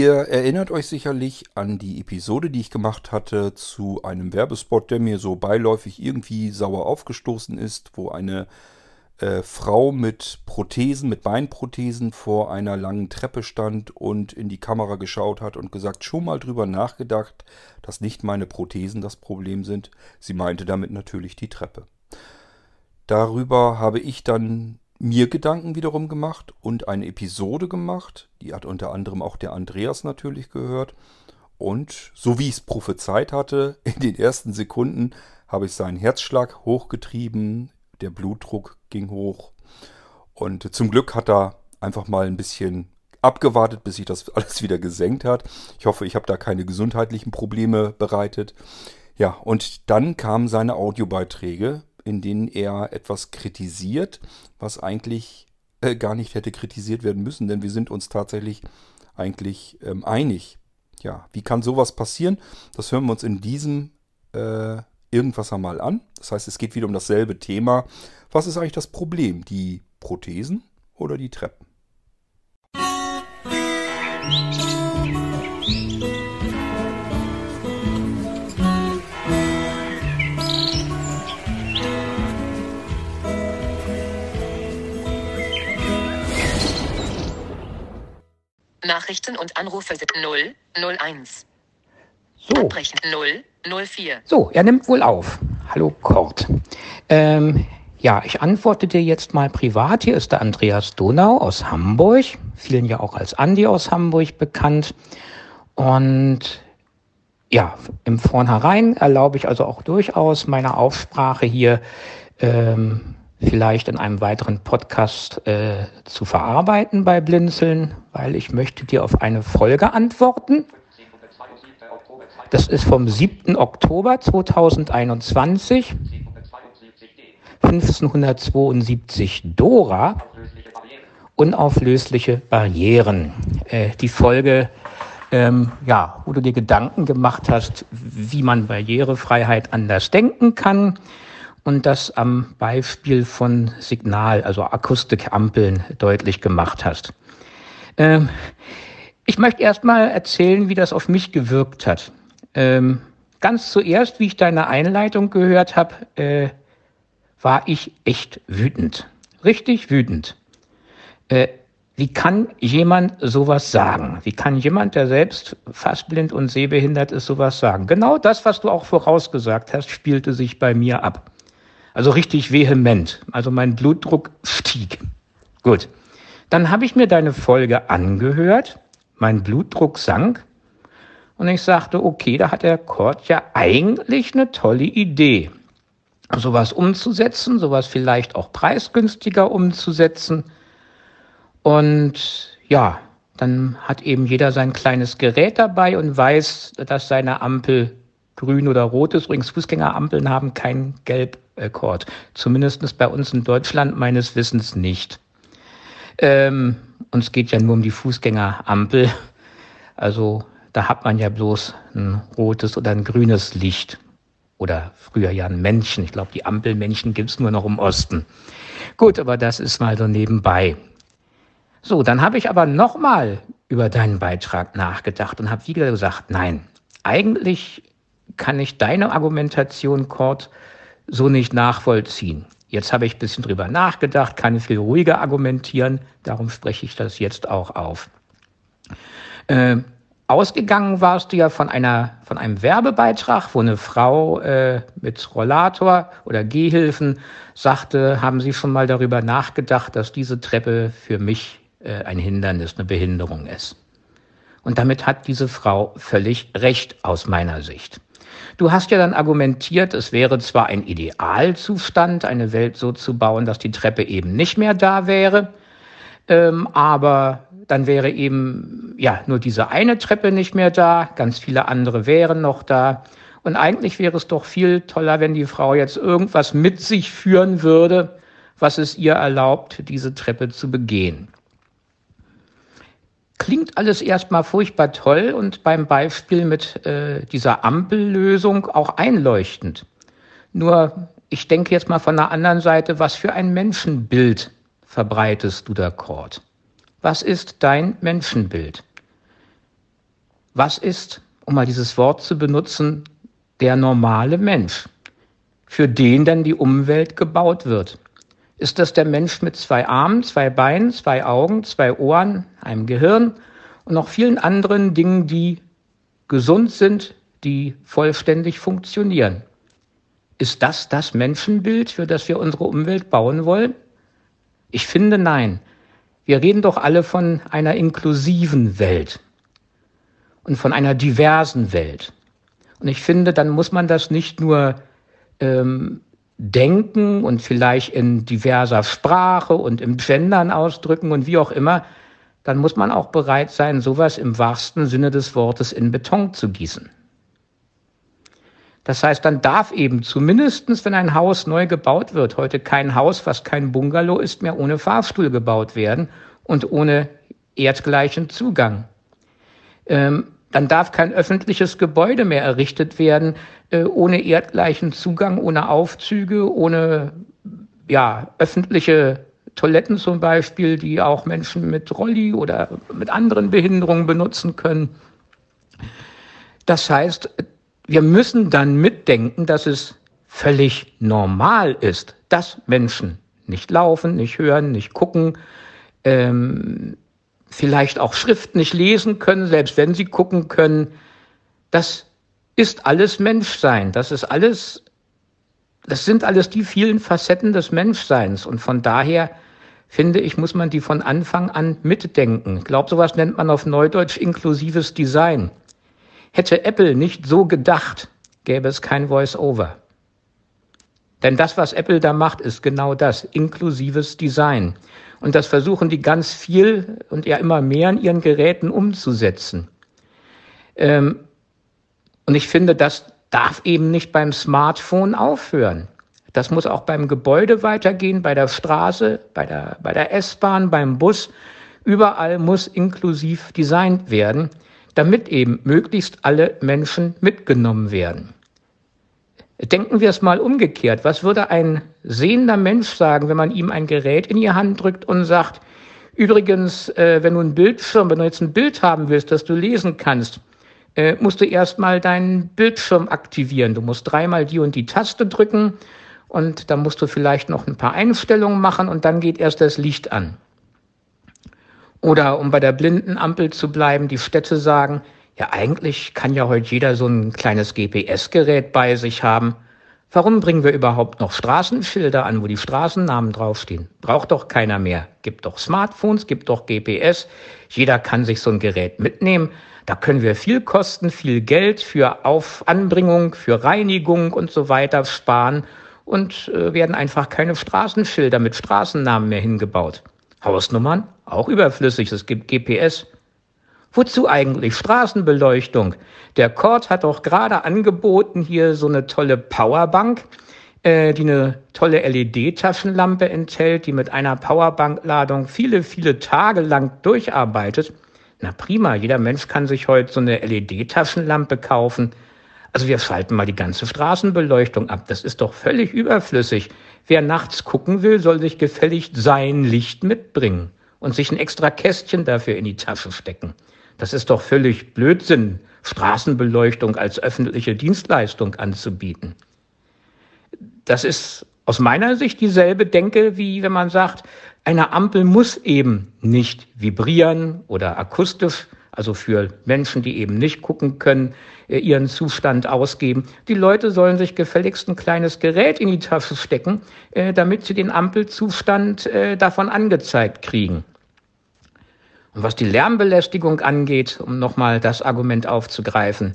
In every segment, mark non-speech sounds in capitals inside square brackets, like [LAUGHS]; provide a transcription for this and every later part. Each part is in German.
Ihr erinnert euch sicherlich an die Episode, die ich gemacht hatte zu einem Werbespot, der mir so beiläufig irgendwie sauer aufgestoßen ist, wo eine äh, Frau mit Prothesen, mit Beinprothesen vor einer langen Treppe stand und in die Kamera geschaut hat und gesagt, schon mal drüber nachgedacht, dass nicht meine Prothesen das Problem sind. Sie meinte damit natürlich die Treppe. Darüber habe ich dann mir Gedanken wiederum gemacht und eine Episode gemacht. Die hat unter anderem auch der Andreas natürlich gehört. Und so wie ich es prophezeit hatte, [LAUGHS] in den ersten Sekunden habe ich seinen Herzschlag hochgetrieben, der Blutdruck ging hoch. Und zum Glück hat er einfach mal ein bisschen abgewartet, bis sich das [LAUGHS] alles wieder gesenkt hat. Ich hoffe, ich habe da keine gesundheitlichen Probleme bereitet. Ja, und dann kamen seine Audiobeiträge in denen er etwas kritisiert, was eigentlich äh, gar nicht hätte kritisiert werden müssen, denn wir sind uns tatsächlich eigentlich ähm, einig. Ja, wie kann sowas passieren? Das hören wir uns in diesem äh, irgendwas einmal an. Das heißt, es geht wieder um dasselbe Thema. Was ist eigentlich das Problem? Die Prothesen oder die Treppen? Musik Nachrichten und Anrufe sind 0, 01. So. Abbrechen 0, 04. So, er nimmt wohl auf. Hallo Kurt. Ähm, ja, ich antworte dir jetzt mal privat. Hier ist der Andreas Donau aus Hamburg, vielen ja auch als Andi aus Hamburg bekannt. Und ja, im Vornherein erlaube ich also auch durchaus meine Aufsprache hier ähm, vielleicht in einem weiteren Podcast äh, zu verarbeiten bei Blinzeln, weil ich möchte dir auf eine Folge antworten. Das ist vom 7. Oktober 2021, 1572 Dora, unauflösliche Barrieren. Äh, die Folge, ähm, ja, wo du dir Gedanken gemacht hast, wie man Barrierefreiheit anders denken kann und das am Beispiel von Signal, also Akustikampeln, deutlich gemacht hast. Ähm, ich möchte erst mal erzählen, wie das auf mich gewirkt hat. Ähm, ganz zuerst, wie ich deine Einleitung gehört habe, äh, war ich echt wütend. Richtig wütend. Äh, wie kann jemand sowas sagen? Wie kann jemand, der selbst fast blind und sehbehindert ist, sowas sagen? Genau das, was du auch vorausgesagt hast, spielte sich bei mir ab. Also richtig vehement. Also mein Blutdruck stieg. Gut. Dann habe ich mir deine Folge angehört. Mein Blutdruck sank. Und ich sagte, okay, da hat der Kurt ja eigentlich eine tolle Idee. Sowas umzusetzen, sowas vielleicht auch preisgünstiger umzusetzen. Und ja, dann hat eben jeder sein kleines Gerät dabei und weiß, dass seine Ampel grün oder rot ist. Übrigens, Fußgängerampeln haben kein Gelb-Kord. Zumindest bei uns in Deutschland meines Wissens nicht. Ähm, uns geht ja nur um die Fußgängerampel. Also da hat man ja bloß ein rotes oder ein grünes Licht. Oder früher ja ein Männchen. Ich glaube, die Ampelmännchen gibt es nur noch im Osten. Gut, aber das ist mal so nebenbei. So, dann habe ich aber nochmal über deinen Beitrag nachgedacht und habe wieder gesagt, nein, eigentlich kann ich deine Argumentation, Kurt, so nicht nachvollziehen. Jetzt habe ich ein bisschen drüber nachgedacht, kann viel ruhiger argumentieren, darum spreche ich das jetzt auch auf. Äh, ausgegangen warst du ja von, einer, von einem Werbebeitrag, wo eine Frau äh, mit Rollator oder Gehhilfen sagte, haben Sie schon mal darüber nachgedacht, dass diese Treppe für mich äh, ein Hindernis, eine Behinderung ist. Und damit hat diese Frau völlig recht aus meiner Sicht. Du hast ja dann argumentiert, es wäre zwar ein Idealzustand, eine Welt so zu bauen, dass die Treppe eben nicht mehr da wäre, ähm, aber dann wäre eben ja nur diese eine Treppe nicht mehr da, ganz viele andere wären noch da. Und eigentlich wäre es doch viel toller, wenn die Frau jetzt irgendwas mit sich führen würde, was es ihr erlaubt, diese Treppe zu begehen klingt alles erstmal furchtbar toll und beim Beispiel mit äh, dieser Ampellösung auch einleuchtend. Nur, ich denke jetzt mal von der anderen Seite, was für ein Menschenbild verbreitest du da, Kurt? Was ist dein Menschenbild? was ist, um mal dieses Wort zu benutzen, der normale Mensch, für den dann die Umwelt gebaut wird? Ist das der Mensch mit zwei Armen, zwei Beinen, zwei Augen, zwei Ohren, einem Gehirn und noch vielen anderen Dingen, die gesund sind, die vollständig funktionieren? Ist das das Menschenbild, für das wir unsere Umwelt bauen wollen? Ich finde nein. Wir reden doch alle von einer inklusiven Welt und von einer diversen Welt. Und ich finde, dann muss man das nicht nur ähm, denken und vielleicht in diverser Sprache und im Gendern ausdrücken und wie auch immer, dann muss man auch bereit sein, sowas im wahrsten Sinne des Wortes in Beton zu gießen. Das heißt, dann darf eben zumindestens, wenn ein Haus neu gebaut wird, heute kein Haus, was kein Bungalow ist, mehr ohne Fahrstuhl gebaut werden und ohne erdgleichen Zugang. Ähm, dann darf kein öffentliches Gebäude mehr errichtet werden äh, ohne erdgleichen Zugang, ohne Aufzüge, ohne ja, öffentliche Toiletten zum Beispiel, die auch Menschen mit Rolli oder mit anderen Behinderungen benutzen können. Das heißt, wir müssen dann mitdenken, dass es völlig normal ist, dass Menschen nicht laufen, nicht hören, nicht gucken, ähm, vielleicht auch Schrift nicht lesen können, selbst wenn sie gucken können. Das ist alles Menschsein. Das ist alles, das sind alles die vielen Facetten des Menschseins. Und von daher finde ich, muss man die von Anfang an mitdenken. Ich glaube, sowas nennt man auf Neudeutsch inklusives Design. Hätte Apple nicht so gedacht, gäbe es kein Voice-Over. Denn das, was Apple da macht, ist genau das, inklusives Design. Und das versuchen die ganz viel und ja immer mehr in ihren Geräten umzusetzen. Ähm, und ich finde, das darf eben nicht beim Smartphone aufhören. Das muss auch beim Gebäude weitergehen, bei der Straße, bei der, bei der S-Bahn, beim Bus. Überall muss inklusiv designt werden damit eben möglichst alle Menschen mitgenommen werden. Denken wir es mal umgekehrt. Was würde ein sehender Mensch sagen, wenn man ihm ein Gerät in die Hand drückt und sagt, übrigens, äh, wenn du ein Bildschirm, wenn du jetzt ein Bild haben willst, das du lesen kannst, äh, musst du erstmal deinen Bildschirm aktivieren. Du musst dreimal die und die Taste drücken und dann musst du vielleicht noch ein paar Einstellungen machen und dann geht erst das Licht an. Oder um bei der Blindenampel zu bleiben, die Städte sagen, ja eigentlich kann ja heute jeder so ein kleines GPS-Gerät bei sich haben. Warum bringen wir überhaupt noch Straßenschilder an, wo die Straßennamen draufstehen? Braucht doch keiner mehr. Gibt doch Smartphones, gibt doch GPS. Jeder kann sich so ein Gerät mitnehmen. Da können wir viel Kosten, viel Geld für Auf Anbringung, für Reinigung und so weiter sparen und äh, werden einfach keine Straßenschilder mit Straßennamen mehr hingebaut. Hausnummern auch überflüssig, es gibt GPS. Wozu eigentlich Straßenbeleuchtung? Der Kord hat doch gerade angeboten hier so eine tolle Powerbank, äh, die eine tolle LED-Taschenlampe enthält, die mit einer Powerbankladung viele, viele Tage lang durcharbeitet. Na prima, jeder Mensch kann sich heute so eine LED-Taschenlampe kaufen. Also wir schalten mal die ganze Straßenbeleuchtung ab. Das ist doch völlig überflüssig. Wer nachts gucken will, soll sich gefälligst sein Licht mitbringen und sich ein extra Kästchen dafür in die Tasche stecken. Das ist doch völlig Blödsinn, Straßenbeleuchtung als öffentliche Dienstleistung anzubieten. Das ist aus meiner Sicht dieselbe Denke, wie wenn man sagt, eine Ampel muss eben nicht vibrieren oder akustisch also für Menschen, die eben nicht gucken können, äh, ihren Zustand ausgeben. Die Leute sollen sich gefälligst ein kleines Gerät in die Tasche stecken, äh, damit sie den Ampelzustand äh, davon angezeigt kriegen. Und was die Lärmbelästigung angeht, um nochmal das Argument aufzugreifen,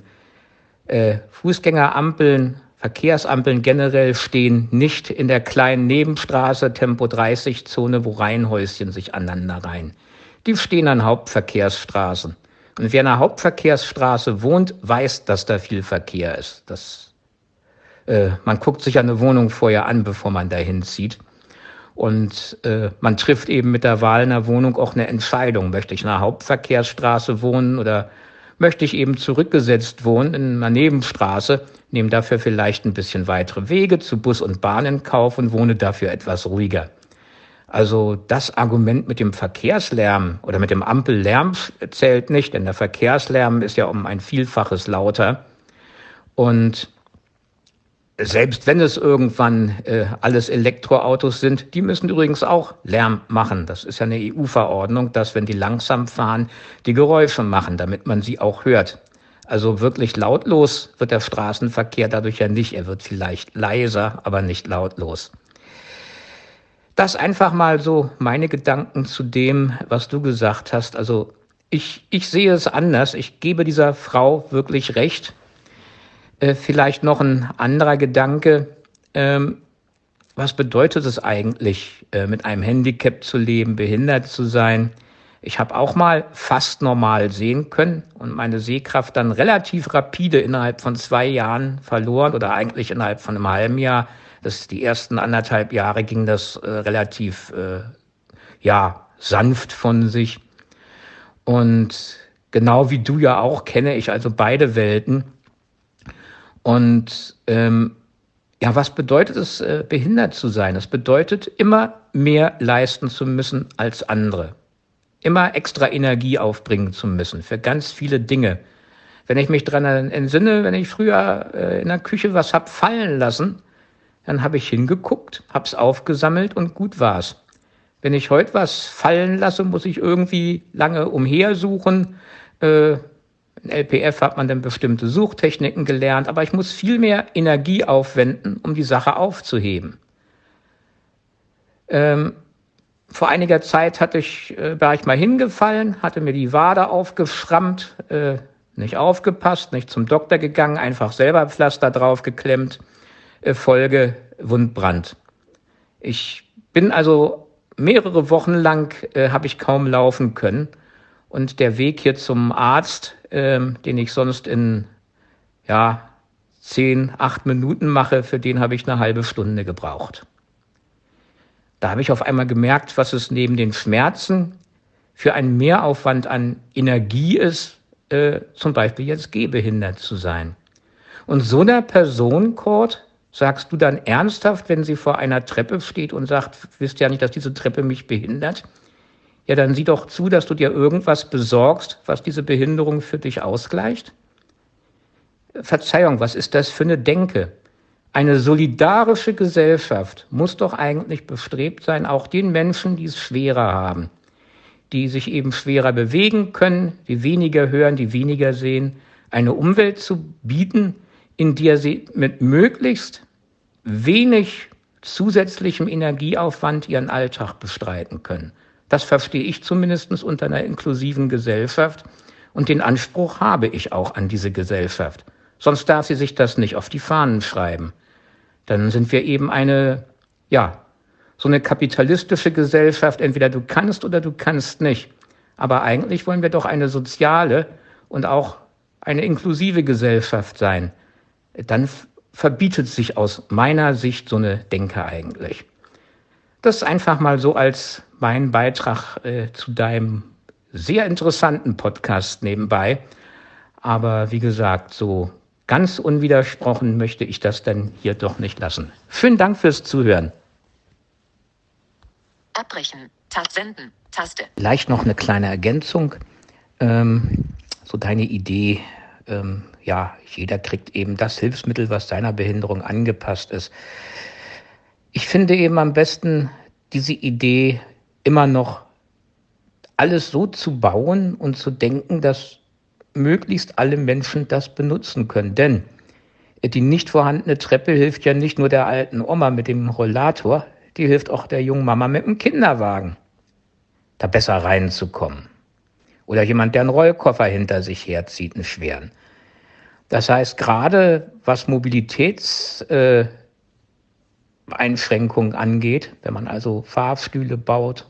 Fußgängerampeln, Verkehrsampeln generell stehen nicht in der kleinen Nebenstraße Tempo 30 Zone, wo Reihenhäuschen sich aneinander reihen. Die stehen an Hauptverkehrsstraßen. Und wer in einer Hauptverkehrsstraße wohnt, weiß, dass da viel Verkehr ist. Das, äh, man guckt sich eine Wohnung vorher an, bevor man dahin zieht. Und äh, man trifft eben mit der Wahl einer Wohnung auch eine Entscheidung. Möchte ich in einer Hauptverkehrsstraße wohnen oder möchte ich eben zurückgesetzt wohnen in einer Nebenstraße, nehme dafür vielleicht ein bisschen weitere Wege zu Bus und Bahn in Kauf und wohne dafür etwas ruhiger. Also das Argument mit dem Verkehrslärm oder mit dem Ampellärm zählt nicht, denn der Verkehrslärm ist ja um ein Vielfaches lauter. Und selbst wenn es irgendwann äh, alles Elektroautos sind, die müssen übrigens auch Lärm machen. Das ist ja eine EU-Verordnung, dass wenn die langsam fahren, die Geräusche machen, damit man sie auch hört. Also wirklich lautlos wird der Straßenverkehr dadurch ja nicht. Er wird vielleicht leiser, aber nicht lautlos. Das einfach mal so meine Gedanken zu dem, was du gesagt hast. Also ich, ich sehe es anders. Ich gebe dieser Frau wirklich recht. Äh, vielleicht noch ein anderer Gedanke. Ähm, was bedeutet es eigentlich, äh, mit einem Handicap zu leben, behindert zu sein? Ich habe auch mal fast normal sehen können und meine Sehkraft dann relativ rapide innerhalb von zwei Jahren verloren oder eigentlich innerhalb von einem halben Jahr. Das die ersten anderthalb Jahre ging das äh, relativ äh, ja sanft von sich und genau wie du ja auch kenne ich also beide Welten und ähm, ja, was bedeutet es, äh, behindert zu sein? Es bedeutet, immer mehr leisten zu müssen als andere. Immer extra Energie aufbringen zu müssen für ganz viele Dinge. Wenn ich mich daran entsinne, wenn ich früher äh, in der Küche was hab fallen lassen, dann habe ich hingeguckt, hab's aufgesammelt und gut war's. Wenn ich heute was fallen lasse, muss ich irgendwie lange umhersuchen, äh, in LPF hat man dann bestimmte Suchtechniken gelernt, aber ich muss viel mehr Energie aufwenden, um die Sache aufzuheben. Ähm, vor einiger Zeit hatte ich, äh, war ich mal hingefallen, hatte mir die Wade aufgeschrammt, äh, nicht aufgepasst, nicht zum Doktor gegangen, einfach selber Pflaster draufgeklemmt, äh, Folge Wundbrand. Ich bin also mehrere Wochen lang, äh, habe ich kaum laufen können und der Weg hier zum Arzt, ähm, den ich sonst in ja, zehn, acht Minuten mache, für den habe ich eine halbe Stunde gebraucht. Da habe ich auf einmal gemerkt, was es neben den Schmerzen für einen Mehraufwand an Energie ist, äh, zum Beispiel jetzt gehbehindert zu sein. Und so einer Person, Kurt, sagst du dann ernsthaft, wenn sie vor einer Treppe steht und sagt, wisst ja nicht, dass diese Treppe mich behindert? Ja, dann sieh doch zu, dass du dir irgendwas besorgst, was diese Behinderung für dich ausgleicht. Verzeihung, was ist das für eine Denke? Eine solidarische Gesellschaft muss doch eigentlich bestrebt sein, auch den Menschen, die es schwerer haben, die sich eben schwerer bewegen können, die weniger hören, die weniger sehen, eine Umwelt zu bieten, in der sie mit möglichst wenig zusätzlichem Energieaufwand ihren Alltag bestreiten können. Das verstehe ich zumindest unter einer inklusiven Gesellschaft. Und den Anspruch habe ich auch an diese Gesellschaft. Sonst darf sie sich das nicht auf die Fahnen schreiben. Dann sind wir eben eine, ja, so eine kapitalistische Gesellschaft. Entweder du kannst oder du kannst nicht. Aber eigentlich wollen wir doch eine soziale und auch eine inklusive Gesellschaft sein. Dann verbietet sich aus meiner Sicht so eine Denke eigentlich. Das einfach mal so als mein Beitrag äh, zu deinem sehr interessanten Podcast nebenbei. Aber wie gesagt, so ganz unwidersprochen möchte ich das dann hier doch nicht lassen. Vielen Dank fürs Zuhören. Abbrechen. Tat senden. Taste. Vielleicht noch eine kleine Ergänzung. Ähm, so deine Idee, ähm, ja, jeder kriegt eben das Hilfsmittel, was seiner Behinderung angepasst ist. Ich finde eben am besten diese Idee immer noch alles so zu bauen und zu denken, dass möglichst alle Menschen das benutzen können. Denn die nicht vorhandene Treppe hilft ja nicht nur der alten Oma mit dem Rollator, die hilft auch der jungen Mama mit dem Kinderwagen, da besser reinzukommen. Oder jemand, der einen Rollkoffer hinter sich herzieht, einen schweren. Das heißt, gerade was Mobilitäts, äh, angeht, wenn man also Fahrstühle baut,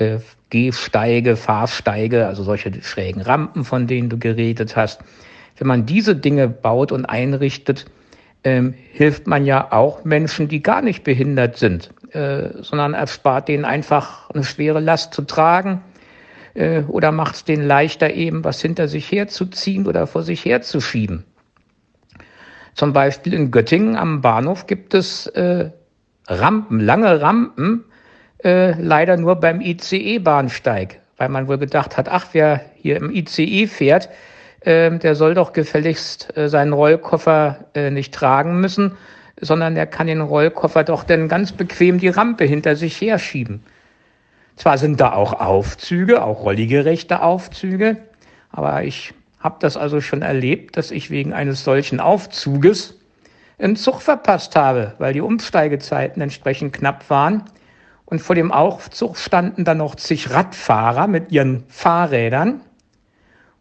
äh, Gehsteige, Fahrsteige, also solche schrägen Rampen, von denen du geredet hast, wenn man diese Dinge baut und einrichtet, ähm, hilft man ja auch Menschen, die gar nicht behindert sind, äh, sondern erspart denen einfach eine schwere Last zu tragen äh, oder macht es denen leichter, eben was hinter sich herzuziehen oder vor sich herzuschieben. Zum Beispiel in Göttingen am Bahnhof gibt es äh, Rampen, lange Rampen, äh, leider nur beim ICE-Bahnsteig, weil man wohl gedacht hat, ach, wer hier im ICE fährt, äh, der soll doch gefälligst äh, seinen Rollkoffer äh, nicht tragen müssen, sondern der kann den Rollkoffer doch dann ganz bequem die Rampe hinter sich herschieben. Zwar sind da auch Aufzüge, auch rolligerechte Aufzüge, aber ich habe das also schon erlebt, dass ich wegen eines solchen Aufzuges einen Zug verpasst habe, weil die Umsteigezeiten entsprechend knapp waren. Und vor dem Aufzug standen dann noch zig Radfahrer mit ihren Fahrrädern.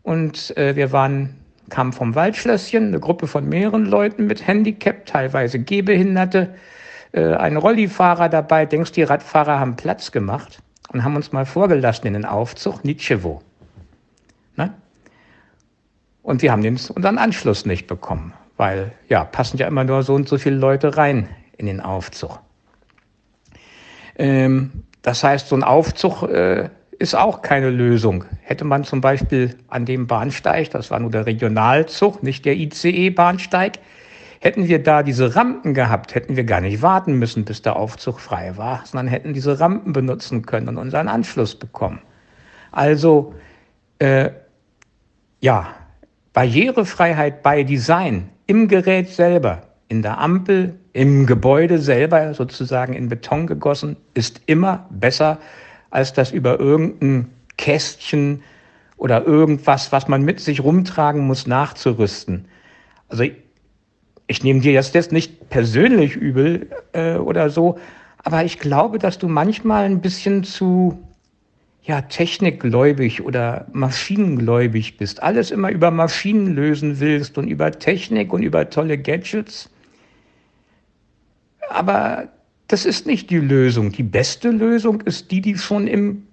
Und äh, wir waren, kamen vom Waldschlösschen, eine Gruppe von mehreren Leuten mit Handicap, teilweise Gehbehinderte, äh, ein Rollifahrer dabei. Denkst, die Radfahrer haben Platz gemacht und haben uns mal vorgelassen in den Aufzug, Nitschewo. Ne? Und wir haben den, unseren Anschluss nicht bekommen, weil ja, passen ja immer nur so und so viele Leute rein in den Aufzug. Ähm, das heißt, so ein Aufzug äh, ist auch keine Lösung. Hätte man zum Beispiel an dem Bahnsteig, das war nur der Regionalzug, nicht der ICE-Bahnsteig, hätten wir da diese Rampen gehabt, hätten wir gar nicht warten müssen, bis der Aufzug frei war, sondern hätten diese Rampen benutzen können und unseren Anschluss bekommen. Also, äh, ja, Barrierefreiheit bei Design im Gerät selber, in der Ampel, im Gebäude selber sozusagen in Beton gegossen, ist immer besser, als das über irgendein Kästchen oder irgendwas, was man mit sich rumtragen muss, nachzurüsten. Also ich, ich nehme dir jetzt nicht persönlich übel äh, oder so, aber ich glaube, dass du manchmal ein bisschen zu ja, technikgläubig oder maschinengläubig bist, alles immer über Maschinen lösen willst und über Technik und über tolle Gadgets. Aber das ist nicht die Lösung. Die beste Lösung ist die, die schon im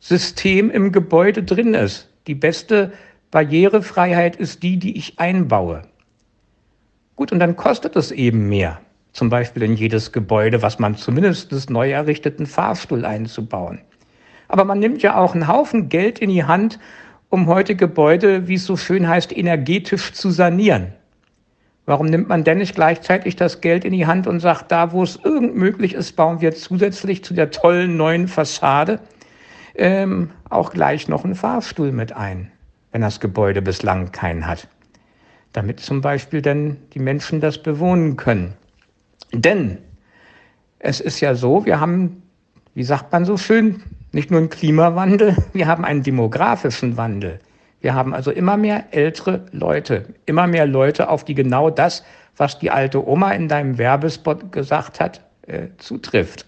System, im Gebäude drin ist. Die beste Barrierefreiheit ist die, die ich einbaue. Gut, und dann kostet es eben mehr. Zum Beispiel in jedes Gebäude, was man zumindest neu errichteten Fahrstuhl einzubauen. Aber man nimmt ja auch einen Haufen Geld in die Hand, um heute Gebäude, wie es so schön heißt, energetisch zu sanieren. Warum nimmt man denn nicht gleichzeitig das Geld in die Hand und sagt, da wo es irgend möglich ist, bauen wir zusätzlich zu der tollen neuen Fassade ähm, auch gleich noch einen Fahrstuhl mit ein, wenn das Gebäude bislang keinen hat. Damit zum Beispiel dann die Menschen das bewohnen können. Denn es ist ja so, wir haben, wie sagt man so schön, nicht nur einen Klimawandel, [LAUGHS] wir haben einen demografischen Wandel. Wir haben also immer mehr ältere Leute, immer mehr Leute, auf die genau das, was die alte Oma in deinem Werbespot gesagt hat, äh, zutrifft.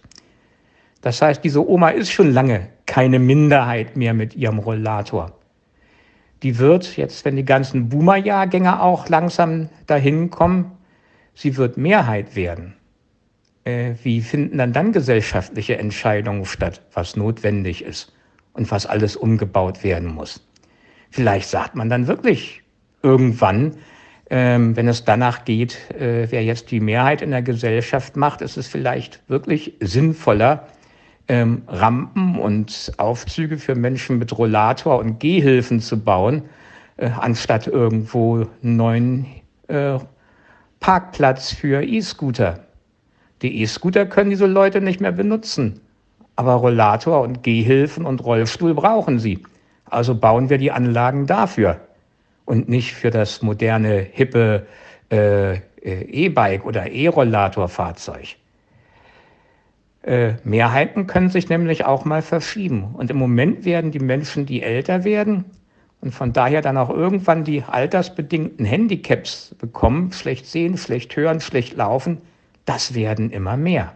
Das heißt, diese Oma ist schon lange keine Minderheit mehr mit ihrem Rollator. Die wird jetzt, wenn die ganzen Boomer-Jahrgänge auch langsam dahin kommen, sie wird Mehrheit werden äh, wie finden dann dann gesellschaftliche Entscheidungen statt, was notwendig ist und was alles umgebaut werden muss. Vielleicht sagt man dann wirklich irgendwann, ähm, wenn es danach geht, äh, wer jetzt die Mehrheit in der Gesellschaft macht, ist es vielleicht wirklich sinnvoller, ähm, Rampen und Aufzüge für Menschen mit Rollator und Gehhilfen zu bauen, äh, anstatt irgendwo einen neuen äh, Parkplatz für E-Scooter die E-Scooter können diese Leute nicht mehr benutzen. Aber Rollator und Gehhilfen und Rollstuhl brauchen sie. Also bauen wir die Anlagen dafür und nicht für das moderne, hippe äh, E-Bike oder E-Rollator-Fahrzeug. Äh, Mehrheiten können sich nämlich auch mal verschieben. Und im Moment werden die Menschen, die älter werden und von daher dann auch irgendwann die altersbedingten Handicaps bekommen, schlecht sehen, schlecht hören, schlecht laufen, das werden immer mehr.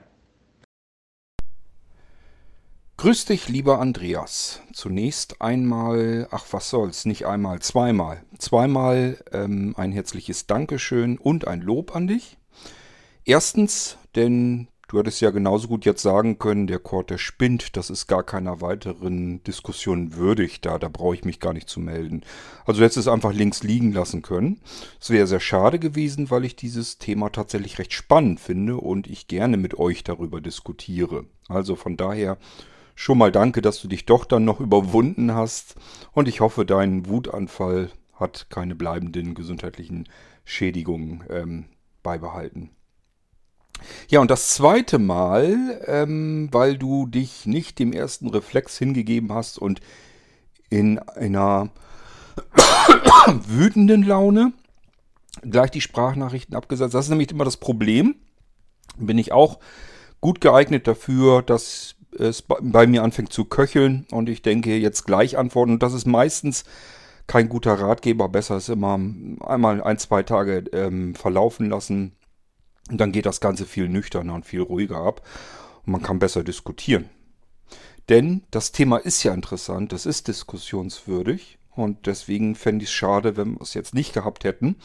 Grüß dich, lieber Andreas. Zunächst einmal, ach was soll's, nicht einmal, zweimal. Zweimal ähm, ein herzliches Dankeschön und ein Lob an dich. Erstens, denn Du hättest ja genauso gut jetzt sagen können, der Chord, der spinnt, das ist gar keiner weiteren Diskussion würdig, da, da brauche ich mich gar nicht zu melden. Also du hättest es einfach links liegen lassen können. Es wäre sehr schade gewesen, weil ich dieses Thema tatsächlich recht spannend finde und ich gerne mit euch darüber diskutiere. Also von daher schon mal danke, dass du dich doch dann noch überwunden hast und ich hoffe, dein Wutanfall hat keine bleibenden gesundheitlichen Schädigungen ähm, beibehalten. Ja, und das zweite Mal, ähm, weil du dich nicht dem ersten Reflex hingegeben hast und in einer [COUGHS] wütenden Laune gleich die Sprachnachrichten abgesetzt. Das ist nämlich immer das Problem. Bin ich auch gut geeignet dafür, dass es bei mir anfängt zu köcheln und ich denke jetzt gleich antworten. Und das ist meistens kein guter Ratgeber. Besser ist immer einmal ein, zwei Tage ähm, verlaufen lassen. Und dann geht das Ganze viel nüchterner und viel ruhiger ab. Und man kann besser diskutieren. Denn das Thema ist ja interessant, es ist diskussionswürdig. Und deswegen fände ich es schade, wenn wir es jetzt nicht gehabt hätten.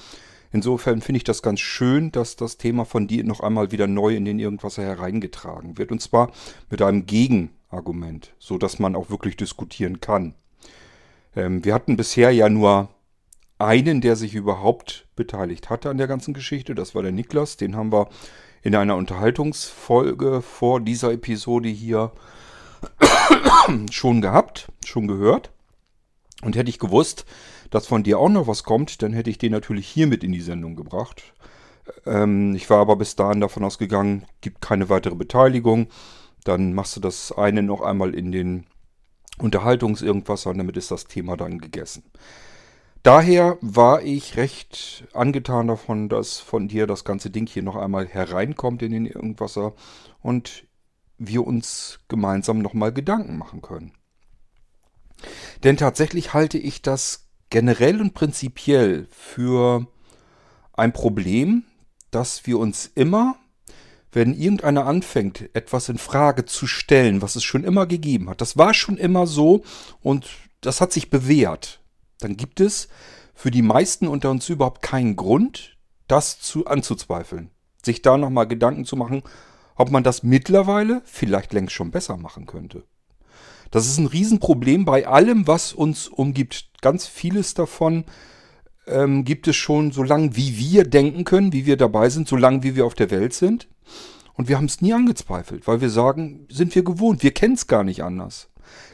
Insofern finde ich das ganz schön, dass das Thema von dir noch einmal wieder neu in den Irgendwasser hereingetragen wird. Und zwar mit einem Gegenargument, so dass man auch wirklich diskutieren kann. Ähm, wir hatten bisher ja nur einen, der sich überhaupt beteiligt hatte an der ganzen Geschichte. Das war der Niklas. Den haben wir in einer Unterhaltungsfolge vor dieser Episode hier [COUGHS] schon gehabt, schon gehört. Und hätte ich gewusst, dass von dir auch noch was kommt, dann hätte ich den natürlich hier mit in die Sendung gebracht. Ähm, ich war aber bis dahin davon ausgegangen, gibt keine weitere Beteiligung. Dann machst du das eine noch einmal in den Unterhaltungs-Irgendwas und damit ist das Thema dann gegessen. Daher war ich recht angetan davon, dass von dir das ganze Ding hier noch einmal hereinkommt in den Irgendwasser und wir uns gemeinsam nochmal Gedanken machen können. Denn tatsächlich halte ich das generell und prinzipiell für ein Problem, dass wir uns immer, wenn irgendeiner anfängt, etwas in Frage zu stellen, was es schon immer gegeben hat, das war schon immer so und das hat sich bewährt, dann gibt es für die meisten unter uns überhaupt keinen Grund, das zu anzuzweifeln. Sich da nochmal Gedanken zu machen, ob man das mittlerweile vielleicht längst schon besser machen könnte. Das ist ein Riesenproblem bei allem, was uns umgibt. Ganz vieles davon ähm, gibt es schon so lange, wie wir denken können, wie wir dabei sind, so lange, wie wir auf der Welt sind. Und wir haben es nie angezweifelt, weil wir sagen, sind wir gewohnt, wir kennen es gar nicht anders.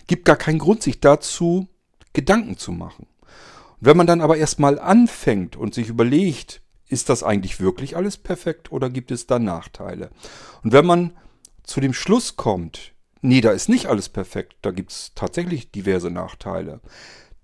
Gibt gar keinen Grund, sich dazu Gedanken zu machen. Und wenn man dann aber erstmal anfängt und sich überlegt, ist das eigentlich wirklich alles perfekt oder gibt es da Nachteile? Und wenn man zu dem Schluss kommt, nee, da ist nicht alles perfekt, da gibt es tatsächlich diverse Nachteile,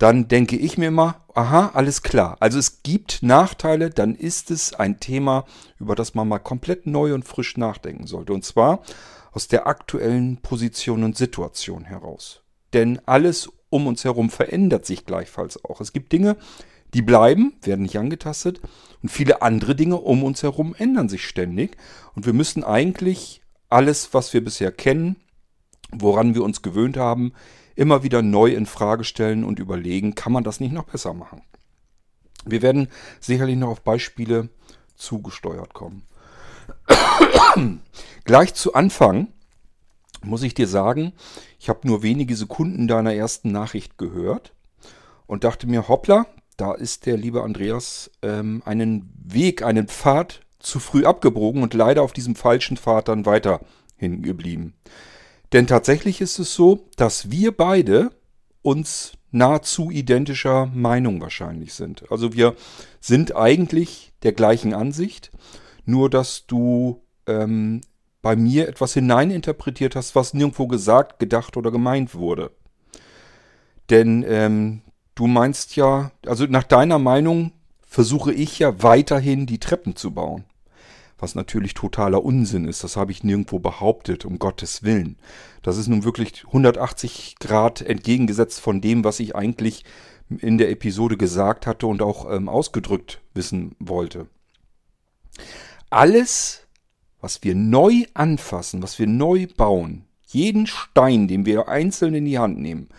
dann denke ich mir immer, aha, alles klar. Also es gibt Nachteile, dann ist es ein Thema, über das man mal komplett neu und frisch nachdenken sollte. Und zwar aus der aktuellen Position und Situation heraus. Denn alles um uns herum verändert sich gleichfalls auch. Es gibt Dinge, die bleiben, werden nicht angetastet und viele andere Dinge um uns herum ändern sich ständig. Und wir müssen eigentlich alles, was wir bisher kennen, woran wir uns gewöhnt haben, immer wieder neu in Frage stellen und überlegen, kann man das nicht noch besser machen. Wir werden sicherlich noch auf Beispiele zugesteuert kommen. [COUGHS] Gleich zu Anfang muss ich dir sagen, ich habe nur wenige Sekunden deiner ersten Nachricht gehört und dachte mir, hoppla, da ist der liebe Andreas ähm, einen Weg, einen Pfad zu früh abgebogen und leider auf diesem falschen Pfad dann weiter hingeblieben. Denn tatsächlich ist es so, dass wir beide uns nahezu identischer Meinung wahrscheinlich sind. Also wir sind eigentlich der gleichen Ansicht, nur dass du ähm, bei mir etwas hineininterpretiert hast, was nirgendwo gesagt, gedacht oder gemeint wurde. Denn ähm, du meinst ja, also nach deiner Meinung versuche ich ja weiterhin die Treppen zu bauen was natürlich totaler Unsinn ist. Das habe ich nirgendwo behauptet, um Gottes Willen. Das ist nun wirklich 180 Grad entgegengesetzt von dem, was ich eigentlich in der Episode gesagt hatte und auch ähm, ausgedrückt wissen wollte. Alles, was wir neu anfassen, was wir neu bauen, jeden Stein, den wir einzeln in die Hand nehmen,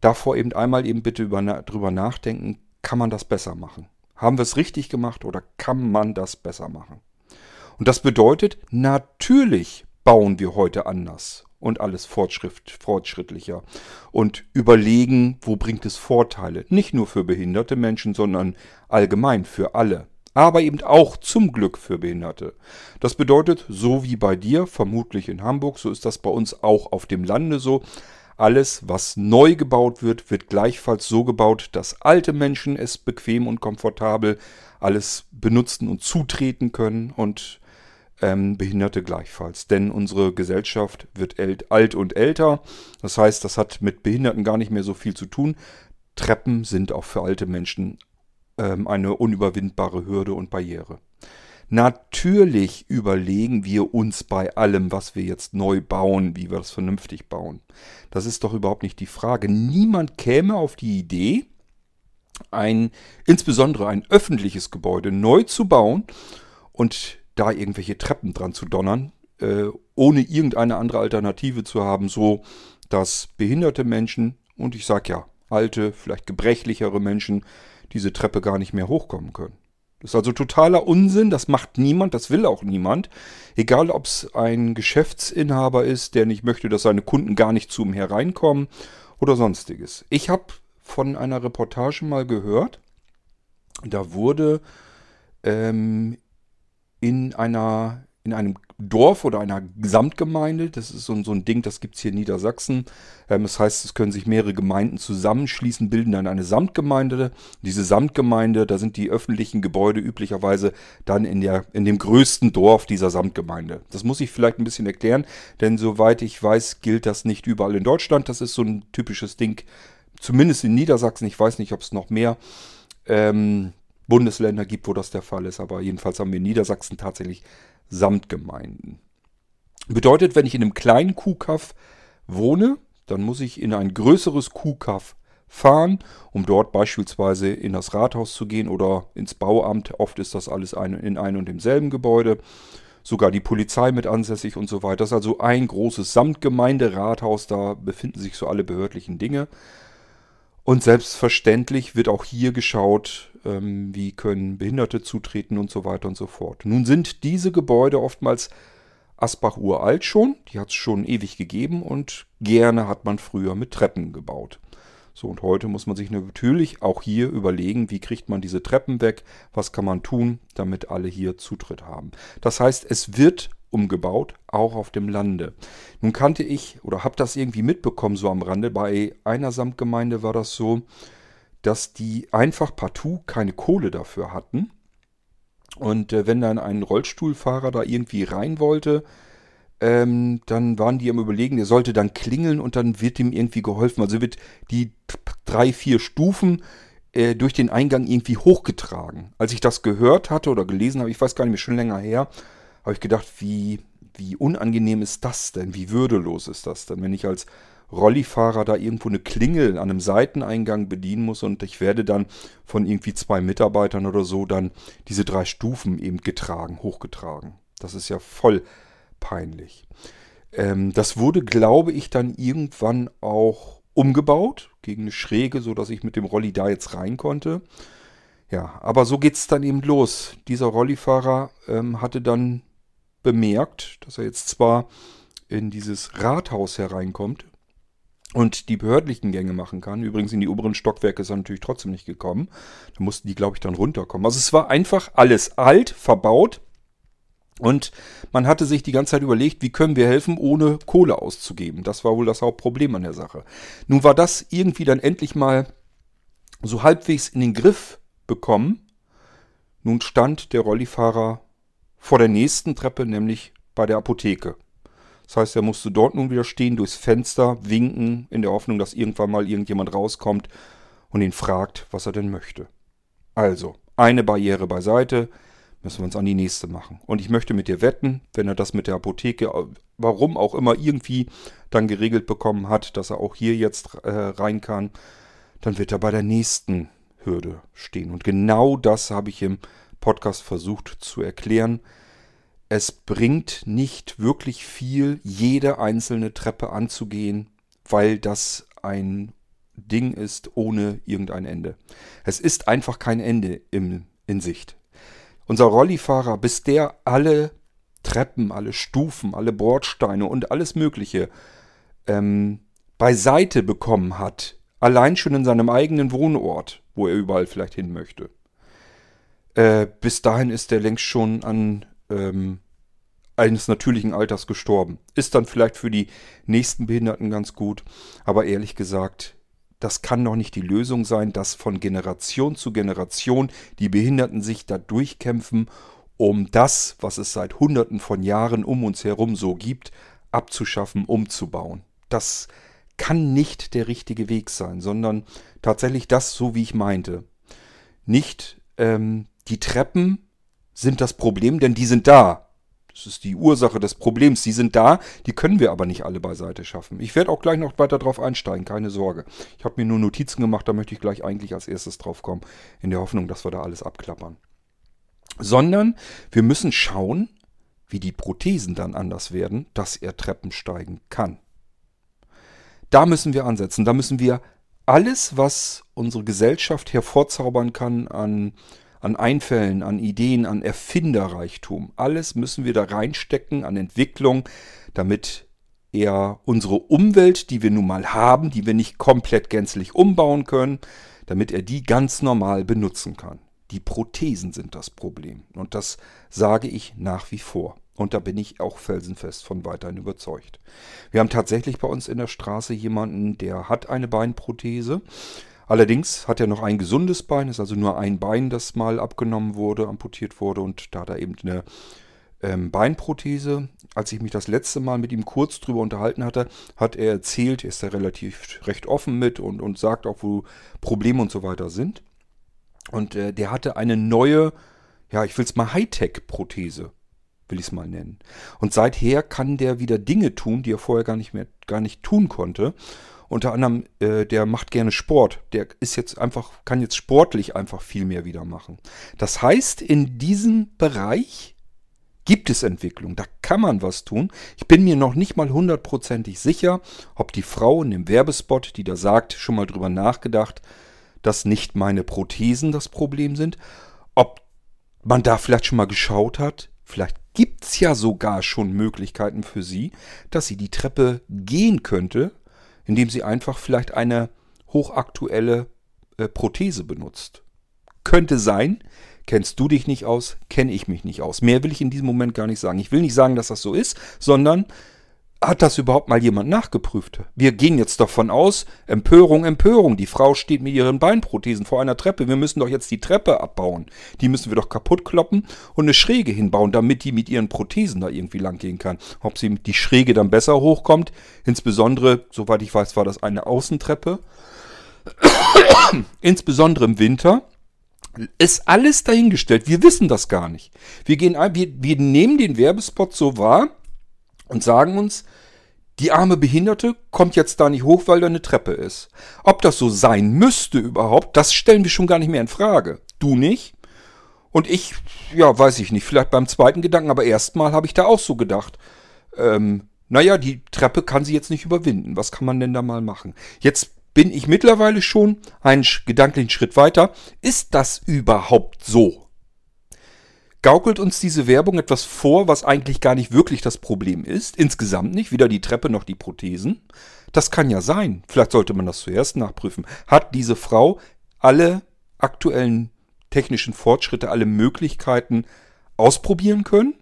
davor eben einmal eben bitte über, drüber nachdenken, kann man das besser machen? Haben wir es richtig gemacht oder kann man das besser machen? Und das bedeutet, natürlich bauen wir heute anders und alles fortschrittlicher und überlegen, wo bringt es Vorteile. Nicht nur für behinderte Menschen, sondern allgemein für alle. Aber eben auch zum Glück für Behinderte. Das bedeutet, so wie bei dir, vermutlich in Hamburg, so ist das bei uns auch auf dem Lande so. Alles, was neu gebaut wird, wird gleichfalls so gebaut, dass alte Menschen es bequem und komfortabel alles benutzen und zutreten können und ähm, Behinderte gleichfalls. Denn unsere Gesellschaft wird alt und älter. Das heißt, das hat mit Behinderten gar nicht mehr so viel zu tun. Treppen sind auch für alte Menschen ähm, eine unüberwindbare Hürde und Barriere. Natürlich überlegen wir uns bei allem, was wir jetzt neu bauen, wie wir das vernünftig bauen. Das ist doch überhaupt nicht die Frage. Niemand käme auf die Idee, ein, insbesondere ein öffentliches Gebäude neu zu bauen und da irgendwelche Treppen dran zu donnern, äh, ohne irgendeine andere Alternative zu haben, so dass behinderte Menschen und ich sag ja, alte, vielleicht gebrechlichere Menschen diese Treppe gar nicht mehr hochkommen können. Das ist also totaler Unsinn, das macht niemand, das will auch niemand. Egal, ob es ein Geschäftsinhaber ist, der nicht möchte, dass seine Kunden gar nicht zu ihm hereinkommen oder sonstiges. Ich habe von einer Reportage mal gehört, da wurde ähm, in einer in einem Dorf oder einer Gesamtgemeinde. Das ist so, so ein Ding, das gibt es hier in Niedersachsen. Ähm, das heißt, es können sich mehrere Gemeinden zusammenschließen, bilden dann eine Samtgemeinde. Diese Samtgemeinde, da sind die öffentlichen Gebäude üblicherweise dann in, der, in dem größten Dorf dieser Samtgemeinde. Das muss ich vielleicht ein bisschen erklären, denn soweit ich weiß, gilt das nicht überall in Deutschland. Das ist so ein typisches Ding, zumindest in Niedersachsen. Ich weiß nicht, ob es noch mehr ähm, Bundesländer gibt, wo das der Fall ist. Aber jedenfalls haben wir in Niedersachsen tatsächlich Samtgemeinden. Bedeutet, wenn ich in einem kleinen Kuhkaff wohne, dann muss ich in ein größeres Kuhkaff fahren, um dort beispielsweise in das Rathaus zu gehen oder ins Bauamt. Oft ist das alles in einem und demselben Gebäude. Sogar die Polizei mit ansässig und so weiter. Das ist also ein großes Samtgemeinderathaus, da befinden sich so alle behördlichen Dinge. Und selbstverständlich wird auch hier geschaut, ähm, wie können Behinderte zutreten und so weiter und so fort. Nun sind diese Gebäude oftmals Asbach uralt schon, die hat es schon ewig gegeben und gerne hat man früher mit Treppen gebaut. So, und heute muss man sich natürlich auch hier überlegen, wie kriegt man diese Treppen weg, was kann man tun, damit alle hier Zutritt haben. Das heißt, es wird umgebaut, auch auf dem Lande. Nun kannte ich oder habe das irgendwie mitbekommen, so am Rande. Bei einer Samtgemeinde war das so, dass die einfach partout keine Kohle dafür hatten. Und äh, wenn dann ein Rollstuhlfahrer da irgendwie rein wollte, ähm, dann waren die am Überlegen, der sollte dann klingeln und dann wird ihm irgendwie geholfen. Also wird die drei, vier Stufen äh, durch den Eingang irgendwie hochgetragen. Als ich das gehört hatte oder gelesen habe, ich weiß gar nicht mehr, schon länger her, habe ich gedacht, wie, wie unangenehm ist das denn? Wie würdelos ist das denn, wenn ich als Rollifahrer da irgendwo eine Klingel an einem Seiteneingang bedienen muss und ich werde dann von irgendwie zwei Mitarbeitern oder so dann diese drei Stufen eben getragen, hochgetragen. Das ist ja voll peinlich. Ähm, das wurde, glaube ich, dann irgendwann auch umgebaut gegen eine Schräge, sodass ich mit dem Rolli da jetzt rein konnte. Ja, aber so geht es dann eben los. Dieser Rollifahrer ähm, hatte dann bemerkt, dass er jetzt zwar in dieses Rathaus hereinkommt und die behördlichen Gänge machen kann. Übrigens in die oberen Stockwerke ist er natürlich trotzdem nicht gekommen. Da mussten die, glaube ich, dann runterkommen. Also es war einfach alles alt, verbaut. Und man hatte sich die ganze Zeit überlegt, wie können wir helfen, ohne Kohle auszugeben. Das war wohl das Hauptproblem an der Sache. Nun war das irgendwie dann endlich mal so halbwegs in den Griff bekommen. Nun stand der Rollifahrer vor der nächsten Treppe, nämlich bei der Apotheke. Das heißt, er musste dort nun wieder stehen, durchs Fenster winken, in der Hoffnung, dass irgendwann mal irgendjemand rauskommt und ihn fragt, was er denn möchte. Also, eine Barriere beiseite, müssen wir uns an die nächste machen. Und ich möchte mit dir wetten, wenn er das mit der Apotheke, warum auch immer, irgendwie dann geregelt bekommen hat, dass er auch hier jetzt äh, rein kann, dann wird er bei der nächsten Hürde stehen. Und genau das habe ich im Podcast versucht zu erklären. Es bringt nicht wirklich viel, jede einzelne Treppe anzugehen, weil das ein Ding ist ohne irgendein Ende. Es ist einfach kein Ende im, in Sicht. Unser Rollifahrer, bis der alle Treppen, alle Stufen, alle Bordsteine und alles Mögliche ähm, beiseite bekommen hat, allein schon in seinem eigenen Wohnort, wo er überall vielleicht hin möchte, äh, bis dahin ist er längst schon an ähm, eines natürlichen Alters gestorben. Ist dann vielleicht für die nächsten Behinderten ganz gut, aber ehrlich gesagt, das kann doch nicht die Lösung sein, dass von Generation zu Generation die Behinderten sich da durchkämpfen, um das, was es seit Hunderten von Jahren um uns herum so gibt, abzuschaffen, umzubauen. Das kann nicht der richtige Weg sein, sondern tatsächlich das, so wie ich meinte. Nicht ähm, die Treppen sind das Problem, denn die sind da. Das ist die Ursache des Problems. Die sind da, die können wir aber nicht alle beiseite schaffen. Ich werde auch gleich noch weiter drauf einsteigen, keine Sorge. Ich habe mir nur Notizen gemacht, da möchte ich gleich eigentlich als erstes drauf kommen, in der Hoffnung, dass wir da alles abklappern. Sondern wir müssen schauen, wie die Prothesen dann anders werden, dass er Treppen steigen kann. Da müssen wir ansetzen. Da müssen wir alles, was unsere Gesellschaft hervorzaubern kann an an Einfällen, an Ideen, an Erfinderreichtum. Alles müssen wir da reinstecken an Entwicklung, damit er unsere Umwelt, die wir nun mal haben, die wir nicht komplett gänzlich umbauen können, damit er die ganz normal benutzen kann. Die Prothesen sind das Problem. Und das sage ich nach wie vor. Und da bin ich auch felsenfest von weiterhin überzeugt. Wir haben tatsächlich bei uns in der Straße jemanden, der hat eine Beinprothese. Allerdings hat er noch ein gesundes Bein, ist also nur ein Bein, das mal abgenommen wurde, amputiert wurde und da hat er eben eine ähm, Beinprothese. Als ich mich das letzte Mal mit ihm kurz drüber unterhalten hatte, hat er erzählt, er ist da relativ recht offen mit und, und sagt auch, wo Probleme und so weiter sind. Und äh, der hatte eine neue, ja, ich will es mal Hightech-Prothese, will ich es mal nennen. Und seither kann der wieder Dinge tun, die er vorher gar nicht mehr, gar nicht tun konnte. Unter anderem, äh, der macht gerne Sport. Der ist jetzt einfach, kann jetzt sportlich einfach viel mehr wieder machen. Das heißt, in diesem Bereich gibt es Entwicklung. Da kann man was tun. Ich bin mir noch nicht mal hundertprozentig sicher, ob die Frau in dem Werbespot, die da sagt, schon mal drüber nachgedacht, dass nicht meine Prothesen das Problem sind. Ob man da vielleicht schon mal geschaut hat. Vielleicht gibt es ja sogar schon Möglichkeiten für sie, dass sie die Treppe gehen könnte, indem sie einfach vielleicht eine hochaktuelle äh, Prothese benutzt. Könnte sein, kennst du dich nicht aus, kenne ich mich nicht aus. Mehr will ich in diesem Moment gar nicht sagen. Ich will nicht sagen, dass das so ist, sondern hat das überhaupt mal jemand nachgeprüft? Wir gehen jetzt davon aus, Empörung, Empörung. Die Frau steht mit ihren Beinprothesen vor einer Treppe. Wir müssen doch jetzt die Treppe abbauen. Die müssen wir doch kaputt kloppen und eine Schräge hinbauen, damit die mit ihren Prothesen da irgendwie lang gehen kann. Ob sie mit die Schräge dann besser hochkommt, insbesondere, soweit ich weiß, war das eine Außentreppe. [COUGHS] insbesondere im Winter ist alles dahingestellt. Wir wissen das gar nicht. Wir, gehen, wir, wir nehmen den Werbespot so wahr, und sagen uns, die arme Behinderte kommt jetzt da nicht hoch, weil da eine Treppe ist. Ob das so sein müsste überhaupt, das stellen wir schon gar nicht mehr in Frage. Du nicht? Und ich, ja, weiß ich nicht, vielleicht beim zweiten Gedanken, aber erstmal habe ich da auch so gedacht. Ähm, naja, die Treppe kann sie jetzt nicht überwinden. Was kann man denn da mal machen? Jetzt bin ich mittlerweile schon einen gedanklichen Schritt weiter. Ist das überhaupt so? Gaukelt uns diese Werbung etwas vor, was eigentlich gar nicht wirklich das Problem ist. Insgesamt nicht, weder die Treppe noch die Prothesen. Das kann ja sein. Vielleicht sollte man das zuerst nachprüfen. Hat diese Frau alle aktuellen technischen Fortschritte, alle Möglichkeiten ausprobieren können?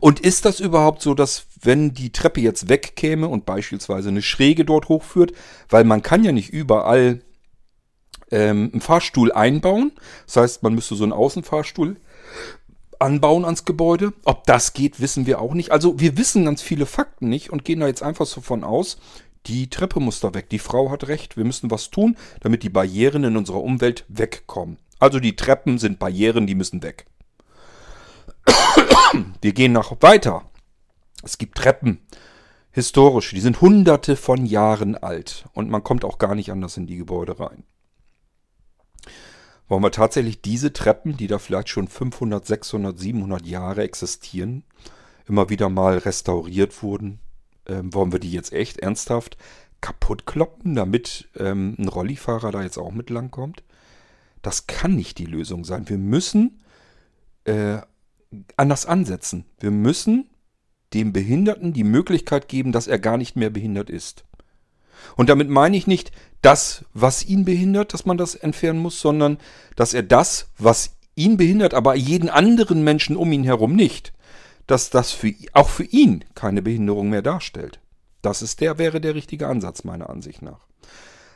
Und ist das überhaupt so, dass wenn die Treppe jetzt wegkäme und beispielsweise eine Schräge dort hochführt, weil man kann ja nicht überall ähm, einen Fahrstuhl einbauen, das heißt, man müsste so einen Außenfahrstuhl anbauen ans Gebäude. Ob das geht, wissen wir auch nicht. Also wir wissen ganz viele Fakten nicht und gehen da jetzt einfach so von aus, die Treppe muss da weg. Die Frau hat recht. Wir müssen was tun, damit die Barrieren in unserer Umwelt wegkommen. Also die Treppen sind Barrieren, die müssen weg. [COUGHS] Wir gehen noch weiter. Es gibt Treppen, historische, die sind hunderte von Jahren alt und man kommt auch gar nicht anders in die Gebäude rein. Wollen wir tatsächlich diese Treppen, die da vielleicht schon 500, 600, 700 Jahre existieren, immer wieder mal restauriert wurden, ähm, wollen wir die jetzt echt ernsthaft kaputt kloppen, damit ähm, ein Rollifahrer da jetzt auch mit langkommt? Das kann nicht die Lösung sein. Wir müssen äh, anders ansetzen. Wir müssen dem Behinderten die Möglichkeit geben, dass er gar nicht mehr behindert ist. Und damit meine ich nicht das, was ihn behindert, dass man das entfernen muss, sondern dass er das, was ihn behindert, aber jeden anderen Menschen um ihn herum nicht, dass das für, auch für ihn keine Behinderung mehr darstellt. Das ist der, wäre der richtige Ansatz meiner Ansicht nach.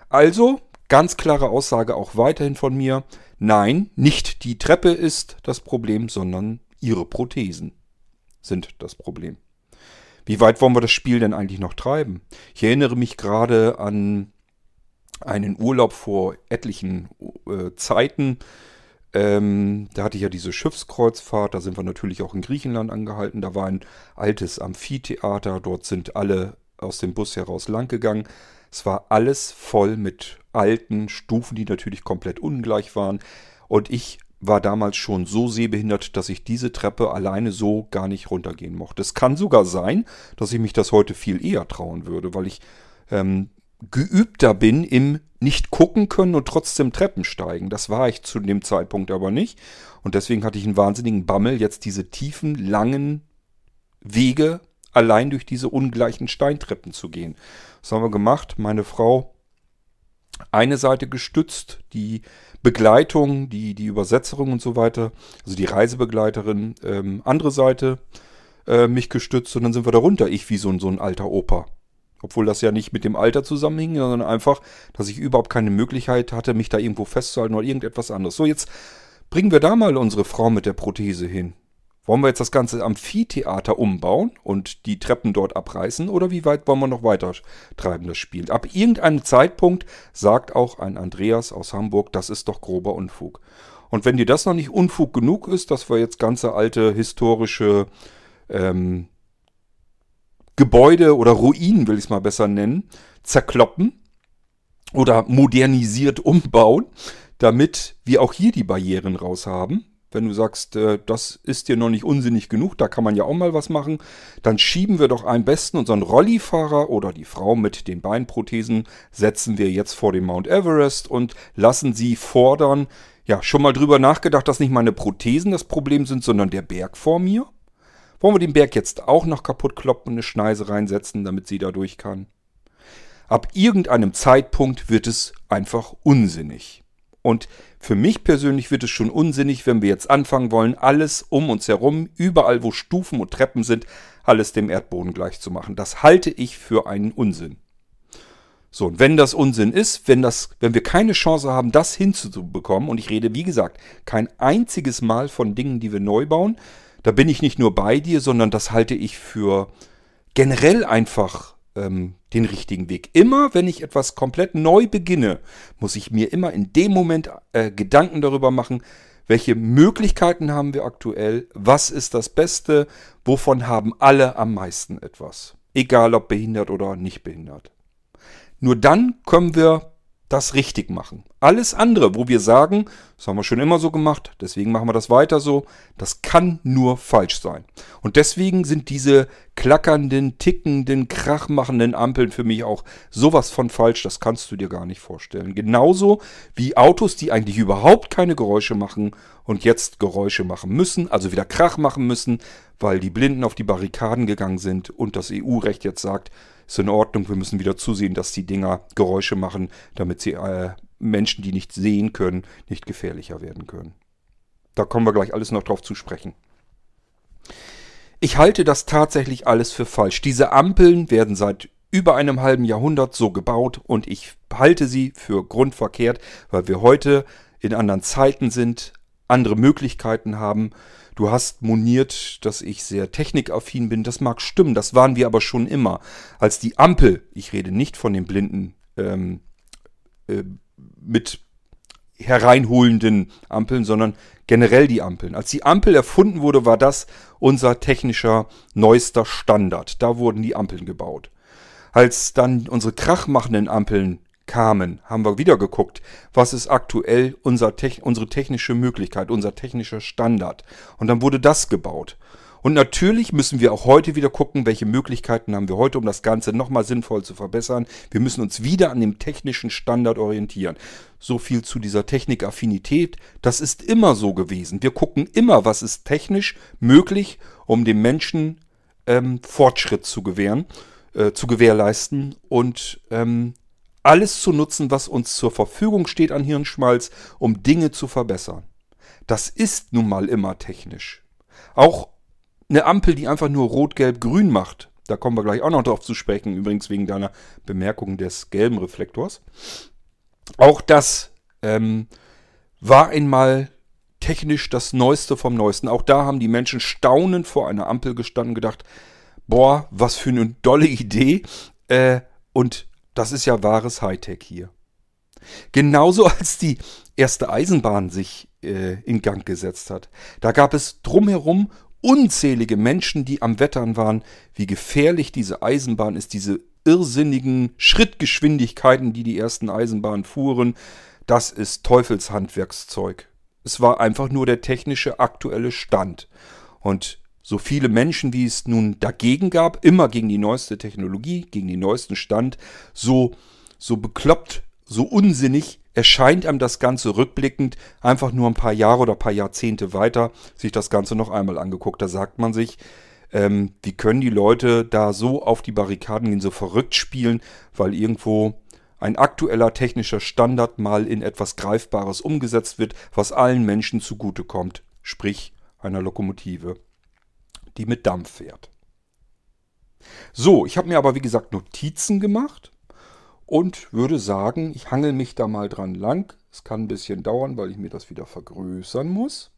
Also Ganz klare Aussage auch weiterhin von mir. Nein, nicht die Treppe ist das Problem, sondern Ihre Prothesen sind das Problem. Wie weit wollen wir das Spiel denn eigentlich noch treiben? Ich erinnere mich gerade an einen Urlaub vor etlichen äh, Zeiten. Ähm, da hatte ich ja diese Schiffskreuzfahrt, da sind wir natürlich auch in Griechenland angehalten. Da war ein altes Amphitheater, dort sind alle aus dem Bus heraus langgegangen. Es war alles voll mit alten Stufen, die natürlich komplett ungleich waren. Und ich war damals schon so sehbehindert, dass ich diese Treppe alleine so gar nicht runtergehen mochte. Es kann sogar sein, dass ich mich das heute viel eher trauen würde, weil ich ähm, geübter bin im nicht gucken können und trotzdem Treppen steigen. Das war ich zu dem Zeitpunkt aber nicht. Und deswegen hatte ich einen wahnsinnigen Bammel, jetzt diese tiefen, langen Wege allein durch diese ungleichen Steintreppen zu gehen. Was haben wir gemacht? Meine Frau eine Seite gestützt, die Begleitung, die, die Übersetzerin und so weiter, also die Reisebegleiterin, ähm, andere Seite äh, mich gestützt und dann sind wir da runter, ich wie so, so ein alter Opa. Obwohl das ja nicht mit dem Alter zusammenhing, sondern einfach, dass ich überhaupt keine Möglichkeit hatte, mich da irgendwo festzuhalten oder irgendetwas anderes. So, jetzt bringen wir da mal unsere Frau mit der Prothese hin. Wollen wir jetzt das ganze Amphitheater umbauen und die Treppen dort abreißen oder wie weit wollen wir noch weiter treiben das Spiel? Ab irgendeinem Zeitpunkt sagt auch ein Andreas aus Hamburg, das ist doch grober Unfug. Und wenn dir das noch nicht Unfug genug ist, dass wir jetzt ganze alte historische ähm, Gebäude oder Ruinen, will ich es mal besser nennen, zerkloppen oder modernisiert umbauen, damit wir auch hier die Barrieren raus haben. Wenn du sagst, äh, das ist dir noch nicht unsinnig genug, da kann man ja auch mal was machen, dann schieben wir doch am besten unseren Rollifahrer oder die Frau mit den Beinprothesen, setzen wir jetzt vor dem Mount Everest und lassen sie fordern. Ja, schon mal drüber nachgedacht, dass nicht meine Prothesen das Problem sind, sondern der Berg vor mir? Wollen wir den Berg jetzt auch noch kaputt kloppen eine Schneise reinsetzen, damit sie da durch kann? Ab irgendeinem Zeitpunkt wird es einfach unsinnig. Und für mich persönlich wird es schon unsinnig, wenn wir jetzt anfangen wollen, alles um uns herum, überall wo Stufen und Treppen sind, alles dem Erdboden gleich zu machen. Das halte ich für einen Unsinn. So, und wenn das Unsinn ist, wenn, das, wenn wir keine Chance haben, das hinzubekommen, und ich rede, wie gesagt, kein einziges Mal von Dingen, die wir neu bauen, da bin ich nicht nur bei dir, sondern das halte ich für generell einfach ähm, den richtigen Weg. Immer, wenn ich etwas komplett neu beginne, muss ich mir immer in dem Moment äh, Gedanken darüber machen, welche Möglichkeiten haben wir aktuell, was ist das Beste, wovon haben alle am meisten etwas. Egal ob behindert oder nicht behindert. Nur dann können wir das richtig machen. Alles andere, wo wir sagen, das haben wir schon immer so gemacht, deswegen machen wir das weiter so, das kann nur falsch sein. Und deswegen sind diese klackernden, tickenden, krachmachenden Ampeln für mich auch sowas von falsch, das kannst du dir gar nicht vorstellen. Genauso wie Autos, die eigentlich überhaupt keine Geräusche machen und jetzt Geräusche machen müssen, also wieder Krach machen müssen, weil die Blinden auf die Barrikaden gegangen sind und das EU-Recht jetzt sagt, ist in Ordnung, wir müssen wieder zusehen, dass die Dinger Geräusche machen, damit sie äh, Menschen, die nicht sehen können, nicht gefährlicher werden können. Da kommen wir gleich alles noch drauf zu sprechen. Ich halte das tatsächlich alles für falsch. Diese Ampeln werden seit über einem halben Jahrhundert so gebaut und ich halte sie für grundverkehrt, weil wir heute in anderen Zeiten sind, andere Möglichkeiten haben Du hast moniert, dass ich sehr technikaffin bin. Das mag stimmen, das waren wir aber schon immer. Als die Ampel, ich rede nicht von den blinden ähm, äh, mit hereinholenden Ampeln, sondern generell die Ampeln. Als die Ampel erfunden wurde, war das unser technischer neuester Standard. Da wurden die Ampeln gebaut. Als dann unsere krachmachenden Ampeln kamen, haben wir wieder geguckt, was ist aktuell unser Te unsere technische Möglichkeit, unser technischer Standard. Und dann wurde das gebaut. Und natürlich müssen wir auch heute wieder gucken, welche Möglichkeiten haben wir heute, um das Ganze nochmal sinnvoll zu verbessern. Wir müssen uns wieder an dem technischen Standard orientieren. So viel zu dieser Technikaffinität. Das ist immer so gewesen. Wir gucken immer, was ist technisch möglich, um dem Menschen ähm, Fortschritt zu gewähren, äh, zu gewährleisten und ähm, alles zu nutzen, was uns zur Verfügung steht an Hirnschmalz, um Dinge zu verbessern. Das ist nun mal immer technisch. Auch eine Ampel, die einfach nur rot, gelb, grün macht, da kommen wir gleich auch noch drauf zu sprechen, übrigens wegen deiner Bemerkung des gelben Reflektors. Auch das ähm, war einmal technisch das Neueste vom Neuesten. Auch da haben die Menschen staunend vor einer Ampel gestanden gedacht, boah, was für eine dolle Idee. Äh, und das ist ja wahres Hightech hier. Genauso als die erste Eisenbahn sich äh, in Gang gesetzt hat. Da gab es drumherum unzählige Menschen, die am Wettern waren, wie gefährlich diese Eisenbahn ist, diese irrsinnigen Schrittgeschwindigkeiten, die die ersten Eisenbahnen fuhren. Das ist Teufelshandwerkszeug. Es war einfach nur der technische aktuelle Stand. Und so viele Menschen, wie es nun dagegen gab, immer gegen die neueste Technologie, gegen den neuesten Stand, so, so bekloppt, so unsinnig erscheint einem das Ganze rückblickend einfach nur ein paar Jahre oder ein paar Jahrzehnte weiter sich das Ganze noch einmal angeguckt. Da sagt man sich, ähm, wie können die Leute da so auf die Barrikaden gehen, so verrückt spielen, weil irgendwo ein aktueller technischer Standard mal in etwas Greifbares umgesetzt wird, was allen Menschen zugutekommt, sprich einer Lokomotive, die mit Dampf fährt. So, ich habe mir aber wie gesagt Notizen gemacht und würde sagen, ich hangel mich da mal dran lang. Es kann ein bisschen dauern, weil ich mir das wieder vergrößern muss.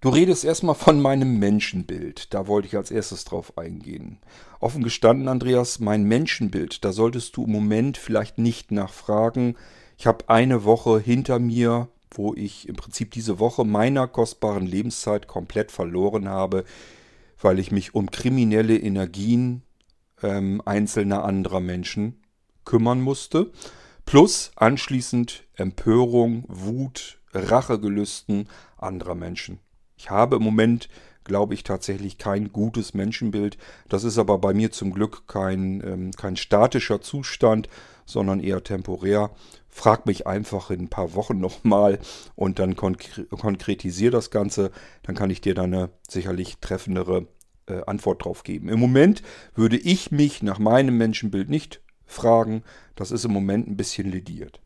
Du redest erstmal von meinem Menschenbild. Da wollte ich als erstes drauf eingehen. Offen gestanden, Andreas, mein Menschenbild, da solltest du im Moment vielleicht nicht nachfragen. Ich habe eine Woche hinter mir, wo ich im Prinzip diese Woche meiner kostbaren Lebenszeit komplett verloren habe, weil ich mich um kriminelle Energien ähm, einzelner anderer Menschen kümmern musste. Plus anschließend Empörung, Wut, Rachegelüsten anderer Menschen. Ich habe im Moment, glaube ich, tatsächlich kein gutes Menschenbild. Das ist aber bei mir zum Glück kein, ähm, kein statischer Zustand, sondern eher temporär. Frag mich einfach in ein paar Wochen [LAUGHS] nochmal und dann konkre konkretisiere das Ganze. Dann kann ich dir da eine sicherlich treffendere äh, Antwort drauf geben. Im Moment würde ich mich nach meinem Menschenbild nicht fragen. Das ist im Moment ein bisschen lediert.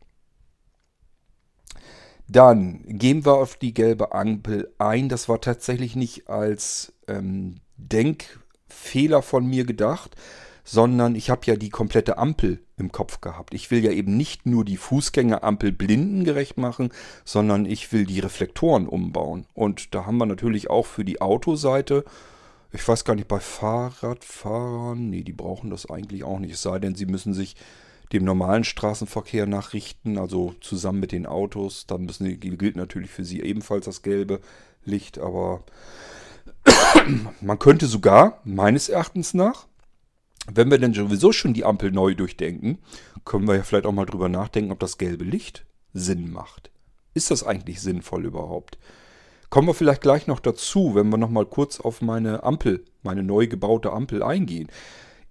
Dann gehen wir auf die gelbe Ampel ein. Das war tatsächlich nicht als ähm, Denkfehler von mir gedacht, sondern ich habe ja die komplette Ampel im Kopf gehabt. Ich will ja eben nicht nur die Fußgängerampel blindengerecht machen, sondern ich will die Reflektoren umbauen. Und da haben wir natürlich auch für die Autoseite, ich weiß gar nicht, bei Fahrradfahrern, nee, die brauchen das eigentlich auch nicht. Es sei denn, sie müssen sich dem normalen Straßenverkehr nachrichten, also zusammen mit den Autos. Dann müssen, gilt natürlich für sie ebenfalls das gelbe Licht, aber man könnte sogar, meines Erachtens nach, wenn wir denn sowieso schon die Ampel neu durchdenken, können wir ja vielleicht auch mal drüber nachdenken, ob das gelbe Licht Sinn macht. Ist das eigentlich sinnvoll überhaupt? Kommen wir vielleicht gleich noch dazu, wenn wir nochmal kurz auf meine Ampel, meine neu gebaute Ampel eingehen.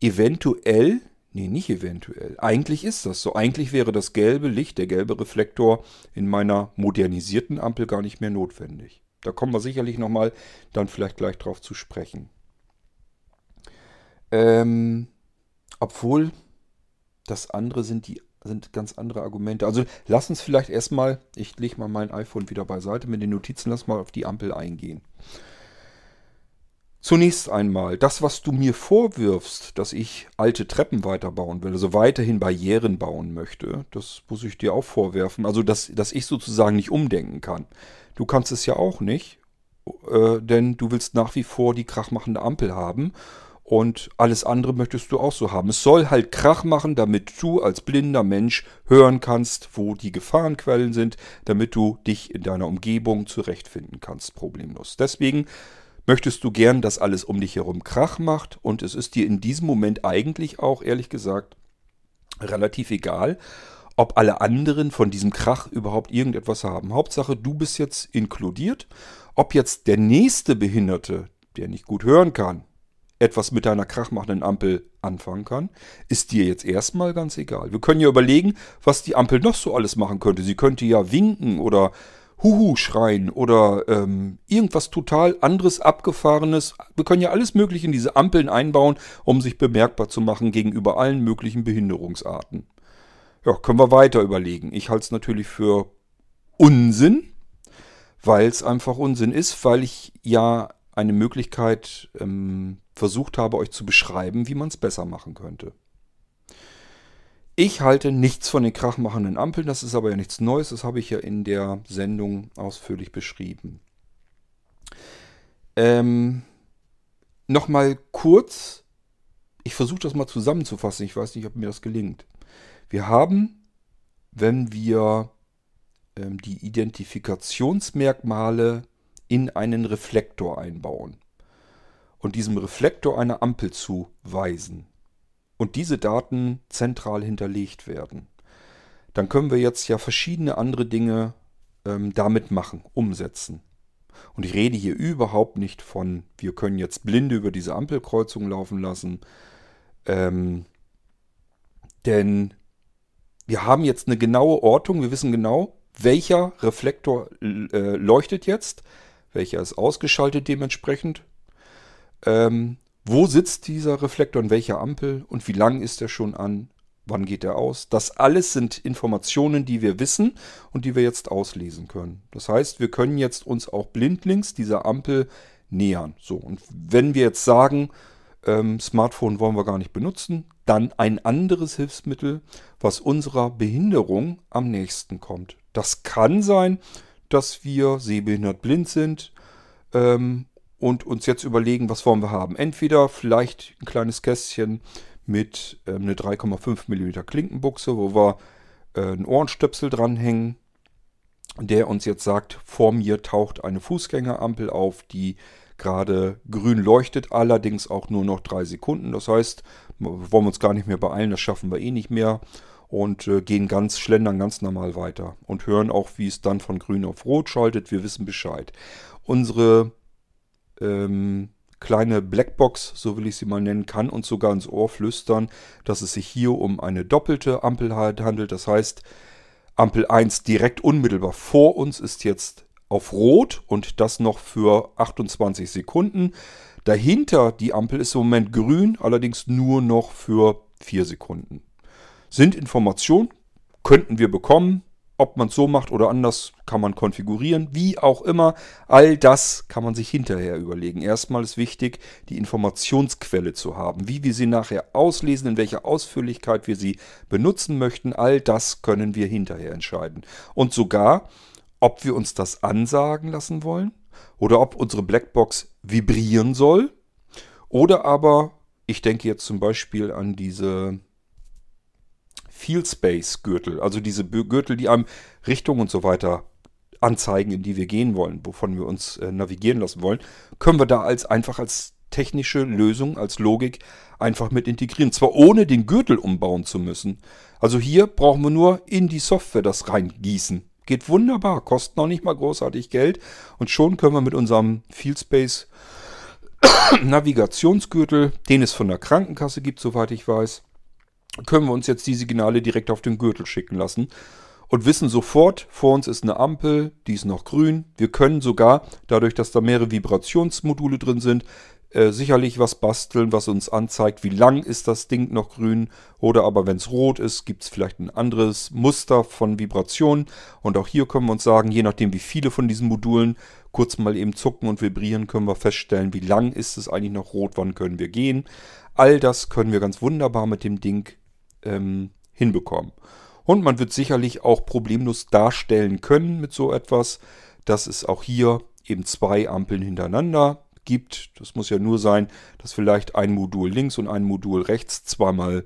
Eventuell Nee, nicht eventuell. Eigentlich ist das so. Eigentlich wäre das gelbe Licht, der gelbe Reflektor in meiner modernisierten Ampel gar nicht mehr notwendig. Da kommen wir sicherlich nochmal dann vielleicht gleich drauf zu sprechen. Ähm, obwohl das andere sind die sind ganz andere Argumente. Also lass uns vielleicht erstmal, ich lege mal mein iPhone wieder beiseite mit den Notizen, lass mal auf die Ampel eingehen. Zunächst einmal, das, was du mir vorwirfst, dass ich alte Treppen weiterbauen will, also weiterhin Barrieren bauen möchte, das muss ich dir auch vorwerfen. Also, dass, dass ich sozusagen nicht umdenken kann. Du kannst es ja auch nicht, äh, denn du willst nach wie vor die krachmachende Ampel haben und alles andere möchtest du auch so haben. Es soll halt Krach machen, damit du als blinder Mensch hören kannst, wo die Gefahrenquellen sind, damit du dich in deiner Umgebung zurechtfinden kannst, problemlos. Deswegen möchtest du gern, dass alles um dich herum Krach macht und es ist dir in diesem Moment eigentlich auch, ehrlich gesagt, relativ egal, ob alle anderen von diesem Krach überhaupt irgendetwas haben. Hauptsache, du bist jetzt inkludiert. Ob jetzt der nächste Behinderte, der nicht gut hören kann, etwas mit deiner krachmachenden Ampel anfangen kann, ist dir jetzt erstmal ganz egal. Wir können ja überlegen, was die Ampel noch so alles machen könnte. Sie könnte ja winken oder Huhu schreien oder ähm, irgendwas total anderes, abgefahrenes. Wir können ja alles Mögliche in diese Ampeln einbauen, um sich bemerkbar zu machen gegenüber allen möglichen Behinderungsarten. Ja, können wir weiter überlegen. Ich halte es natürlich für Unsinn, weil es einfach Unsinn ist, weil ich ja eine Möglichkeit ähm, versucht habe, euch zu beschreiben, wie man es besser machen könnte. Ich halte nichts von den krachmachenden Ampeln, das ist aber ja nichts Neues, das habe ich ja in der Sendung ausführlich beschrieben. Ähm, Nochmal kurz, ich versuche das mal zusammenzufassen, ich weiß nicht, ob mir das gelingt. Wir haben, wenn wir ähm, die Identifikationsmerkmale in einen Reflektor einbauen und diesem Reflektor eine Ampel zuweisen und diese Daten zentral hinterlegt werden, dann können wir jetzt ja verschiedene andere Dinge ähm, damit machen, umsetzen. Und ich rede hier überhaupt nicht von, wir können jetzt blinde über diese Ampelkreuzung laufen lassen. Ähm, denn wir haben jetzt eine genaue Ortung. Wir wissen genau, welcher Reflektor äh, leuchtet jetzt, welcher ist ausgeschaltet dementsprechend. Ähm, wo sitzt dieser Reflektor in welcher Ampel und wie lang ist er schon an? Wann geht er aus? Das alles sind Informationen, die wir wissen und die wir jetzt auslesen können. Das heißt, wir können jetzt uns auch blindlings dieser Ampel nähern. So, und wenn wir jetzt sagen, ähm, Smartphone wollen wir gar nicht benutzen, dann ein anderes Hilfsmittel, was unserer Behinderung am nächsten kommt. Das kann sein, dass wir sehbehindert blind sind ähm, und uns jetzt überlegen, was wollen wir haben. Entweder vielleicht ein kleines Kästchen mit ähm, eine 3,5 mm Klinkenbuchse, wo wir äh, einen Ohrenstöpsel dranhängen, der uns jetzt sagt, vor mir taucht eine Fußgängerampel auf, die gerade grün leuchtet, allerdings auch nur noch drei Sekunden. Das heißt, wollen wir uns gar nicht mehr beeilen, das schaffen wir eh nicht mehr und äh, gehen ganz, schlendern ganz normal weiter und hören auch, wie es dann von grün auf rot schaltet. Wir wissen Bescheid. Unsere ähm, kleine Blackbox, so will ich sie mal nennen, kann uns sogar ins Ohr flüstern, dass es sich hier um eine doppelte Ampel handelt. Das heißt, Ampel 1 direkt unmittelbar vor uns ist jetzt auf Rot und das noch für 28 Sekunden. Dahinter die Ampel ist im Moment grün, allerdings nur noch für 4 Sekunden. Sind Informationen, könnten wir bekommen, ob man es so macht oder anders, kann man konfigurieren. Wie auch immer, all das kann man sich hinterher überlegen. Erstmal ist wichtig, die Informationsquelle zu haben. Wie wir sie nachher auslesen, in welcher Ausführlichkeit wir sie benutzen möchten, all das können wir hinterher entscheiden. Und sogar, ob wir uns das ansagen lassen wollen oder ob unsere Blackbox vibrieren soll. Oder aber, ich denke jetzt zum Beispiel an diese Field Space Gürtel, also diese Gürtel, die einem Richtung und so weiter anzeigen, in die wir gehen wollen, wovon wir uns äh, navigieren lassen wollen, können wir da als einfach als technische Lösung, als Logik einfach mit integrieren. Zwar ohne den Gürtel umbauen zu müssen. Also hier brauchen wir nur in die Software das reingießen. Geht wunderbar, kostet noch nicht mal großartig Geld und schon können wir mit unserem Field Space [COUGHS] Navigationsgürtel, den es von der Krankenkasse gibt, soweit ich weiß, können wir uns jetzt die Signale direkt auf den Gürtel schicken lassen und wissen sofort, vor uns ist eine Ampel, die ist noch grün. Wir können sogar, dadurch, dass da mehrere Vibrationsmodule drin sind, äh, sicherlich was basteln, was uns anzeigt, wie lang ist das Ding noch grün. Oder aber wenn es rot ist, gibt es vielleicht ein anderes Muster von Vibrationen. Und auch hier können wir uns sagen, je nachdem wie viele von diesen Modulen kurz mal eben zucken und vibrieren, können wir feststellen, wie lang ist es eigentlich noch rot, wann können wir gehen. All das können wir ganz wunderbar mit dem Ding ähm, hinbekommen. Und man wird sicherlich auch problemlos darstellen können mit so etwas, dass es auch hier eben zwei Ampeln hintereinander gibt. Das muss ja nur sein, dass vielleicht ein Modul links und ein Modul rechts zweimal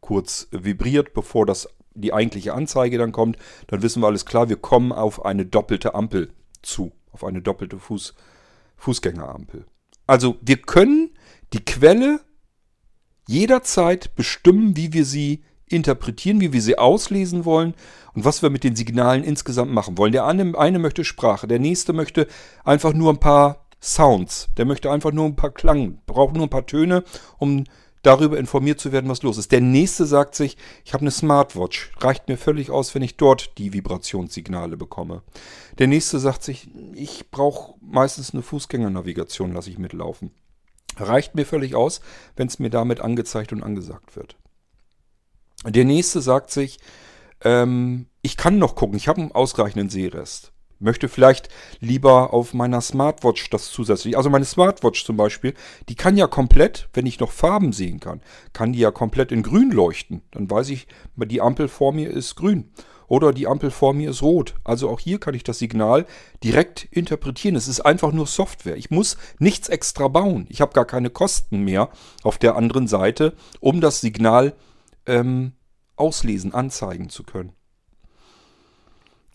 kurz vibriert, bevor das die eigentliche Anzeige dann kommt. Dann wissen wir alles klar, wir kommen auf eine doppelte Ampel zu, auf eine doppelte Fuß, Fußgängerampel. Also wir können die Quelle jederzeit bestimmen, wie wir sie interpretieren, wie wir sie auslesen wollen und was wir mit den Signalen insgesamt machen wollen. Der eine, eine möchte Sprache, der nächste möchte einfach nur ein paar Sounds, der möchte einfach nur ein paar Klang, braucht nur ein paar Töne, um darüber informiert zu werden, was los ist. Der nächste sagt sich, ich habe eine Smartwatch, reicht mir völlig aus, wenn ich dort die Vibrationssignale bekomme. Der nächste sagt sich, ich brauche meistens eine Fußgängernavigation, lasse ich mitlaufen. Reicht mir völlig aus, wenn es mir damit angezeigt und angesagt wird. Der nächste sagt sich, ähm, ich kann noch gucken, ich habe einen ausreichenden Sehrest. Möchte vielleicht lieber auf meiner Smartwatch das zusätzlich. Also meine Smartwatch zum Beispiel, die kann ja komplett, wenn ich noch Farben sehen kann, kann die ja komplett in grün leuchten. Dann weiß ich, die Ampel vor mir ist grün. Oder die Ampel vor mir ist rot. Also auch hier kann ich das Signal direkt interpretieren. Es ist einfach nur Software. Ich muss nichts extra bauen. Ich habe gar keine Kosten mehr auf der anderen Seite, um das Signal ähm, auslesen, anzeigen zu können.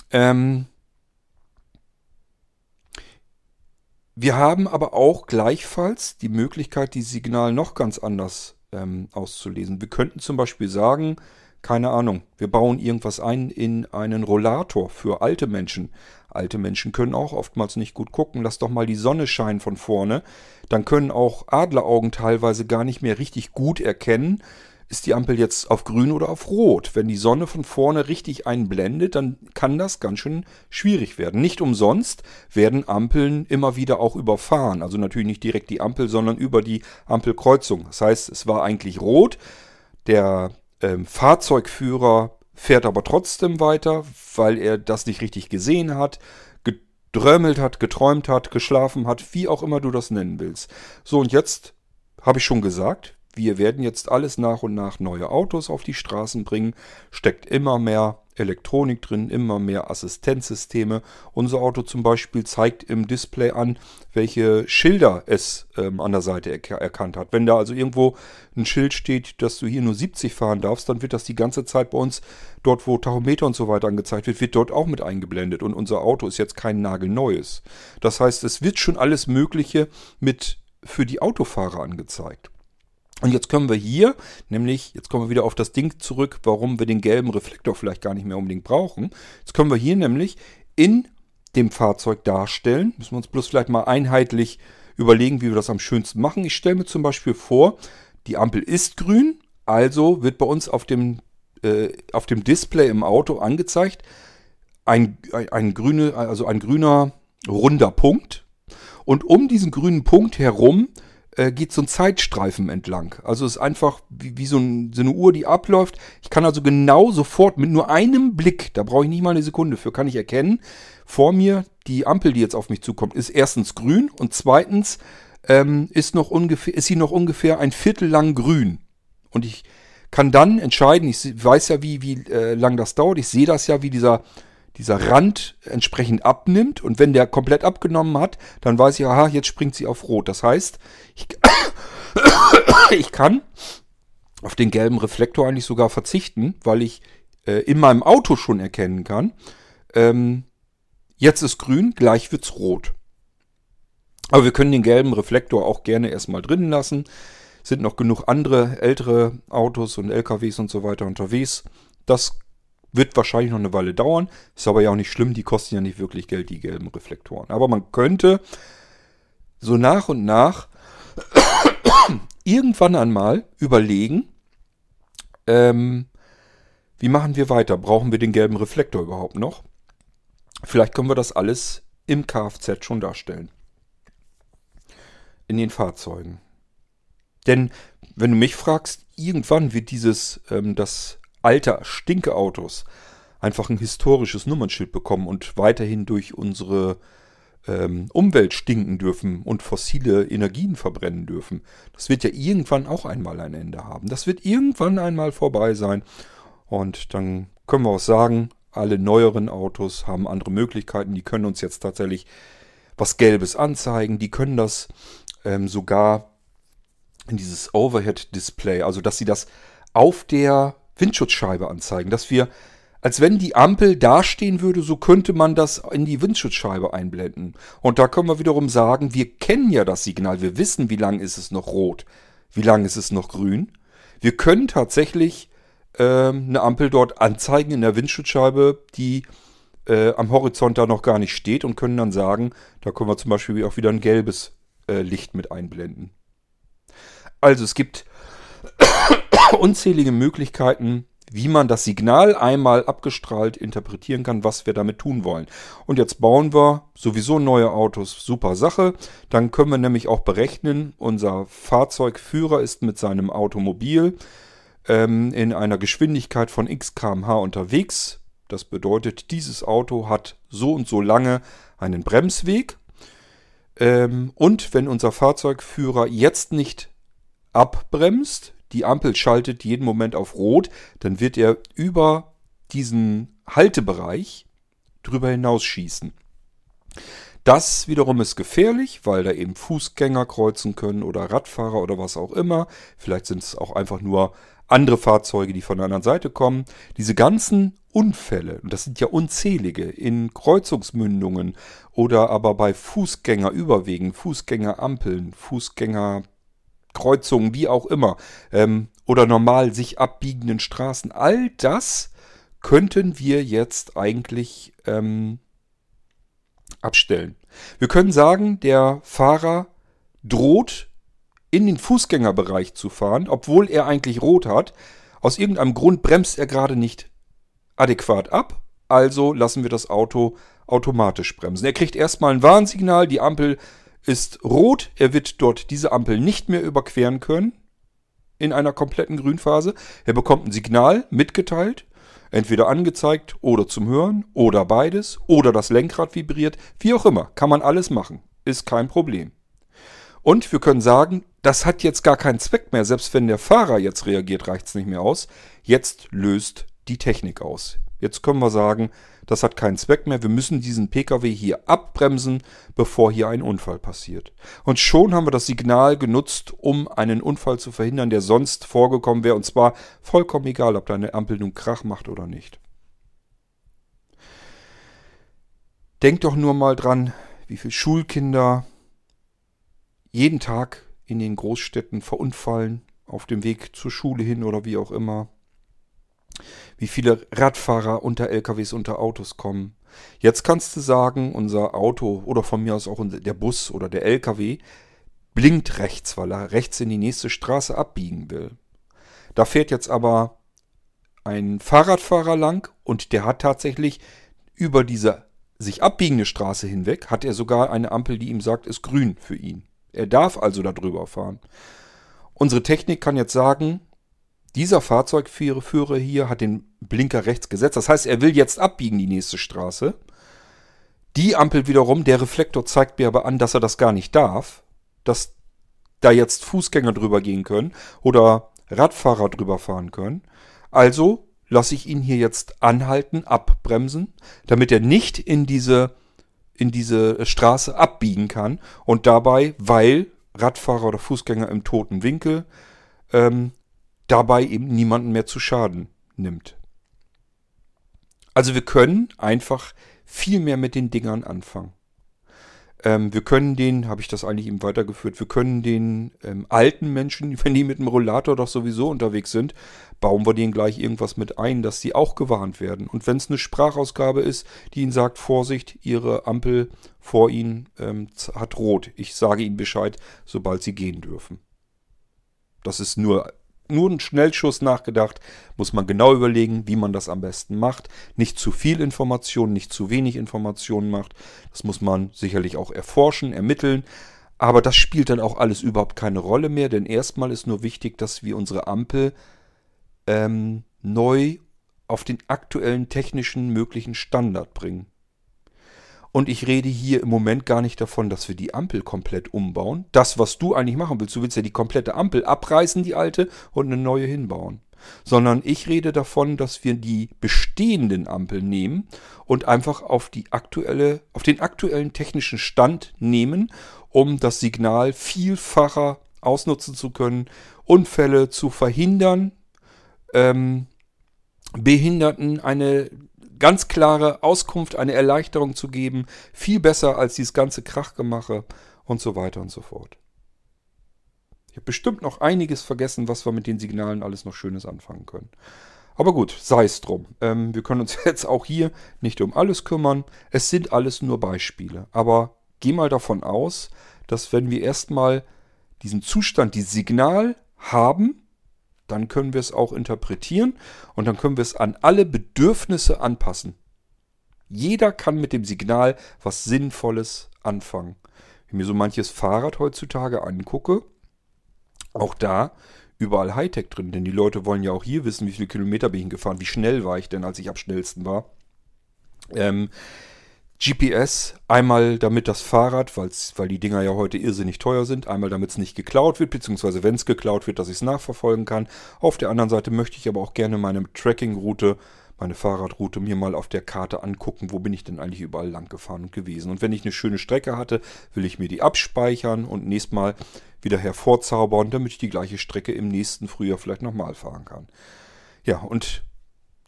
Ähm wir haben aber auch gleichfalls die Möglichkeit, die Signal noch ganz anders ähm, auszulesen. Wir könnten zum Beispiel sagen, keine Ahnung, wir bauen irgendwas ein in einen Rollator für alte Menschen. Alte Menschen können auch oftmals nicht gut gucken. Lass doch mal die Sonne scheinen von vorne. Dann können auch Adleraugen teilweise gar nicht mehr richtig gut erkennen, ist die Ampel jetzt auf grün oder auf rot. Wenn die Sonne von vorne richtig einblendet, dann kann das ganz schön schwierig werden. Nicht umsonst werden Ampeln immer wieder auch überfahren. Also natürlich nicht direkt die Ampel, sondern über die Ampelkreuzung. Das heißt, es war eigentlich rot. Der ähm, Fahrzeugführer fährt aber trotzdem weiter, weil er das nicht richtig gesehen hat, gedrömmelt hat, geträumt hat, geschlafen hat, wie auch immer du das nennen willst. So, und jetzt habe ich schon gesagt, wir werden jetzt alles nach und nach neue Autos auf die Straßen bringen, steckt immer mehr Elektronik drin, immer mehr Assistenzsysteme. Unser Auto zum Beispiel zeigt im Display an, welche Schilder es ähm, an der Seite er erkannt hat. Wenn da also irgendwo ein Schild steht, dass du hier nur 70 fahren darfst, dann wird das die ganze Zeit bei uns dort, wo Tachometer und so weiter angezeigt wird, wird dort auch mit eingeblendet. Und unser Auto ist jetzt kein nagelneues. Das heißt, es wird schon alles Mögliche mit für die Autofahrer angezeigt. Und jetzt können wir hier, nämlich, jetzt kommen wir wieder auf das Ding zurück, warum wir den gelben Reflektor vielleicht gar nicht mehr unbedingt brauchen. Jetzt können wir hier nämlich in dem Fahrzeug darstellen. Müssen wir uns bloß vielleicht mal einheitlich überlegen, wie wir das am schönsten machen. Ich stelle mir zum Beispiel vor, die Ampel ist grün, also wird bei uns auf dem, äh, auf dem Display im Auto angezeigt, ein, ein, ein, grüne, also ein grüner runder Punkt. Und um diesen grünen Punkt herum äh, geht so ein Zeitstreifen entlang. Also es ist einfach wie, wie so, ein, so, eine Uhr, die abläuft. Ich kann also genau sofort mit nur einem Blick, da brauche ich nicht mal eine Sekunde für, kann ich erkennen, vor mir die Ampel, die jetzt auf mich zukommt, ist erstens grün und zweitens ähm, ist, noch ungefähr, ist sie noch ungefähr ein Viertel lang grün. Und ich kann dann entscheiden, ich weiß ja, wie, wie äh, lang das dauert, ich sehe das ja, wie dieser dieser Rand entsprechend abnimmt und wenn der komplett abgenommen hat, dann weiß ich, aha, jetzt springt sie auf Rot. Das heißt, ich, [COUGHS] ich kann auf den gelben Reflektor eigentlich sogar verzichten, weil ich äh, in meinem Auto schon erkennen kann, ähm, jetzt ist grün, gleich wird's rot. Aber wir können den gelben Reflektor auch gerne erstmal drinnen lassen. Sind noch genug andere ältere Autos und LKWs und so weiter unterwegs. Das wird wahrscheinlich noch eine Weile dauern. Ist aber ja auch nicht schlimm, die kosten ja nicht wirklich Geld, die gelben Reflektoren. Aber man könnte so nach und nach [COUGHS] irgendwann einmal überlegen, ähm, wie machen wir weiter? Brauchen wir den gelben Reflektor überhaupt noch? Vielleicht können wir das alles im Kfz schon darstellen. In den Fahrzeugen. Denn wenn du mich fragst, irgendwann wird dieses, ähm, das alter Stinkeautos einfach ein historisches Nummernschild bekommen und weiterhin durch unsere ähm, Umwelt stinken dürfen und fossile Energien verbrennen dürfen. Das wird ja irgendwann auch einmal ein Ende haben. Das wird irgendwann einmal vorbei sein. Und dann können wir auch sagen, alle neueren Autos haben andere Möglichkeiten. Die können uns jetzt tatsächlich was Gelbes anzeigen. Die können das ähm, sogar in dieses Overhead-Display, also dass sie das auf der Windschutzscheibe anzeigen, dass wir, als wenn die Ampel dastehen würde, so könnte man das in die Windschutzscheibe einblenden. Und da können wir wiederum sagen, wir kennen ja das Signal, wir wissen, wie lang ist es noch rot, wie lang ist es noch grün. Wir können tatsächlich äh, eine Ampel dort anzeigen in der Windschutzscheibe, die äh, am Horizont da noch gar nicht steht und können dann sagen, da können wir zum Beispiel auch wieder ein gelbes äh, Licht mit einblenden. Also es gibt [COUGHS] unzählige Möglichkeiten, wie man das Signal einmal abgestrahlt interpretieren kann, was wir damit tun wollen. Und jetzt bauen wir sowieso neue Autos, super Sache. Dann können wir nämlich auch berechnen, unser Fahrzeugführer ist mit seinem Automobil ähm, in einer Geschwindigkeit von x kmh unterwegs. Das bedeutet, dieses Auto hat so und so lange einen Bremsweg. Ähm, und wenn unser Fahrzeugführer jetzt nicht abbremst, die Ampel schaltet jeden Moment auf Rot, dann wird er über diesen Haltebereich drüber hinausschießen. Das wiederum ist gefährlich, weil da eben Fußgänger kreuzen können oder Radfahrer oder was auch immer. Vielleicht sind es auch einfach nur andere Fahrzeuge, die von der anderen Seite kommen. Diese ganzen Unfälle, und das sind ja unzählige, in Kreuzungsmündungen oder aber bei Fußgängerüberwegen, Fußgängerampeln, Fußgängerkreuzungen, wie auch immer, ähm, oder normal sich abbiegenden Straßen, all das könnten wir jetzt eigentlich ähm, abstellen. Wir können sagen, der Fahrer droht in den Fußgängerbereich zu fahren, obwohl er eigentlich rot hat. Aus irgendeinem Grund bremst er gerade nicht adäquat ab, also lassen wir das Auto automatisch bremsen. Er kriegt erstmal ein Warnsignal, die Ampel ist rot, er wird dort diese Ampel nicht mehr überqueren können in einer kompletten Grünphase. Er bekommt ein Signal mitgeteilt, entweder angezeigt oder zum Hören oder beides oder das Lenkrad vibriert, wie auch immer, kann man alles machen, ist kein Problem. Und wir können sagen, das hat jetzt gar keinen Zweck mehr. Selbst wenn der Fahrer jetzt reagiert, reicht es nicht mehr aus. Jetzt löst die Technik aus. Jetzt können wir sagen, das hat keinen Zweck mehr. Wir müssen diesen Pkw hier abbremsen, bevor hier ein Unfall passiert. Und schon haben wir das Signal genutzt, um einen Unfall zu verhindern, der sonst vorgekommen wäre. Und zwar vollkommen egal, ob deine Ampel nun Krach macht oder nicht. Denkt doch nur mal dran, wie viele Schulkinder jeden Tag in den Großstädten verunfallen, auf dem Weg zur Schule hin oder wie auch immer. Wie viele Radfahrer unter LKWs, unter Autos kommen. Jetzt kannst du sagen, unser Auto oder von mir aus auch der Bus oder der LKW blinkt rechts, weil er rechts in die nächste Straße abbiegen will. Da fährt jetzt aber ein Fahrradfahrer lang und der hat tatsächlich über diese sich abbiegende Straße hinweg, hat er sogar eine Ampel, die ihm sagt, ist grün für ihn. Er darf also darüber fahren. Unsere Technik kann jetzt sagen, dieser Fahrzeugführer hier hat den Blinker rechts gesetzt. Das heißt, er will jetzt abbiegen die nächste Straße. Die Ampel wiederum, der Reflektor zeigt mir aber an, dass er das gar nicht darf. Dass da jetzt Fußgänger drüber gehen können oder Radfahrer drüber fahren können. Also lasse ich ihn hier jetzt anhalten, abbremsen, damit er nicht in diese in diese Straße abbiegen kann und dabei, weil Radfahrer oder Fußgänger im toten Winkel, ähm, dabei eben niemanden mehr zu Schaden nimmt. Also wir können einfach viel mehr mit den Dingern anfangen. Ähm, wir können den, habe ich das eigentlich eben weitergeführt, wir können den ähm, alten Menschen, [LAUGHS] wenn die mit dem Rollator doch sowieso unterwegs sind, bauen wir denen gleich irgendwas mit ein, dass sie auch gewarnt werden. Und wenn es eine Sprachausgabe ist, die ihnen sagt, Vorsicht, ihre Ampel vor ihnen ähm, hat rot. Ich sage ihnen Bescheid, sobald sie gehen dürfen. Das ist nur nur ein Schnellschuss nachgedacht, muss man genau überlegen, wie man das am besten macht. Nicht zu viel Information, nicht zu wenig Information macht. Das muss man sicherlich auch erforschen, ermitteln. Aber das spielt dann auch alles überhaupt keine Rolle mehr, denn erstmal ist nur wichtig, dass wir unsere Ampel ähm, neu auf den aktuellen technischen möglichen Standard bringen. Und ich rede hier im Moment gar nicht davon, dass wir die Ampel komplett umbauen. Das, was du eigentlich machen willst, du willst ja die komplette Ampel abreißen, die alte, und eine neue hinbauen. Sondern ich rede davon, dass wir die bestehenden Ampeln nehmen und einfach auf, die aktuelle, auf den aktuellen technischen Stand nehmen, um das Signal vielfacher ausnutzen zu können, Unfälle zu verhindern, ähm, Behinderten eine ganz klare Auskunft, eine Erleichterung zu geben. Viel besser als dieses ganze Krachgemache und so weiter und so fort. Ich habe bestimmt noch einiges vergessen, was wir mit den Signalen alles noch Schönes anfangen können. Aber gut, sei es drum. Ähm, wir können uns [LAUGHS] jetzt auch hier nicht um alles kümmern. Es sind alles nur Beispiele. Aber geh mal davon aus, dass wenn wir erstmal diesen Zustand, dieses Signal haben, dann können wir es auch interpretieren und dann können wir es an alle Bedürfnisse anpassen. Jeder kann mit dem Signal was Sinnvolles anfangen. Wenn ich mir so manches Fahrrad heutzutage angucke, auch da überall Hightech drin, denn die Leute wollen ja auch hier wissen, wie viele Kilometer bin ich gefahren, wie schnell war ich denn, als ich am schnellsten war. Ähm, GPS, einmal damit das Fahrrad, weil die Dinger ja heute irrsinnig teuer sind, einmal damit es nicht geklaut wird, beziehungsweise wenn es geklaut wird, dass ich es nachverfolgen kann. Auf der anderen Seite möchte ich aber auch gerne meine Tracking-Route, meine Fahrradroute mir mal auf der Karte angucken, wo bin ich denn eigentlich überall lang gefahren und gewesen. Und wenn ich eine schöne Strecke hatte, will ich mir die abspeichern und nächstes Mal wieder hervorzaubern, damit ich die gleiche Strecke im nächsten Frühjahr vielleicht nochmal fahren kann. Ja, und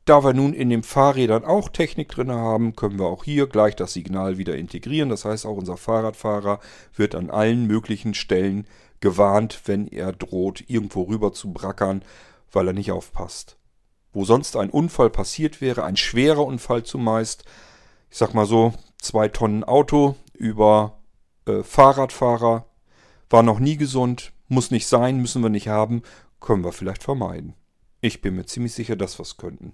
da wir nun in den Fahrrädern auch Technik drin haben, können wir auch hier gleich das Signal wieder integrieren. Das heißt, auch unser Fahrradfahrer wird an allen möglichen Stellen gewarnt, wenn er droht, irgendwo rüber zu brackern, weil er nicht aufpasst. Wo sonst ein Unfall passiert wäre, ein schwerer Unfall zumeist, ich sag mal so, zwei Tonnen Auto über äh, Fahrradfahrer, war noch nie gesund, muss nicht sein, müssen wir nicht haben, können wir vielleicht vermeiden. Ich bin mir ziemlich sicher, dass wir es könnten.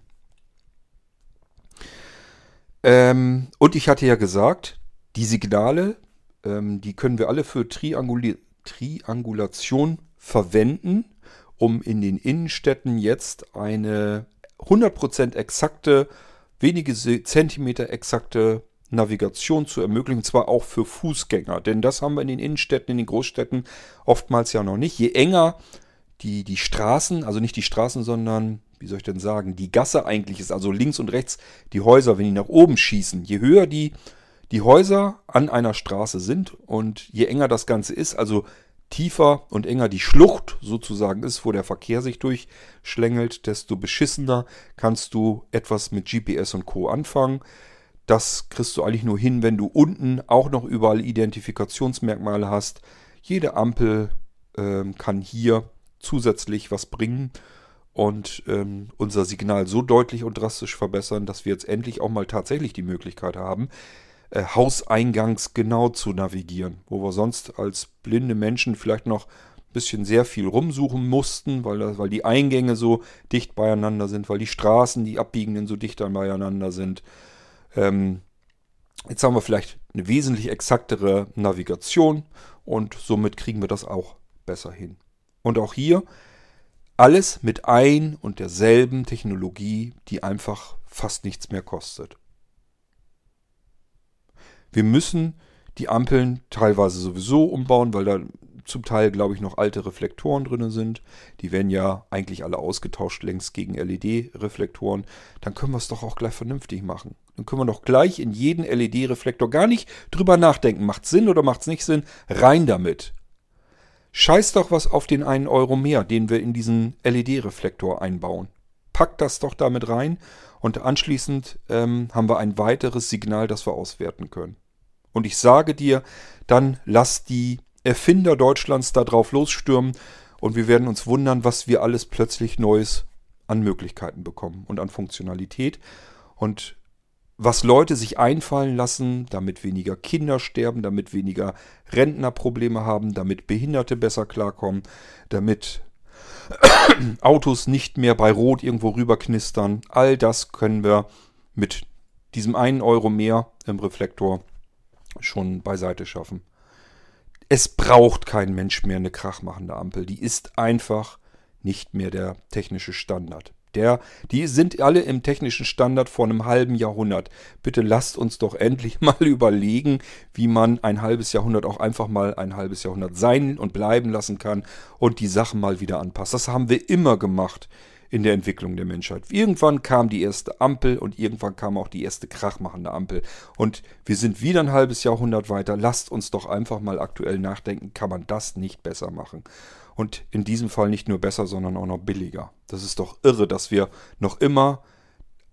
Ähm, und ich hatte ja gesagt, die Signale, ähm, die können wir alle für Trianguli Triangulation verwenden, um in den Innenstädten jetzt eine 100% exakte, wenige Zentimeter exakte Navigation zu ermöglichen, und zwar auch für Fußgänger. Denn das haben wir in den Innenstädten, in den Großstädten oftmals ja noch nicht. Je enger die, die Straßen, also nicht die Straßen, sondern wie soll ich denn sagen, die Gasse eigentlich ist, also links und rechts die Häuser, wenn die nach oben schießen, je höher die, die Häuser an einer Straße sind und je enger das Ganze ist, also tiefer und enger die Schlucht sozusagen ist, wo der Verkehr sich durchschlängelt, desto beschissener kannst du etwas mit GPS und Co. anfangen. Das kriegst du eigentlich nur hin, wenn du unten auch noch überall Identifikationsmerkmale hast. Jede Ampel äh, kann hier zusätzlich was bringen und ähm, unser Signal so deutlich und drastisch verbessern, dass wir jetzt endlich auch mal tatsächlich die Möglichkeit haben, äh, Hauseingangs genau zu navigieren, wo wir sonst als blinde Menschen vielleicht noch ein bisschen sehr viel rumsuchen mussten, weil, weil die Eingänge so dicht beieinander sind, weil die Straßen, die abbiegenden so dicht beieinander sind. Ähm, jetzt haben wir vielleicht eine wesentlich exaktere Navigation und somit kriegen wir das auch besser hin. Und auch hier alles mit ein und derselben Technologie, die einfach fast nichts mehr kostet. Wir müssen die Ampeln teilweise sowieso umbauen, weil da zum Teil, glaube ich, noch alte Reflektoren drin sind. Die werden ja eigentlich alle ausgetauscht längst gegen LED-Reflektoren. Dann können wir es doch auch gleich vernünftig machen. Dann können wir doch gleich in jeden LED-Reflektor gar nicht drüber nachdenken. Macht Sinn oder macht es nicht Sinn? Rein damit. Scheiß doch was auf den einen Euro mehr, den wir in diesen LED-Reflektor einbauen. Packt das doch damit rein und anschließend ähm, haben wir ein weiteres Signal, das wir auswerten können. Und ich sage dir, dann lass die Erfinder Deutschlands da drauf losstürmen und wir werden uns wundern, was wir alles plötzlich Neues an Möglichkeiten bekommen und an Funktionalität. Und was Leute sich einfallen lassen, damit weniger Kinder sterben, damit weniger Rentner Probleme haben, damit Behinderte besser klarkommen, damit [COUGHS] Autos nicht mehr bei Rot irgendwo rüberknistern. All das können wir mit diesem einen Euro mehr im Reflektor schon beiseite schaffen. Es braucht kein Mensch mehr eine krachmachende Ampel. Die ist einfach nicht mehr der technische Standard. Der, die sind alle im technischen Standard vor einem halben Jahrhundert. Bitte lasst uns doch endlich [LAUGHS] mal überlegen, wie man ein halbes Jahrhundert auch einfach mal ein halbes Jahrhundert sein und bleiben lassen kann und die Sachen mal wieder anpasst. Das haben wir immer gemacht in der Entwicklung der Menschheit. Irgendwann kam die erste Ampel und irgendwann kam auch die erste krachmachende Ampel. Und wir sind wieder ein halbes Jahrhundert weiter. Lasst uns doch einfach mal aktuell nachdenken, kann man das nicht besser machen? Und in diesem Fall nicht nur besser, sondern auch noch billiger. Das ist doch irre, dass wir noch immer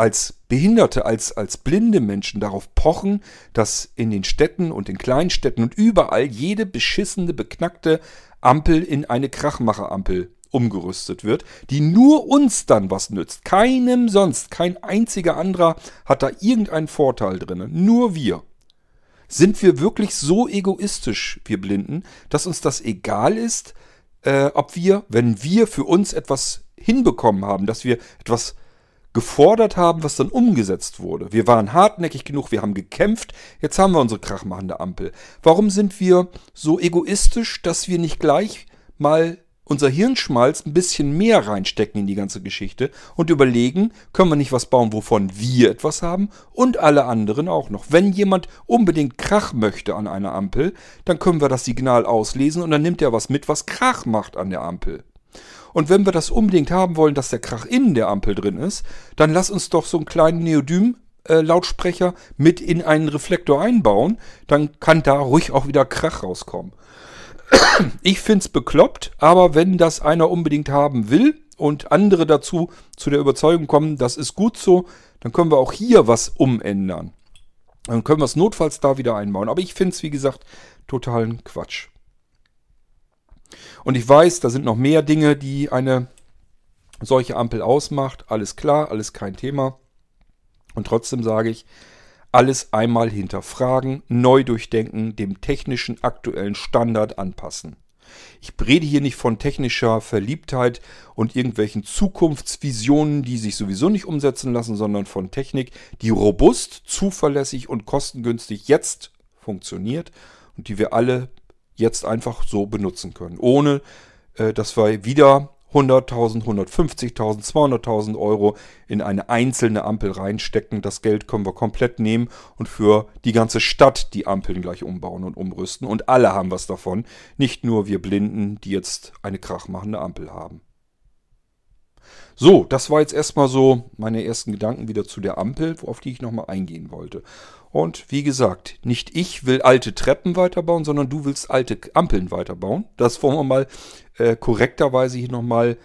als Behinderte, als, als blinde Menschen darauf pochen, dass in den Städten und in Kleinstädten und überall jede beschissene, beknackte Ampel in eine Krachmacherampel umgerüstet wird, die nur uns dann was nützt. Keinem sonst, kein einziger anderer hat da irgendeinen Vorteil drin. Nur wir. Sind wir wirklich so egoistisch, wir Blinden, dass uns das egal ist, äh, ob wir, wenn wir für uns etwas hinbekommen haben, dass wir etwas gefordert haben, was dann umgesetzt wurde. Wir waren hartnäckig genug, wir haben gekämpft, jetzt haben wir unsere krachmachende Ampel. Warum sind wir so egoistisch, dass wir nicht gleich mal unser Hirnschmalz ein bisschen mehr reinstecken in die ganze Geschichte und überlegen, können wir nicht was bauen, wovon wir etwas haben und alle anderen auch noch. Wenn jemand unbedingt Krach möchte an einer Ampel, dann können wir das Signal auslesen und dann nimmt er was mit, was Krach macht an der Ampel. Und wenn wir das unbedingt haben wollen, dass der Krach in der Ampel drin ist, dann lass uns doch so einen kleinen Neodym äh, Lautsprecher mit in einen Reflektor einbauen, dann kann da ruhig auch wieder Krach rauskommen. Ich finde es bekloppt, aber wenn das einer unbedingt haben will und andere dazu zu der Überzeugung kommen, das ist gut so, dann können wir auch hier was umändern. Dann können wir es notfalls da wieder einbauen. Aber ich finde es, wie gesagt, totalen Quatsch. Und ich weiß, da sind noch mehr Dinge, die eine solche Ampel ausmacht. Alles klar, alles kein Thema. Und trotzdem sage ich, alles einmal hinterfragen, neu durchdenken, dem technischen aktuellen Standard anpassen. Ich rede hier nicht von technischer Verliebtheit und irgendwelchen Zukunftsvisionen, die sich sowieso nicht umsetzen lassen, sondern von Technik, die robust, zuverlässig und kostengünstig jetzt funktioniert und die wir alle jetzt einfach so benutzen können, ohne äh, dass wir wieder 100.000, 150.000, 200.000 Euro in eine einzelne Ampel reinstecken. Das Geld können wir komplett nehmen und für die ganze Stadt die Ampeln gleich umbauen und umrüsten. Und alle haben was davon. Nicht nur wir Blinden, die jetzt eine krachmachende Ampel haben. So, das war jetzt erstmal so meine ersten Gedanken wieder zu der Ampel, auf die ich nochmal eingehen wollte. Und wie gesagt, nicht ich will alte Treppen weiterbauen, sondern du willst alte Ampeln weiterbauen. Das wollen wir mal äh, korrekterweise hier nochmal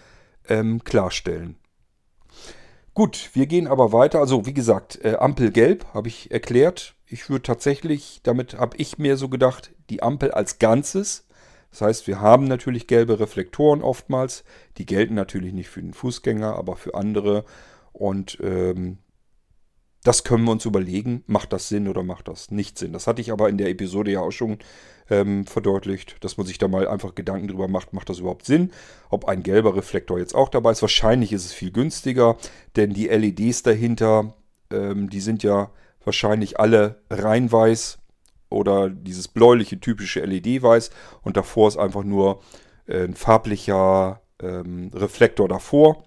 ähm, klarstellen. Gut, wir gehen aber weiter. Also wie gesagt, äh, Ampel gelb habe ich erklärt. Ich würde tatsächlich, damit habe ich mir so gedacht, die Ampel als Ganzes. Das heißt, wir haben natürlich gelbe Reflektoren oftmals. Die gelten natürlich nicht für den Fußgänger, aber für andere. Und ähm, das können wir uns überlegen, macht das Sinn oder macht das nicht Sinn. Das hatte ich aber in der Episode ja auch schon ähm, verdeutlicht, dass man sich da mal einfach Gedanken drüber macht, macht das überhaupt Sinn? Ob ein gelber Reflektor jetzt auch dabei ist. Wahrscheinlich ist es viel günstiger, denn die LEDs dahinter, ähm, die sind ja wahrscheinlich alle rein weiß oder dieses bläuliche typische LED-Weiß und davor ist einfach nur äh, ein farblicher ähm, Reflektor davor.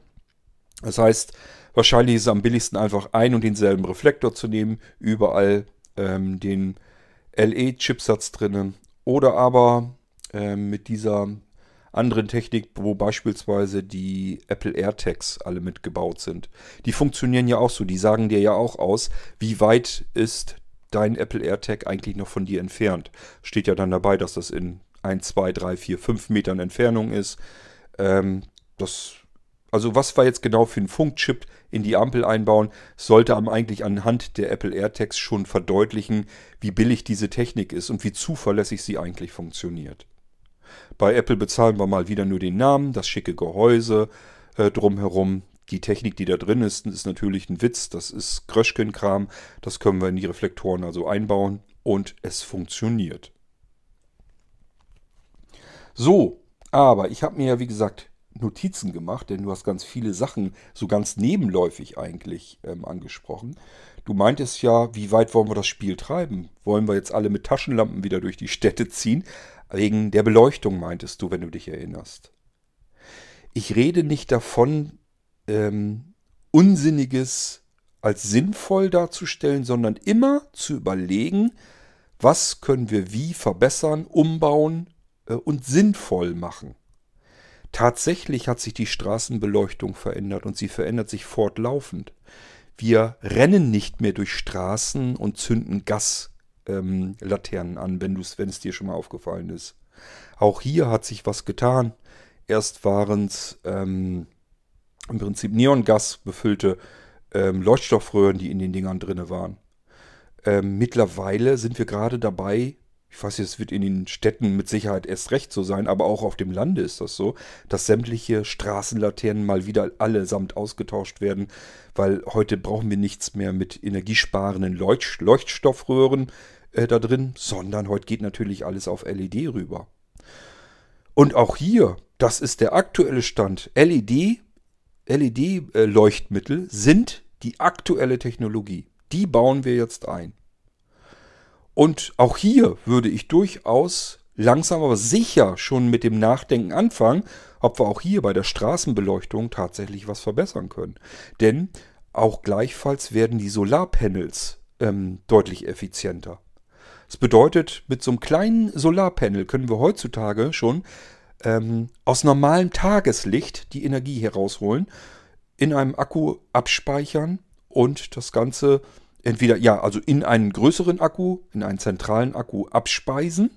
Das heißt, Wahrscheinlich ist es am billigsten einfach ein und denselben Reflektor zu nehmen, überall ähm, den LE-Chipsatz drinnen oder aber ähm, mit dieser anderen Technik, wo beispielsweise die Apple AirTags alle mitgebaut sind. Die funktionieren ja auch so, die sagen dir ja auch aus, wie weit ist dein Apple AirTag eigentlich noch von dir entfernt. Steht ja dann dabei, dass das in 1, 2, 3, 4, 5 Metern Entfernung ist. Ähm, das also was wir jetzt genau für einen Funkchip in die Ampel einbauen, sollte am eigentlich anhand der Apple AirTags schon verdeutlichen, wie billig diese Technik ist und wie zuverlässig sie eigentlich funktioniert. Bei Apple bezahlen wir mal wieder nur den Namen, das schicke Gehäuse äh, drumherum. Die Technik, die da drin ist, ist natürlich ein Witz. Das ist Kröschken-Kram. Das können wir in die Reflektoren also einbauen und es funktioniert. So, aber ich habe mir ja wie gesagt Notizen gemacht, denn du hast ganz viele Sachen so ganz nebenläufig eigentlich ähm, angesprochen. Du meintest ja, wie weit wollen wir das Spiel treiben? Wollen wir jetzt alle mit Taschenlampen wieder durch die Städte ziehen? Wegen der Beleuchtung meintest du, wenn du dich erinnerst. Ich rede nicht davon, ähm, Unsinniges als sinnvoll darzustellen, sondern immer zu überlegen, was können wir wie verbessern, umbauen äh, und sinnvoll machen. Tatsächlich hat sich die Straßenbeleuchtung verändert und sie verändert sich fortlaufend. Wir rennen nicht mehr durch Straßen und zünden Gaslaternen ähm, an, wenn, es dir schon mal aufgefallen ist. Auch hier hat sich was getan. Erst waren es ähm, im Prinzip Neongas befüllte ähm, Leuchtstoffröhren, die in den Dingern drin waren. Ähm, mittlerweile sind wir gerade dabei, ich weiß es wird in den Städten mit Sicherheit erst recht so sein, aber auch auf dem Lande ist das so, dass sämtliche Straßenlaternen mal wieder allesamt ausgetauscht werden, weil heute brauchen wir nichts mehr mit energiesparenden Leucht Leuchtstoffröhren äh, da drin, sondern heute geht natürlich alles auf LED rüber. Und auch hier, das ist der aktuelle Stand. LED, LED-Leuchtmittel äh, sind die aktuelle Technologie. Die bauen wir jetzt ein. Und auch hier würde ich durchaus langsam aber sicher schon mit dem Nachdenken anfangen, ob wir auch hier bei der Straßenbeleuchtung tatsächlich was verbessern können. Denn auch gleichfalls werden die Solarpanels ähm, deutlich effizienter. Das bedeutet, mit so einem kleinen Solarpanel können wir heutzutage schon ähm, aus normalem Tageslicht die Energie herausholen, in einem Akku abspeichern und das Ganze entweder, ja, also in einen größeren Akku, in einen zentralen Akku abspeisen.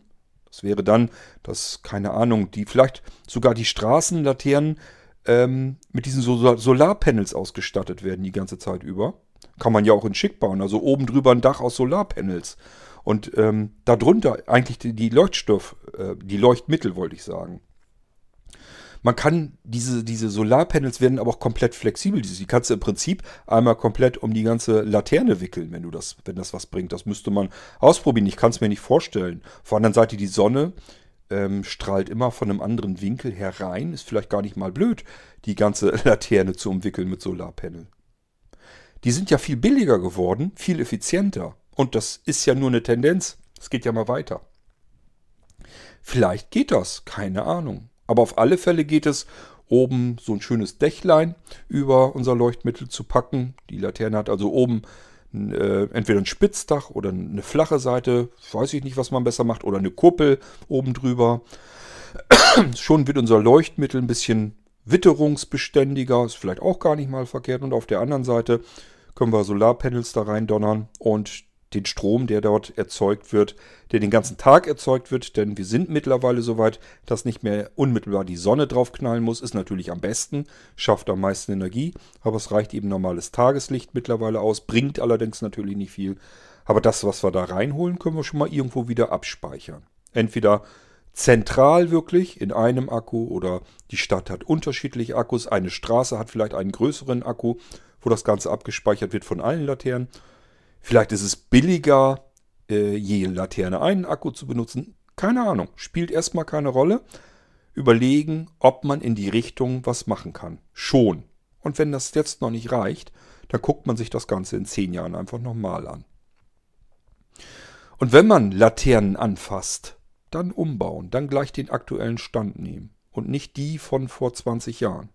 Das wäre dann, dass, keine Ahnung, die vielleicht sogar die Straßenlaternen ähm, mit diesen Sol Solarpanels ausgestattet werden die ganze Zeit über. Kann man ja auch in schick bauen, also oben drüber ein Dach aus Solarpanels. Und ähm, darunter eigentlich die, die Leuchtstoff, äh, die Leuchtmittel, wollte ich sagen. Man kann diese, diese Solarpanels werden aber auch komplett flexibel. Die kannst du im Prinzip einmal komplett um die ganze Laterne wickeln, wenn du das, wenn das was bringt. Das müsste man ausprobieren. Ich kann es mir nicht vorstellen. Auf der anderen Seite die Sonne ähm, strahlt immer von einem anderen Winkel herein. Ist vielleicht gar nicht mal blöd, die ganze [LAUGHS] Laterne zu umwickeln mit Solarpanel. Die sind ja viel billiger geworden, viel effizienter. Und das ist ja nur eine Tendenz. Es geht ja mal weiter. Vielleicht geht das, keine Ahnung. Aber auf alle Fälle geht es, oben so ein schönes Dächlein über unser Leuchtmittel zu packen. Die Laterne hat also oben äh, entweder ein Spitzdach oder eine flache Seite. Weiß ich nicht, was man besser macht. Oder eine Kuppel oben drüber. [CLEARS THROAT] Schon wird unser Leuchtmittel ein bisschen witterungsbeständiger. Ist vielleicht auch gar nicht mal verkehrt. Und auf der anderen Seite können wir Solarpanels da rein donnern und den Strom, der dort erzeugt wird, der den ganzen Tag erzeugt wird, denn wir sind mittlerweile so weit, dass nicht mehr unmittelbar die Sonne draufknallen muss, ist natürlich am besten, schafft am meisten Energie, aber es reicht eben normales Tageslicht mittlerweile aus, bringt allerdings natürlich nicht viel. Aber das, was wir da reinholen, können wir schon mal irgendwo wieder abspeichern. Entweder zentral wirklich in einem Akku oder die Stadt hat unterschiedliche Akkus. Eine Straße hat vielleicht einen größeren Akku, wo das Ganze abgespeichert wird von allen Laternen. Vielleicht ist es billiger, äh, je Laterne einen Akku zu benutzen. Keine Ahnung. Spielt erstmal keine Rolle. Überlegen, ob man in die Richtung was machen kann. Schon. Und wenn das jetzt noch nicht reicht, dann guckt man sich das Ganze in zehn Jahren einfach nochmal an. Und wenn man Laternen anfasst, dann umbauen, dann gleich den aktuellen Stand nehmen und nicht die von vor 20 Jahren.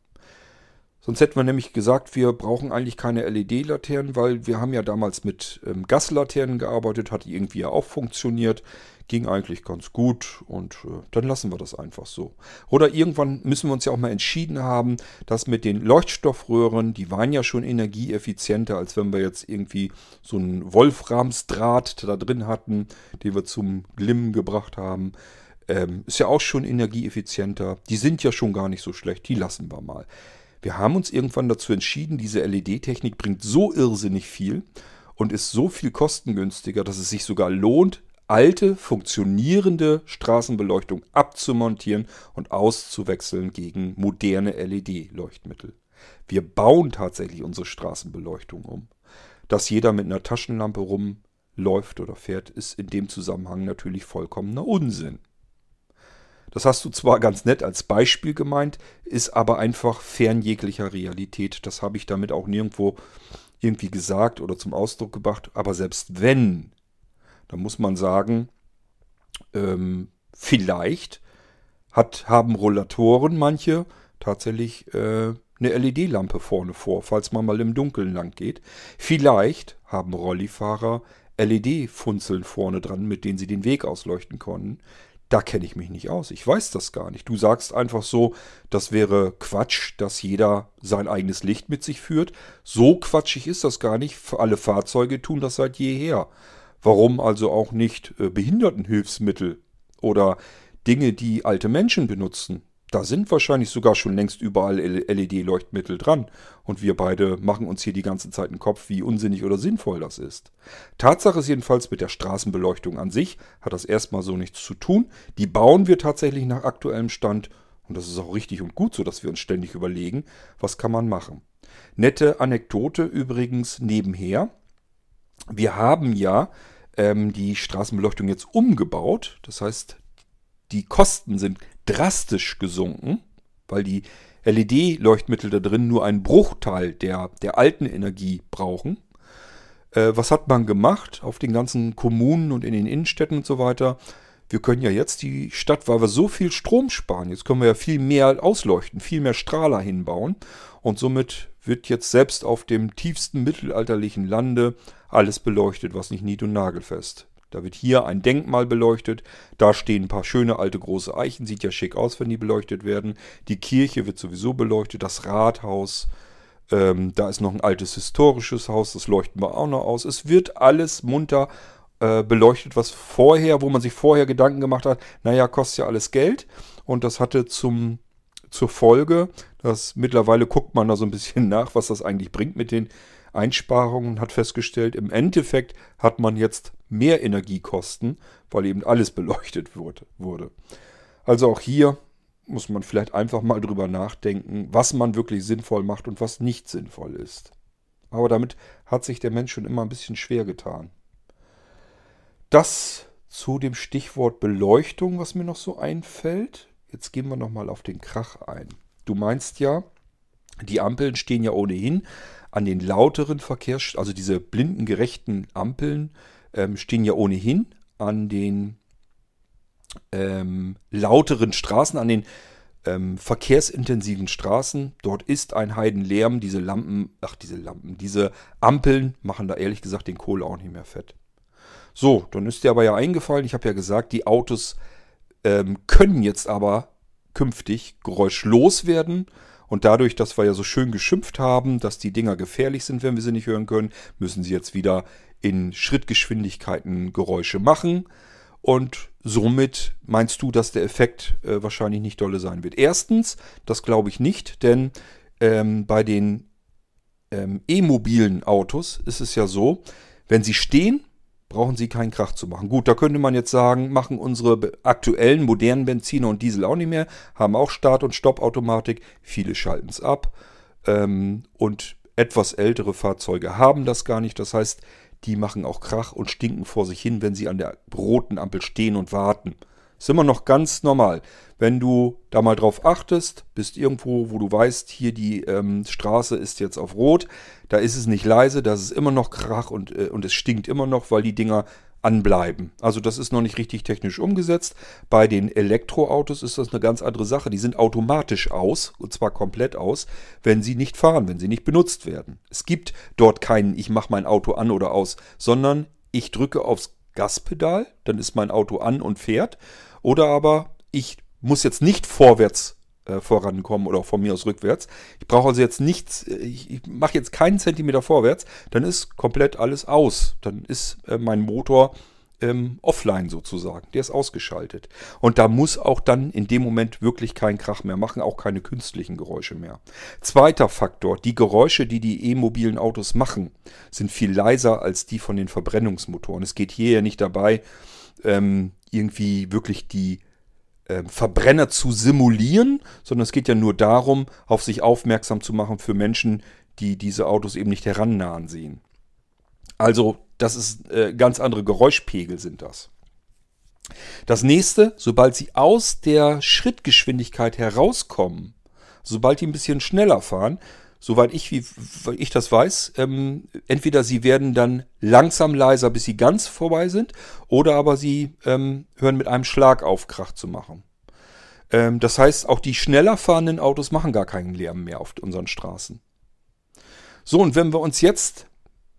Sonst hätten wir nämlich gesagt, wir brauchen eigentlich keine LED-Laternen, weil wir haben ja damals mit ähm, Gaslaternen gearbeitet, hat irgendwie ja auch funktioniert, ging eigentlich ganz gut und äh, dann lassen wir das einfach so. Oder irgendwann müssen wir uns ja auch mal entschieden haben, dass mit den Leuchtstoffröhren, die waren ja schon energieeffizienter, als wenn wir jetzt irgendwie so einen Wolframsdraht da drin hatten, den wir zum Glimmen gebracht haben. Ähm, ist ja auch schon energieeffizienter. Die sind ja schon gar nicht so schlecht, die lassen wir mal. Wir haben uns irgendwann dazu entschieden, diese LED-Technik bringt so irrsinnig viel und ist so viel kostengünstiger, dass es sich sogar lohnt, alte, funktionierende Straßenbeleuchtung abzumontieren und auszuwechseln gegen moderne LED-Leuchtmittel. Wir bauen tatsächlich unsere Straßenbeleuchtung um. Dass jeder mit einer Taschenlampe rumläuft oder fährt, ist in dem Zusammenhang natürlich vollkommener Unsinn. Das hast du zwar ganz nett als Beispiel gemeint, ist aber einfach fern jeglicher Realität. Das habe ich damit auch nirgendwo irgendwie gesagt oder zum Ausdruck gebracht. Aber selbst wenn, dann muss man sagen, ähm, vielleicht hat, haben Rollatoren manche tatsächlich äh, eine LED-Lampe vorne vor, falls man mal im Dunkeln lang geht. Vielleicht haben Rollifahrer LED-Funzeln vorne dran, mit denen sie den Weg ausleuchten konnten da kenne ich mich nicht aus. Ich weiß das gar nicht. Du sagst einfach so, das wäre Quatsch, dass jeder sein eigenes Licht mit sich führt. So quatschig ist das gar nicht. Alle Fahrzeuge tun das seit jeher. Warum also auch nicht äh, Behindertenhilfsmittel oder Dinge, die alte Menschen benutzen? Da sind wahrscheinlich sogar schon längst überall LED-Leuchtmittel dran. Und wir beide machen uns hier die ganze Zeit einen Kopf, wie unsinnig oder sinnvoll das ist. Tatsache ist jedenfalls, mit der Straßenbeleuchtung an sich hat das erstmal so nichts zu tun. Die bauen wir tatsächlich nach aktuellem Stand. Und das ist auch richtig und gut so, dass wir uns ständig überlegen, was kann man machen. Nette Anekdote übrigens nebenher. Wir haben ja ähm, die Straßenbeleuchtung jetzt umgebaut. Das heißt, die Kosten sind drastisch gesunken, weil die LED-Leuchtmittel da drin nur einen Bruchteil der, der alten Energie brauchen. Äh, was hat man gemacht auf den ganzen Kommunen und in den Innenstädten und so weiter? wir können ja jetzt die Stadt, weil wir so viel Strom sparen, jetzt können wir ja viel mehr ausleuchten, viel mehr Strahler hinbauen. Und somit wird jetzt selbst auf dem tiefsten mittelalterlichen Lande alles beleuchtet, was nicht nied- und nagelfest. Da wird hier ein Denkmal beleuchtet, da stehen ein paar schöne alte große Eichen, sieht ja schick aus, wenn die beleuchtet werden. Die Kirche wird sowieso beleuchtet, das Rathaus, ähm, da ist noch ein altes historisches Haus, das leuchten wir auch noch aus. Es wird alles munter äh, beleuchtet, was vorher, wo man sich vorher Gedanken gemacht hat, naja, kostet ja alles Geld. Und das hatte zum, zur Folge, dass mittlerweile guckt man da so ein bisschen [LAUGHS] nach, was das eigentlich bringt mit den Einsparungen hat festgestellt, im Endeffekt hat man jetzt mehr Energiekosten, weil eben alles beleuchtet wurde. Also auch hier muss man vielleicht einfach mal drüber nachdenken, was man wirklich sinnvoll macht und was nicht sinnvoll ist. Aber damit hat sich der Mensch schon immer ein bisschen schwer getan. Das zu dem Stichwort Beleuchtung, was mir noch so einfällt. Jetzt gehen wir nochmal auf den Krach ein. Du meinst ja, die Ampeln stehen ja ohnehin an den lauteren Verkehrs, also diese blindengerechten Ampeln ähm, stehen ja ohnehin an den ähm, lauteren Straßen, an den ähm, verkehrsintensiven Straßen. Dort ist ein Heidenlärm. Diese Lampen, ach diese Lampen, diese Ampeln machen da ehrlich gesagt den Kohl auch nicht mehr fett. So, dann ist dir aber ja eingefallen, ich habe ja gesagt, die Autos ähm, können jetzt aber künftig geräuschlos werden. Und dadurch, dass wir ja so schön geschimpft haben, dass die Dinger gefährlich sind, wenn wir sie nicht hören können, müssen sie jetzt wieder in Schrittgeschwindigkeiten Geräusche machen. Und somit meinst du, dass der Effekt äh, wahrscheinlich nicht dolle sein wird. Erstens, das glaube ich nicht, denn ähm, bei den ähm, e-mobilen Autos ist es ja so, wenn sie stehen, brauchen sie keinen Krach zu machen. Gut, da könnte man jetzt sagen, machen unsere aktuellen modernen Benziner und Diesel auch nicht mehr, haben auch Start- und Stoppautomatik, viele schalten es ab ähm, und etwas ältere Fahrzeuge haben das gar nicht. Das heißt, die machen auch Krach und stinken vor sich hin, wenn sie an der roten Ampel stehen und warten. Ist immer noch ganz normal. Wenn du da mal drauf achtest, bist irgendwo, wo du weißt, hier die ähm, Straße ist jetzt auf Rot, da ist es nicht leise, da ist es immer noch Krach und, äh, und es stinkt immer noch, weil die Dinger anbleiben. Also das ist noch nicht richtig technisch umgesetzt. Bei den Elektroautos ist das eine ganz andere Sache. Die sind automatisch aus, und zwar komplett aus, wenn sie nicht fahren, wenn sie nicht benutzt werden. Es gibt dort keinen, ich mache mein Auto an oder aus, sondern ich drücke aufs Gaspedal, dann ist mein Auto an und fährt. Oder aber ich muss jetzt nicht vorwärts äh, vorankommen oder von mir aus rückwärts. Ich brauche also jetzt nichts, äh, ich, ich mache jetzt keinen Zentimeter vorwärts, dann ist komplett alles aus. Dann ist äh, mein Motor ähm, offline sozusagen. Der ist ausgeschaltet. Und da muss auch dann in dem Moment wirklich kein Krach mehr machen, auch keine künstlichen Geräusche mehr. Zweiter Faktor, die Geräusche, die die e-mobilen Autos machen, sind viel leiser als die von den Verbrennungsmotoren. Es geht hier ja nicht dabei, ähm, irgendwie wirklich die Verbrenner zu simulieren, sondern es geht ja nur darum, auf sich aufmerksam zu machen für Menschen, die diese Autos eben nicht herannahen sehen. Also, das ist äh, ganz andere Geräuschpegel sind das. Das nächste, sobald sie aus der Schrittgeschwindigkeit herauskommen, sobald die ein bisschen schneller fahren, soweit ich, wie, ich das weiß, ähm, entweder sie werden dann langsam leiser, bis sie ganz vorbei sind, oder aber sie ähm, hören mit einem Schlag auf, Krach zu machen. Ähm, das heißt, auch die schneller fahrenden Autos machen gar keinen Lärm mehr auf unseren Straßen. So, und wenn wir uns jetzt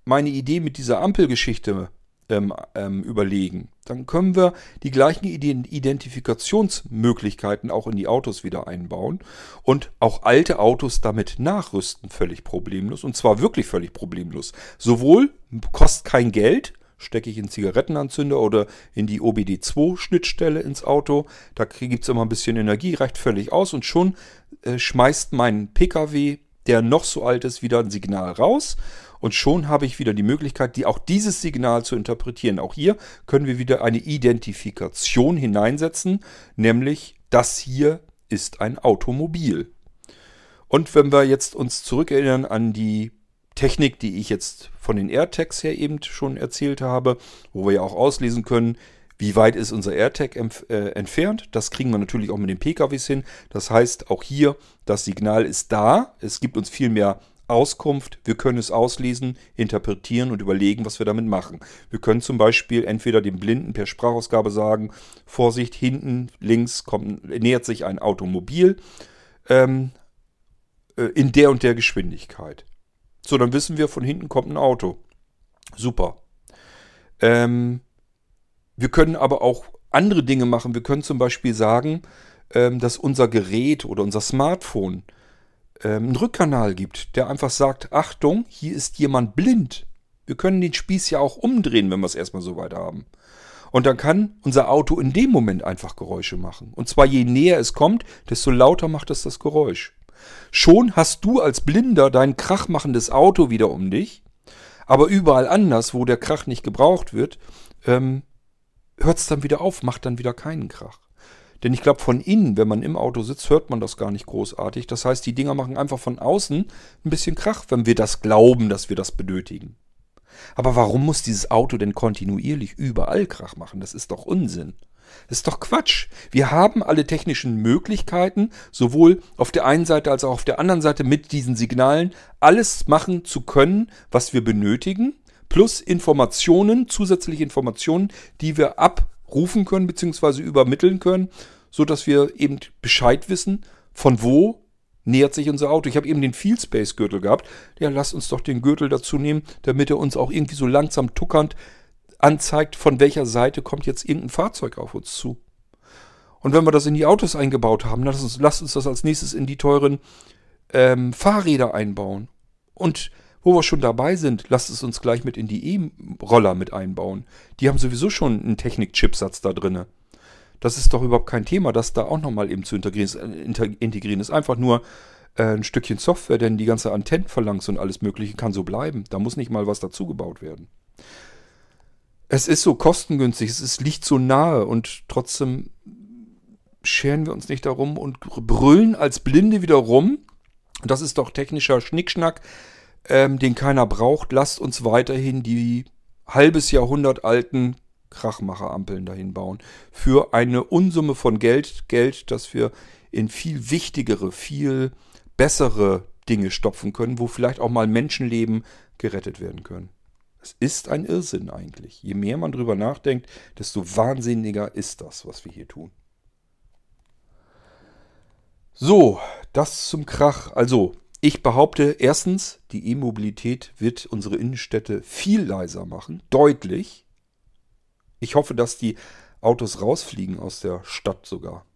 meine Idee mit dieser Ampelgeschichte ähm, ähm, überlegen, dann können wir die gleichen Identifikationsmöglichkeiten auch in die Autos wieder einbauen und auch alte Autos damit nachrüsten, völlig problemlos. Und zwar wirklich völlig problemlos. Sowohl kostet kein Geld, stecke ich in Zigarettenanzünder oder in die OBD2-Schnittstelle ins Auto. Da gibt es immer ein bisschen Energie, reicht völlig aus und schon äh, schmeißt mein Pkw, der noch so alt ist, wieder ein Signal raus und schon habe ich wieder die Möglichkeit, die, auch dieses Signal zu interpretieren. Auch hier können wir wieder eine Identifikation hineinsetzen, nämlich das hier ist ein Automobil. Und wenn wir jetzt uns zurückerinnern an die Technik, die ich jetzt von den AirTags her eben schon erzählt habe, wo wir ja auch auslesen können, wie weit ist unser AirTag äh, entfernt? Das kriegen wir natürlich auch mit den PKWs hin. Das heißt, auch hier, das Signal ist da. Es gibt uns viel mehr Auskunft, wir können es auslesen, interpretieren und überlegen, was wir damit machen. Wir können zum Beispiel entweder dem Blinden per Sprachausgabe sagen, Vorsicht, hinten links kommt, nähert sich ein Automobil ähm, äh, in der und der Geschwindigkeit. So, dann wissen wir, von hinten kommt ein Auto. Super. Ähm, wir können aber auch andere Dinge machen. Wir können zum Beispiel sagen, ähm, dass unser Gerät oder unser Smartphone einen Rückkanal gibt, der einfach sagt, Achtung, hier ist jemand blind. Wir können den Spieß ja auch umdrehen, wenn wir es erstmal so weit haben. Und dann kann unser Auto in dem Moment einfach Geräusche machen. Und zwar je näher es kommt, desto lauter macht es das Geräusch. Schon hast du als Blinder dein krachmachendes Auto wieder um dich, aber überall anders, wo der Krach nicht gebraucht wird, ähm, hört es dann wieder auf, macht dann wieder keinen Krach. Denn ich glaube, von innen, wenn man im Auto sitzt, hört man das gar nicht großartig. Das heißt, die Dinger machen einfach von außen ein bisschen Krach, wenn wir das glauben, dass wir das benötigen. Aber warum muss dieses Auto denn kontinuierlich überall Krach machen? Das ist doch Unsinn. Das ist doch Quatsch. Wir haben alle technischen Möglichkeiten, sowohl auf der einen Seite als auch auf der anderen Seite mit diesen Signalen alles machen zu können, was wir benötigen, plus Informationen, zusätzliche Informationen, die wir abrufen können bzw. übermitteln können, sodass wir eben Bescheid wissen, von wo nähert sich unser Auto. Ich habe eben den Field Space Gürtel gehabt. Ja, lasst uns doch den Gürtel dazu nehmen, damit er uns auch irgendwie so langsam tuckernd anzeigt, von welcher Seite kommt jetzt irgendein Fahrzeug auf uns zu. Und wenn wir das in die Autos eingebaut haben, lasst uns, lasst uns das als nächstes in die teuren ähm, Fahrräder einbauen. Und wo wir schon dabei sind, lasst es uns gleich mit in die E-Roller mit einbauen. Die haben sowieso schon einen Technik-Chipsatz da drin. Das ist doch überhaupt kein Thema, das da auch nochmal eben zu integrieren. integrieren ist einfach nur äh, ein Stückchen Software, denn die ganze Antennenphalanx und alles Mögliche kann so bleiben. Da muss nicht mal was dazugebaut werden. Es ist so kostengünstig, es ist, liegt so nahe und trotzdem scheren wir uns nicht darum und brüllen als Blinde wieder rum. Das ist doch technischer Schnickschnack, ähm, den keiner braucht. Lasst uns weiterhin die halbes Jahrhundert alten Krachmacherampeln dahin bauen. Für eine Unsumme von Geld, Geld, das wir in viel wichtigere, viel bessere Dinge stopfen können, wo vielleicht auch mal Menschenleben gerettet werden können. Es ist ein Irrsinn eigentlich. Je mehr man drüber nachdenkt, desto wahnsinniger ist das, was wir hier tun. So, das zum Krach. Also, ich behaupte erstens, die E-Mobilität wird unsere Innenstädte viel leiser machen, deutlich. Ich hoffe, dass die Autos rausfliegen aus der Stadt sogar.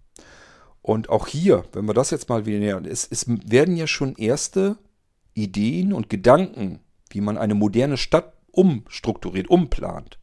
Und auch hier, wenn wir das jetzt mal wieder nähern, es, es werden ja schon erste Ideen und Gedanken, wie man eine moderne Stadt umstrukturiert, umplant,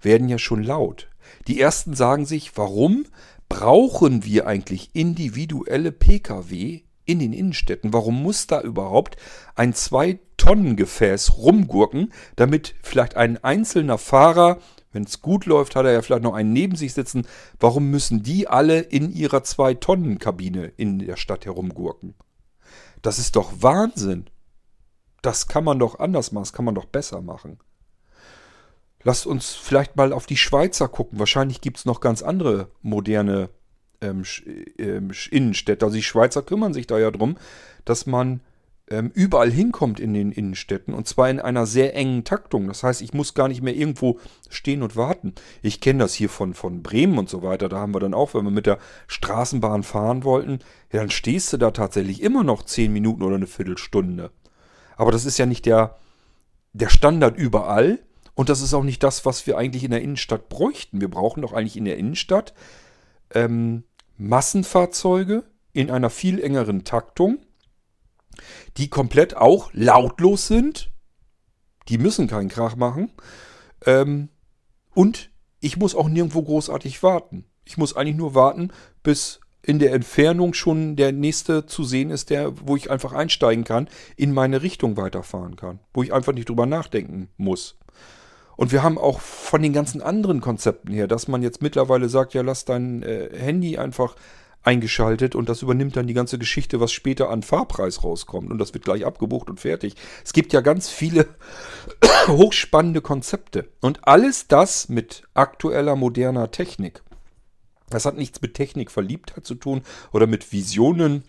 werden ja schon laut. Die ersten sagen sich, warum brauchen wir eigentlich individuelle Pkw in den Innenstädten? Warum muss da überhaupt ein 2-Tonnen-Gefäß rumgurken, damit vielleicht ein einzelner Fahrer, wenn es gut läuft, hat er ja vielleicht noch einen neben sich sitzen. Warum müssen die alle in ihrer 2-Tonnen-Kabine in der Stadt herumgurken? Das ist doch Wahnsinn. Das kann man doch anders machen, das kann man doch besser machen. Lasst uns vielleicht mal auf die Schweizer gucken. Wahrscheinlich gibt es noch ganz andere moderne ähm, ähm, Innenstädte. Also die Schweizer kümmern sich da ja drum, dass man ähm, überall hinkommt in den Innenstädten und zwar in einer sehr engen Taktung. Das heißt, ich muss gar nicht mehr irgendwo stehen und warten. Ich kenne das hier von, von Bremen und so weiter. Da haben wir dann auch, wenn wir mit der Straßenbahn fahren wollten, ja, dann stehst du da tatsächlich immer noch zehn Minuten oder eine Viertelstunde. Aber das ist ja nicht der, der Standard überall und das ist auch nicht das, was wir eigentlich in der Innenstadt bräuchten. Wir brauchen doch eigentlich in der Innenstadt ähm, Massenfahrzeuge in einer viel engeren Taktung, die komplett auch lautlos sind. Die müssen keinen Krach machen. Ähm, und ich muss auch nirgendwo großartig warten. Ich muss eigentlich nur warten, bis in der Entfernung schon der nächste zu sehen ist, der, wo ich einfach einsteigen kann, in meine Richtung weiterfahren kann, wo ich einfach nicht drüber nachdenken muss. Und wir haben auch von den ganzen anderen Konzepten her, dass man jetzt mittlerweile sagt, ja, lass dein äh, Handy einfach eingeschaltet und das übernimmt dann die ganze Geschichte, was später an Fahrpreis rauskommt und das wird gleich abgebucht und fertig. Es gibt ja ganz viele [COUGHS] hochspannende Konzepte und alles das mit aktueller moderner Technik. Das hat nichts mit Technikverliebtheit zu tun oder mit Visionen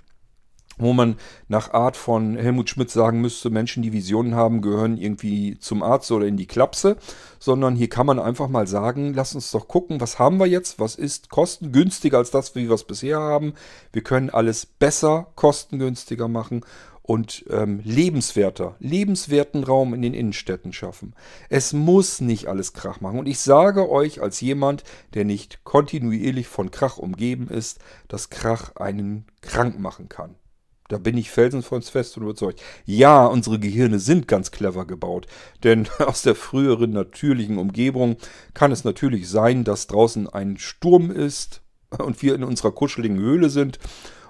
wo man nach Art von Helmut Schmidt sagen müsste, Menschen, die Visionen haben, gehören irgendwie zum Arzt oder in die Klapse, sondern hier kann man einfach mal sagen, lass uns doch gucken, was haben wir jetzt, was ist kostengünstiger als das, wie wir es bisher haben. Wir können alles besser, kostengünstiger machen und ähm, lebenswerter, lebenswerten Raum in den Innenstädten schaffen. Es muss nicht alles Krach machen. Und ich sage euch als jemand, der nicht kontinuierlich von Krach umgeben ist, dass Krach einen krank machen kann. Da bin ich felsenfest und überzeugt. Ja, unsere Gehirne sind ganz clever gebaut. Denn [LAUGHS] aus der früheren natürlichen Umgebung kann es natürlich sein, dass draußen ein Sturm ist und wir in unserer kuscheligen Höhle sind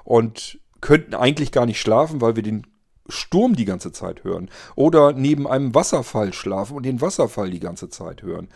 und könnten eigentlich gar nicht schlafen, weil wir den Sturm die ganze Zeit hören. Oder neben einem Wasserfall schlafen und den Wasserfall die ganze Zeit hören.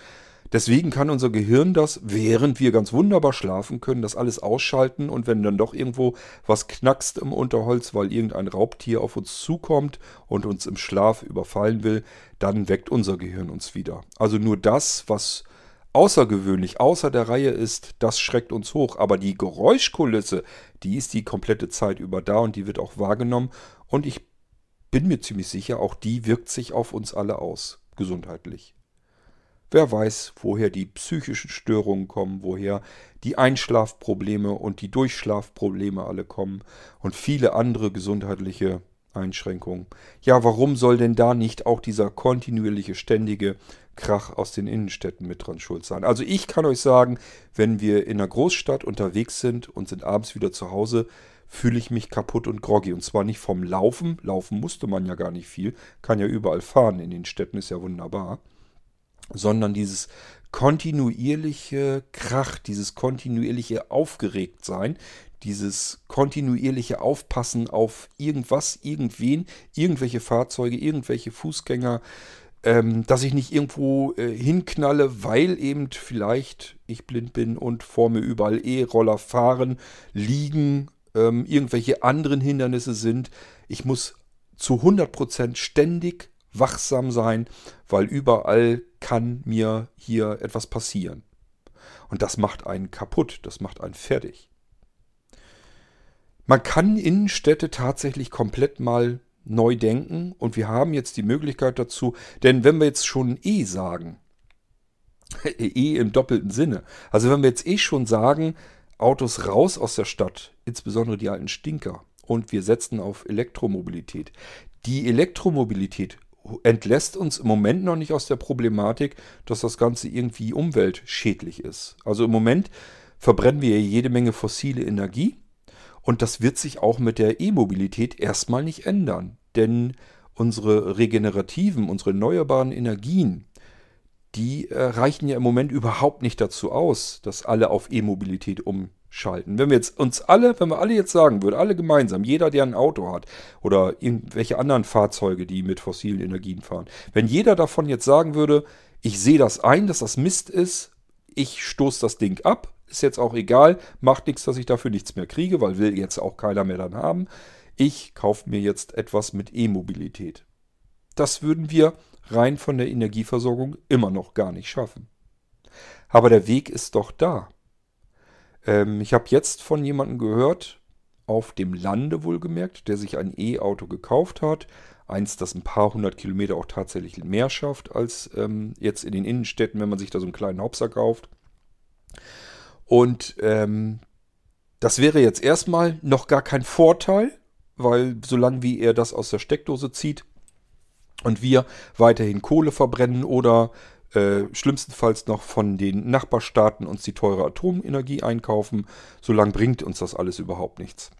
Deswegen kann unser Gehirn das, während wir ganz wunderbar schlafen können, das alles ausschalten und wenn dann doch irgendwo was knackst im Unterholz, weil irgendein Raubtier auf uns zukommt und uns im Schlaf überfallen will, dann weckt unser Gehirn uns wieder. Also nur das, was außergewöhnlich außer der Reihe ist, das schreckt uns hoch. Aber die Geräuschkulisse, die ist die komplette Zeit über da und die wird auch wahrgenommen. Und ich bin mir ziemlich sicher, auch die wirkt sich auf uns alle aus, gesundheitlich. Wer weiß, woher die psychischen Störungen kommen, woher die Einschlafprobleme und die Durchschlafprobleme alle kommen und viele andere gesundheitliche Einschränkungen. Ja, warum soll denn da nicht auch dieser kontinuierliche, ständige Krach aus den Innenstädten mit dran schuld sein? Also ich kann euch sagen, wenn wir in einer Großstadt unterwegs sind und sind abends wieder zu Hause, fühle ich mich kaputt und groggy. Und zwar nicht vom Laufen. Laufen musste man ja gar nicht viel. Kann ja überall fahren in den Städten, ist ja wunderbar sondern dieses kontinuierliche Krach, dieses kontinuierliche Aufgeregtsein, dieses kontinuierliche Aufpassen auf irgendwas, irgendwen, irgendwelche Fahrzeuge, irgendwelche Fußgänger, ähm, dass ich nicht irgendwo äh, hinknalle, weil eben vielleicht ich blind bin und vor mir überall E-Roller fahren, liegen, ähm, irgendwelche anderen Hindernisse sind. Ich muss zu 100% ständig wachsam sein, weil überall kann mir hier etwas passieren. Und das macht einen kaputt, das macht einen fertig. Man kann Innenstädte tatsächlich komplett mal neu denken und wir haben jetzt die Möglichkeit dazu, denn wenn wir jetzt schon eh sagen, [LAUGHS] eh im doppelten Sinne, also wenn wir jetzt eh schon sagen, Autos raus aus der Stadt, insbesondere die alten Stinker, und wir setzen auf Elektromobilität. Die Elektromobilität entlässt uns im Moment noch nicht aus der Problematik, dass das Ganze irgendwie umweltschädlich ist. Also im Moment verbrennen wir jede Menge fossile Energie und das wird sich auch mit der E-Mobilität erstmal nicht ändern. Denn unsere regenerativen, unsere erneuerbaren Energien, die äh, reichen ja im Moment überhaupt nicht dazu aus, dass alle auf E-Mobilität umstellen schalten. Wenn wir jetzt uns alle, wenn wir alle jetzt sagen würden, alle gemeinsam, jeder, der ein Auto hat oder irgendwelche anderen Fahrzeuge, die mit fossilen Energien fahren, wenn jeder davon jetzt sagen würde, ich sehe das ein, dass das Mist ist, ich stoße das Ding ab, ist jetzt auch egal, macht nichts, dass ich dafür nichts mehr kriege, weil will jetzt auch keiner mehr dann haben. Ich kaufe mir jetzt etwas mit E-Mobilität. Das würden wir rein von der Energieversorgung immer noch gar nicht schaffen. Aber der Weg ist doch da. Ähm, ich habe jetzt von jemandem gehört, auf dem Lande wohlgemerkt, der sich ein E-Auto gekauft hat. Eins, das ein paar hundert Kilometer auch tatsächlich mehr schafft als ähm, jetzt in den Innenstädten, wenn man sich da so einen kleinen Hopser kauft. Und ähm, das wäre jetzt erstmal noch gar kein Vorteil, weil solange wie er das aus der Steckdose zieht und wir weiterhin Kohle verbrennen oder äh, schlimmstenfalls noch von den Nachbarstaaten uns die teure Atomenergie einkaufen. Solange bringt uns das alles überhaupt nichts.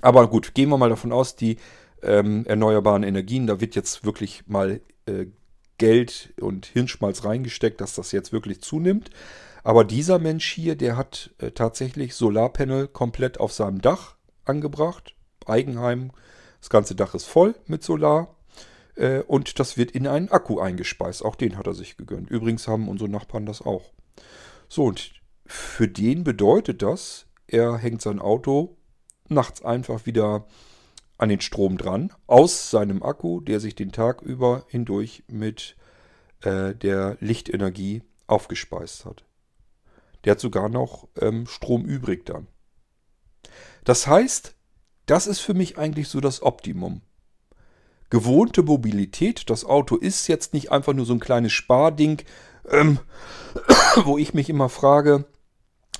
Aber gut, gehen wir mal davon aus, die ähm, erneuerbaren Energien, da wird jetzt wirklich mal äh, Geld und Hirnschmalz reingesteckt, dass das jetzt wirklich zunimmt. Aber dieser Mensch hier, der hat äh, tatsächlich Solarpanel komplett auf seinem Dach angebracht. Eigenheim. Das ganze Dach ist voll mit Solar. Äh, und das wird in einen Akku eingespeist. Auch den hat er sich gegönnt. Übrigens haben unsere Nachbarn das auch. So, und für den bedeutet das, er hängt sein Auto nachts einfach wieder an den Strom dran, aus seinem Akku, der sich den Tag über hindurch mit äh, der Lichtenergie aufgespeist hat. Der hat sogar noch ähm, Strom übrig dann. Das heißt, das ist für mich eigentlich so das Optimum. Gewohnte Mobilität, das Auto ist jetzt nicht einfach nur so ein kleines Sparding, ähm, [COUGHS] wo ich mich immer frage,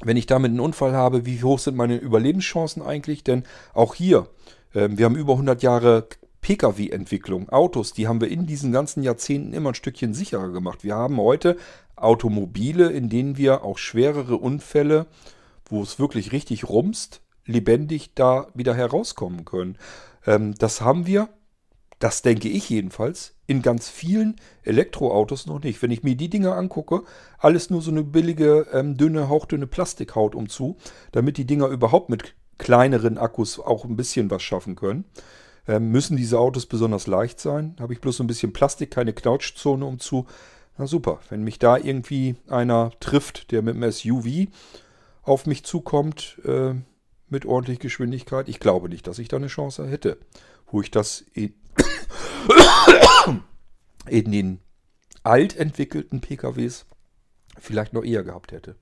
wenn ich damit einen Unfall habe, wie hoch sind meine Überlebenschancen eigentlich? Denn auch hier, äh, wir haben über 100 Jahre Pkw-Entwicklung, Autos, die haben wir in diesen ganzen Jahrzehnten immer ein Stückchen sicherer gemacht. Wir haben heute Automobile, in denen wir auch schwerere Unfälle, wo es wirklich richtig rumst, lebendig da wieder herauskommen können. Ähm, das haben wir, das denke ich jedenfalls, in ganz vielen Elektroautos noch nicht. Wenn ich mir die Dinger angucke, alles nur so eine billige, ähm, dünne, hauchdünne Plastikhaut umzu, damit die Dinger überhaupt mit kleineren Akkus auch ein bisschen was schaffen können. Ähm, müssen diese Autos besonders leicht sein? Habe ich bloß so ein bisschen Plastik, keine Knautschzone umzu. Na super, wenn mich da irgendwie einer trifft, der mit einem SUV auf mich zukommt, äh, mit ordentlich Geschwindigkeit, ich glaube nicht, dass ich da eine Chance hätte. Wo ich das in, [COUGHS] in den alt entwickelten PKWs vielleicht noch eher gehabt hätte.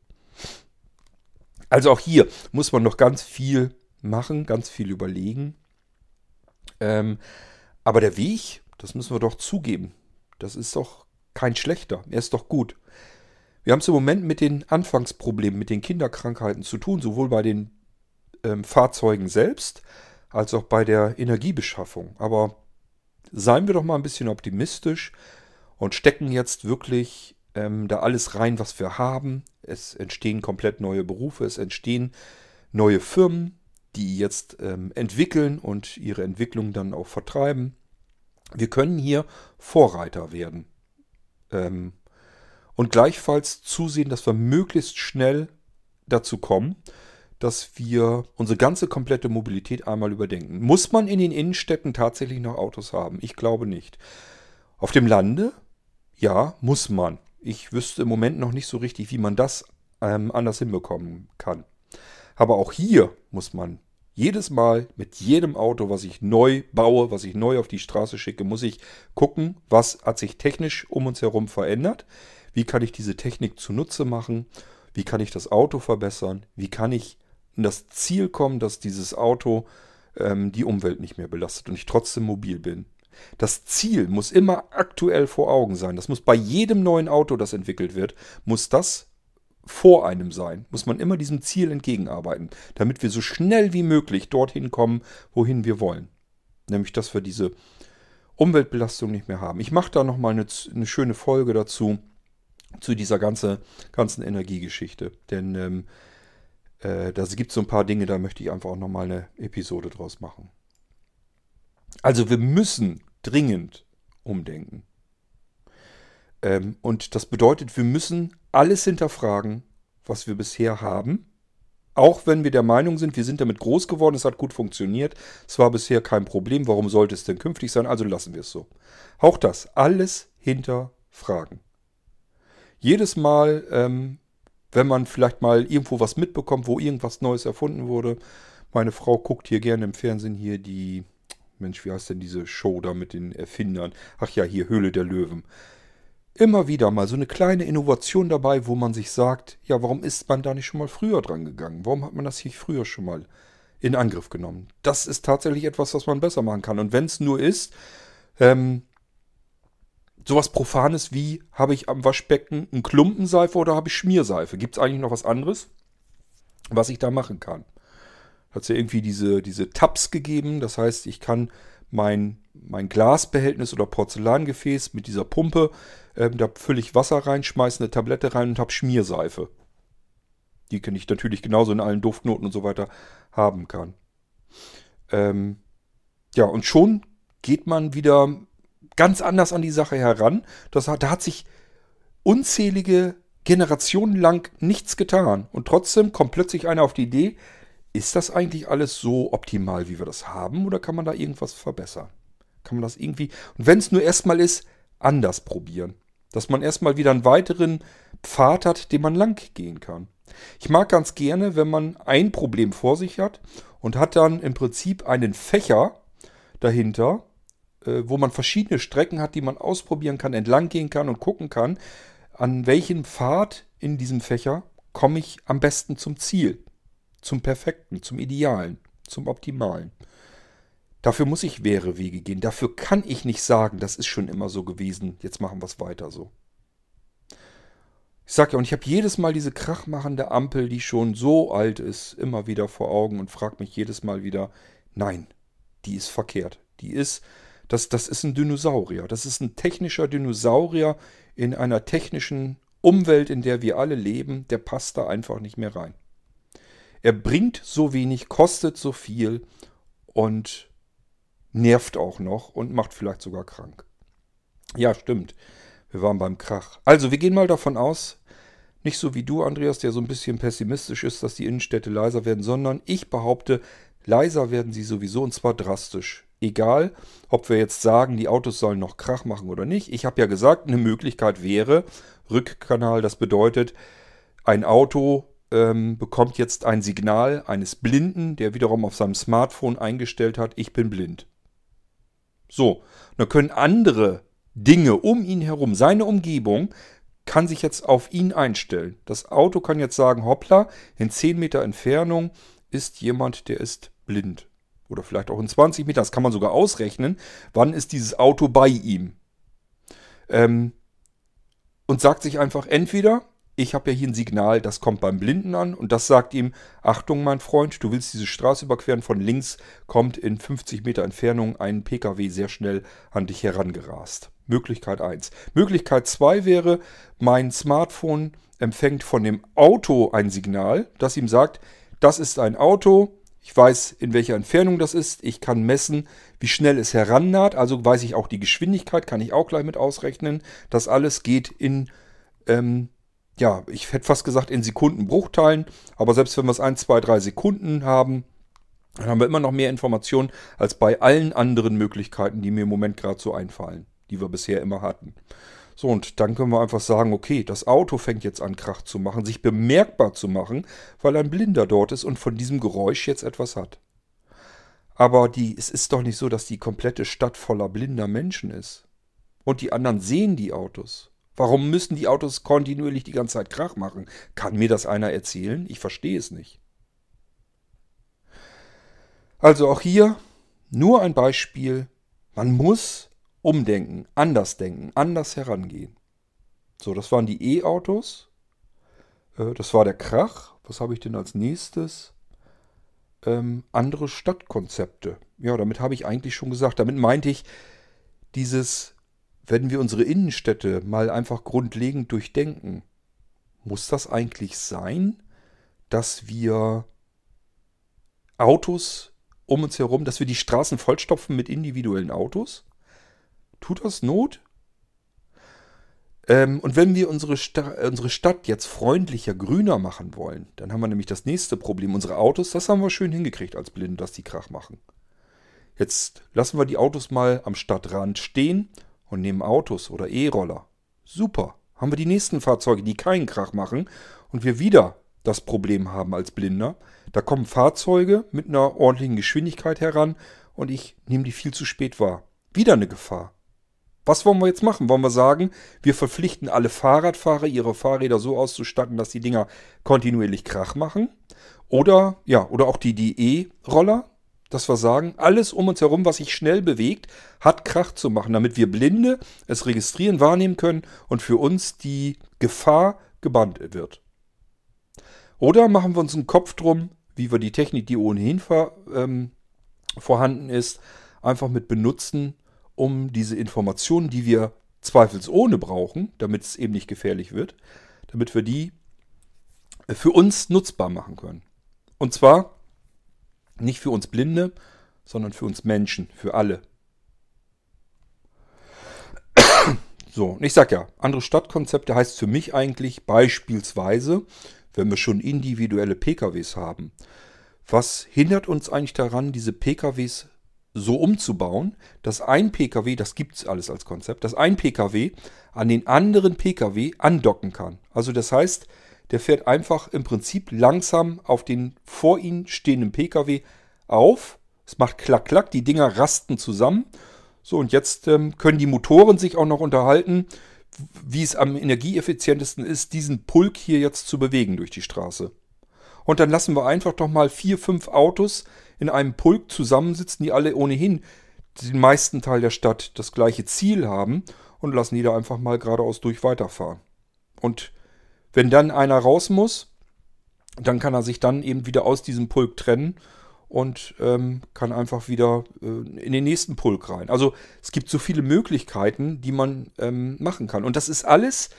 Also auch hier muss man noch ganz viel machen, ganz viel überlegen. Ähm, aber der Weg, das müssen wir doch zugeben, das ist doch kein schlechter. Er ist doch gut. Wir haben es im Moment mit den Anfangsproblemen, mit den Kinderkrankheiten zu tun, sowohl bei den ähm, Fahrzeugen selbst als auch bei der Energiebeschaffung. Aber seien wir doch mal ein bisschen optimistisch und stecken jetzt wirklich ähm, da alles rein, was wir haben. Es entstehen komplett neue Berufe, es entstehen neue Firmen, die jetzt ähm, entwickeln und ihre Entwicklung dann auch vertreiben. Wir können hier Vorreiter werden. Ähm, und gleichfalls zusehen, dass wir möglichst schnell dazu kommen, dass wir unsere ganze komplette Mobilität einmal überdenken. Muss man in den Innenstädten tatsächlich noch Autos haben? Ich glaube nicht. Auf dem Lande? Ja, muss man. Ich wüsste im Moment noch nicht so richtig, wie man das ähm, anders hinbekommen kann. Aber auch hier muss man jedes Mal mit jedem Auto, was ich neu baue, was ich neu auf die Straße schicke, muss ich gucken, was hat sich technisch um uns herum verändert. Wie kann ich diese Technik zunutze machen? Wie kann ich das Auto verbessern? Wie kann ich in das Ziel kommen, dass dieses Auto ähm, die Umwelt nicht mehr belastet und ich trotzdem mobil bin. Das Ziel muss immer aktuell vor Augen sein. Das muss bei jedem neuen Auto, das entwickelt wird, muss das vor einem sein. Muss man immer diesem Ziel entgegenarbeiten, damit wir so schnell wie möglich dorthin kommen, wohin wir wollen. Nämlich, dass wir diese Umweltbelastung nicht mehr haben. Ich mache da nochmal eine, eine schöne Folge dazu, zu dieser ganze, ganzen Energiegeschichte. Denn ähm, äh, da gibt es so ein paar Dinge, da möchte ich einfach auch nochmal eine Episode draus machen. Also wir müssen dringend umdenken. Ähm, und das bedeutet, wir müssen alles hinterfragen, was wir bisher haben. Auch wenn wir der Meinung sind, wir sind damit groß geworden, es hat gut funktioniert, es war bisher kein Problem, warum sollte es denn künftig sein? Also lassen wir es so. Auch das, alles hinterfragen. Jedes Mal, ähm, wenn man vielleicht mal irgendwo was mitbekommt, wo irgendwas Neues erfunden wurde. Meine Frau guckt hier gerne im Fernsehen hier die, Mensch, wie heißt denn diese Show da mit den Erfindern? Ach ja, hier Höhle der Löwen. Immer wieder mal so eine kleine Innovation dabei, wo man sich sagt, ja, warum ist man da nicht schon mal früher dran gegangen? Warum hat man das hier früher schon mal in Angriff genommen? Das ist tatsächlich etwas, was man besser machen kann. Und wenn es nur ist, ähm, sowas Profanes wie, habe ich am Waschbecken einen Klumpenseife oder habe ich Schmierseife? Gibt es eigentlich noch was anderes, was ich da machen kann? Hat es ja irgendwie diese, diese Tabs gegeben. Das heißt, ich kann mein, mein Glasbehältnis oder Porzellangefäß mit dieser Pumpe, ähm, da fülle ich Wasser rein, schmeiße eine Tablette rein und habe Schmierseife. Die kann ich natürlich genauso in allen Duftnoten und so weiter haben kann. Ähm, ja, und schon geht man wieder ganz anders an die Sache heran. Das, da hat sich unzählige Generationen lang nichts getan. Und trotzdem kommt plötzlich einer auf die Idee, ist das eigentlich alles so optimal, wie wir das haben, oder kann man da irgendwas verbessern? Kann man das irgendwie, und wenn es nur erstmal ist, anders probieren. Dass man erstmal wieder einen weiteren Pfad hat, den man lang gehen kann. Ich mag ganz gerne, wenn man ein Problem vor sich hat und hat dann im Prinzip einen Fächer dahinter, äh, wo man verschiedene Strecken hat, die man ausprobieren kann, entlang gehen kann und gucken kann, an welchem Pfad in diesem Fächer komme ich am besten zum Ziel, zum Perfekten, zum Idealen, zum Optimalen. Dafür muss ich wäre Wege gehen. Dafür kann ich nicht sagen, das ist schon immer so gewesen, jetzt machen wir es weiter so. Ich sage ja, und ich habe jedes Mal diese krachmachende Ampel, die schon so alt ist, immer wieder vor Augen und frage mich jedes Mal wieder, nein, die ist verkehrt. Die ist, das, das ist ein Dinosaurier. Das ist ein technischer Dinosaurier in einer technischen Umwelt, in der wir alle leben. Der passt da einfach nicht mehr rein. Er bringt so wenig, kostet so viel und nervt auch noch und macht vielleicht sogar krank. Ja, stimmt. Wir waren beim Krach. Also, wir gehen mal davon aus, nicht so wie du, Andreas, der so ein bisschen pessimistisch ist, dass die Innenstädte leiser werden, sondern ich behaupte, leiser werden sie sowieso und zwar drastisch. Egal, ob wir jetzt sagen, die Autos sollen noch Krach machen oder nicht. Ich habe ja gesagt, eine Möglichkeit wäre, Rückkanal, das bedeutet, ein Auto ähm, bekommt jetzt ein Signal eines Blinden, der wiederum auf seinem Smartphone eingestellt hat, ich bin blind. So, dann können andere Dinge um ihn herum, seine Umgebung, kann sich jetzt auf ihn einstellen. Das Auto kann jetzt sagen, hoppla, in 10 Meter Entfernung ist jemand, der ist blind. Oder vielleicht auch in 20 Meter, das kann man sogar ausrechnen, wann ist dieses Auto bei ihm. Ähm, und sagt sich einfach entweder, ich habe ja hier ein Signal, das kommt beim Blinden an und das sagt ihm, Achtung mein Freund, du willst diese Straße überqueren, von links kommt in 50 Meter Entfernung ein Pkw sehr schnell an dich herangerast. Möglichkeit 1. Möglichkeit 2 wäre, mein Smartphone empfängt von dem Auto ein Signal, das ihm sagt, das ist ein Auto, ich weiß, in welcher Entfernung das ist, ich kann messen, wie schnell es herannaht, also weiß ich auch die Geschwindigkeit, kann ich auch gleich mit ausrechnen. Das alles geht in ähm, ja, ich hätte fast gesagt in Sekundenbruchteilen, aber selbst wenn wir es 1, 2, 3 Sekunden haben, dann haben wir immer noch mehr Informationen als bei allen anderen Möglichkeiten, die mir im Moment gerade so einfallen, die wir bisher immer hatten. So, und dann können wir einfach sagen, okay, das Auto fängt jetzt an, Krach zu machen, sich bemerkbar zu machen, weil ein Blinder dort ist und von diesem Geräusch jetzt etwas hat. Aber die, es ist doch nicht so, dass die komplette Stadt voller blinder Menschen ist. Und die anderen sehen die Autos. Warum müssen die Autos kontinuierlich die ganze Zeit Krach machen? Kann mir das einer erzählen? Ich verstehe es nicht. Also auch hier nur ein Beispiel. Man muss umdenken, anders denken, anders herangehen. So, das waren die E-Autos. Äh, das war der Krach. Was habe ich denn als nächstes? Ähm, andere Stadtkonzepte. Ja, damit habe ich eigentlich schon gesagt. Damit meinte ich dieses wenn wir unsere Innenstädte mal einfach grundlegend durchdenken, muss das eigentlich sein, dass wir Autos um uns herum, dass wir die Straßen vollstopfen mit individuellen Autos? Tut das Not? Ähm, und wenn wir unsere, Sta unsere Stadt jetzt freundlicher, grüner machen wollen, dann haben wir nämlich das nächste Problem. Unsere Autos, das haben wir schön hingekriegt als Blinde, dass die Krach machen. Jetzt lassen wir die Autos mal am Stadtrand stehen und nehmen Autos oder E-Roller. Super. Haben wir die nächsten Fahrzeuge, die keinen Krach machen und wir wieder das Problem haben als Blinder. Da kommen Fahrzeuge mit einer ordentlichen Geschwindigkeit heran und ich nehme die viel zu spät wahr. Wieder eine Gefahr. Was wollen wir jetzt machen? Wollen wir sagen, wir verpflichten alle Fahrradfahrer, ihre Fahrräder so auszustatten, dass die Dinger kontinuierlich Krach machen? Oder, ja, oder auch die E-Roller, dass wir sagen, alles um uns herum, was sich schnell bewegt, hat Krach zu machen, damit wir Blinde es registrieren, wahrnehmen können und für uns die Gefahr gebannt wird. Oder machen wir uns einen Kopf drum, wie wir die Technik, die ohnehin vor, ähm, vorhanden ist, einfach mit benutzen, um diese Informationen, die wir zweifelsohne brauchen, damit es eben nicht gefährlich wird, damit wir die für uns nutzbar machen können. Und zwar nicht für uns Blinde, sondern für uns Menschen, für alle. [COUGHS] So, und ich sag ja, andere Stadtkonzepte heißt für mich eigentlich beispielsweise, wenn wir schon individuelle PKWs haben. Was hindert uns eigentlich daran, diese PKWs so umzubauen, dass ein PKW, das gibt es alles als Konzept, dass ein PKW an den anderen PKW andocken kann. Also das heißt, der fährt einfach im Prinzip langsam auf den vor ihm stehenden Pkw auf. Es macht klack, klack, die Dinger rasten zusammen. So, und jetzt ähm, können die Motoren sich auch noch unterhalten, wie es am energieeffizientesten ist, diesen Pulk hier jetzt zu bewegen durch die Straße. Und dann lassen wir einfach doch mal vier, fünf Autos in einem Pulk zusammensitzen, die alle ohnehin den meisten Teil der Stadt das gleiche Ziel haben und lassen die da einfach mal geradeaus durch weiterfahren. Und wenn dann einer raus muss, dann kann er sich dann eben wieder aus diesem Pulk trennen und ähm, kann einfach wieder äh, in den nächsten Pulk rein. Also es gibt so viele Möglichkeiten, die man ähm, machen kann. Und das ist alles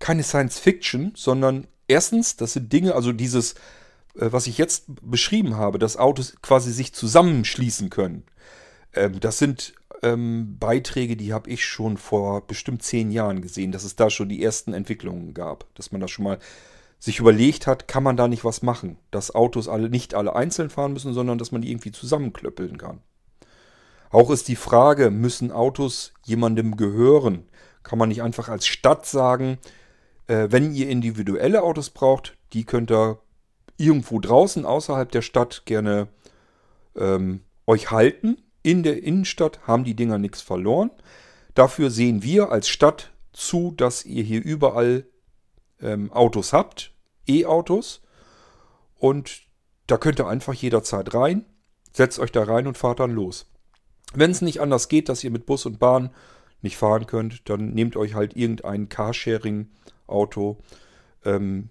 keine Science Fiction, sondern erstens, das sind Dinge, also dieses, äh, was ich jetzt beschrieben habe, dass Autos quasi sich zusammenschließen können. Ähm, das sind ähm, Beiträge, die habe ich schon vor bestimmt zehn Jahren gesehen, dass es da schon die ersten Entwicklungen gab, dass man das schon mal sich überlegt hat, kann man da nicht was machen, dass Autos alle nicht alle einzeln fahren müssen, sondern dass man die irgendwie zusammenklöppeln kann. Auch ist die Frage, müssen Autos jemandem gehören? Kann man nicht einfach als Stadt sagen, äh, wenn ihr individuelle Autos braucht, die könnt ihr irgendwo draußen außerhalb der Stadt gerne ähm, euch halten. In der Innenstadt haben die Dinger nichts verloren. Dafür sehen wir als Stadt zu, dass ihr hier überall ähm, Autos habt, E-Autos. Und da könnt ihr einfach jederzeit rein, setzt euch da rein und fahrt dann los. Wenn es nicht anders geht, dass ihr mit Bus und Bahn nicht fahren könnt, dann nehmt euch halt irgendein Carsharing-Auto. Ähm,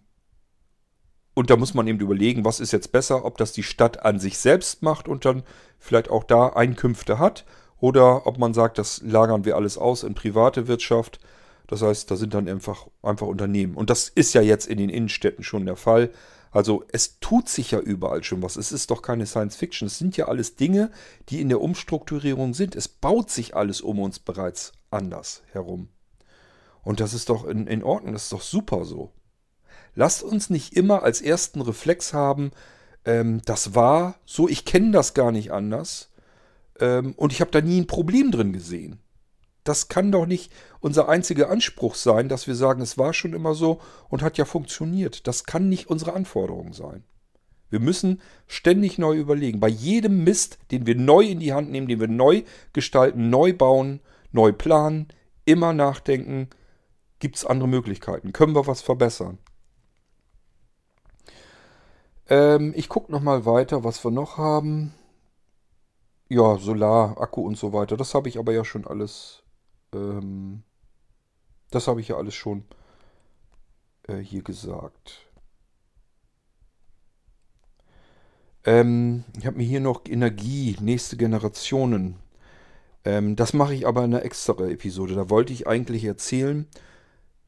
und da muss man eben überlegen, was ist jetzt besser, ob das die Stadt an sich selbst macht und dann vielleicht auch da Einkünfte hat oder ob man sagt, das lagern wir alles aus in private Wirtschaft das heißt, da sind dann einfach, einfach Unternehmen. Und das ist ja jetzt in den Innenstädten schon der Fall. Also es tut sich ja überall schon was. Es ist doch keine Science Fiction. Es sind ja alles Dinge, die in der Umstrukturierung sind. Es baut sich alles um uns bereits anders herum. Und das ist doch in, in Ordnung. Das ist doch super so. Lasst uns nicht immer als ersten Reflex haben, ähm, das war so, ich kenne das gar nicht anders. Ähm, und ich habe da nie ein Problem drin gesehen. Das kann doch nicht unser einziger Anspruch sein, dass wir sagen, es war schon immer so und hat ja funktioniert. Das kann nicht unsere Anforderung sein. Wir müssen ständig neu überlegen. Bei jedem Mist, den wir neu in die Hand nehmen, den wir neu gestalten, neu bauen, neu planen, immer nachdenken, gibt es andere Möglichkeiten? Können wir was verbessern? Ähm, ich gucke nochmal weiter, was wir noch haben. Ja, Solar, Akku und so weiter. Das habe ich aber ja schon alles ähm, das habe ich ja alles schon äh, hier gesagt. Ähm, ich habe mir hier noch Energie, nächste Generationen. Ähm, das mache ich aber in einer extra Episode. Da wollte ich eigentlich erzählen,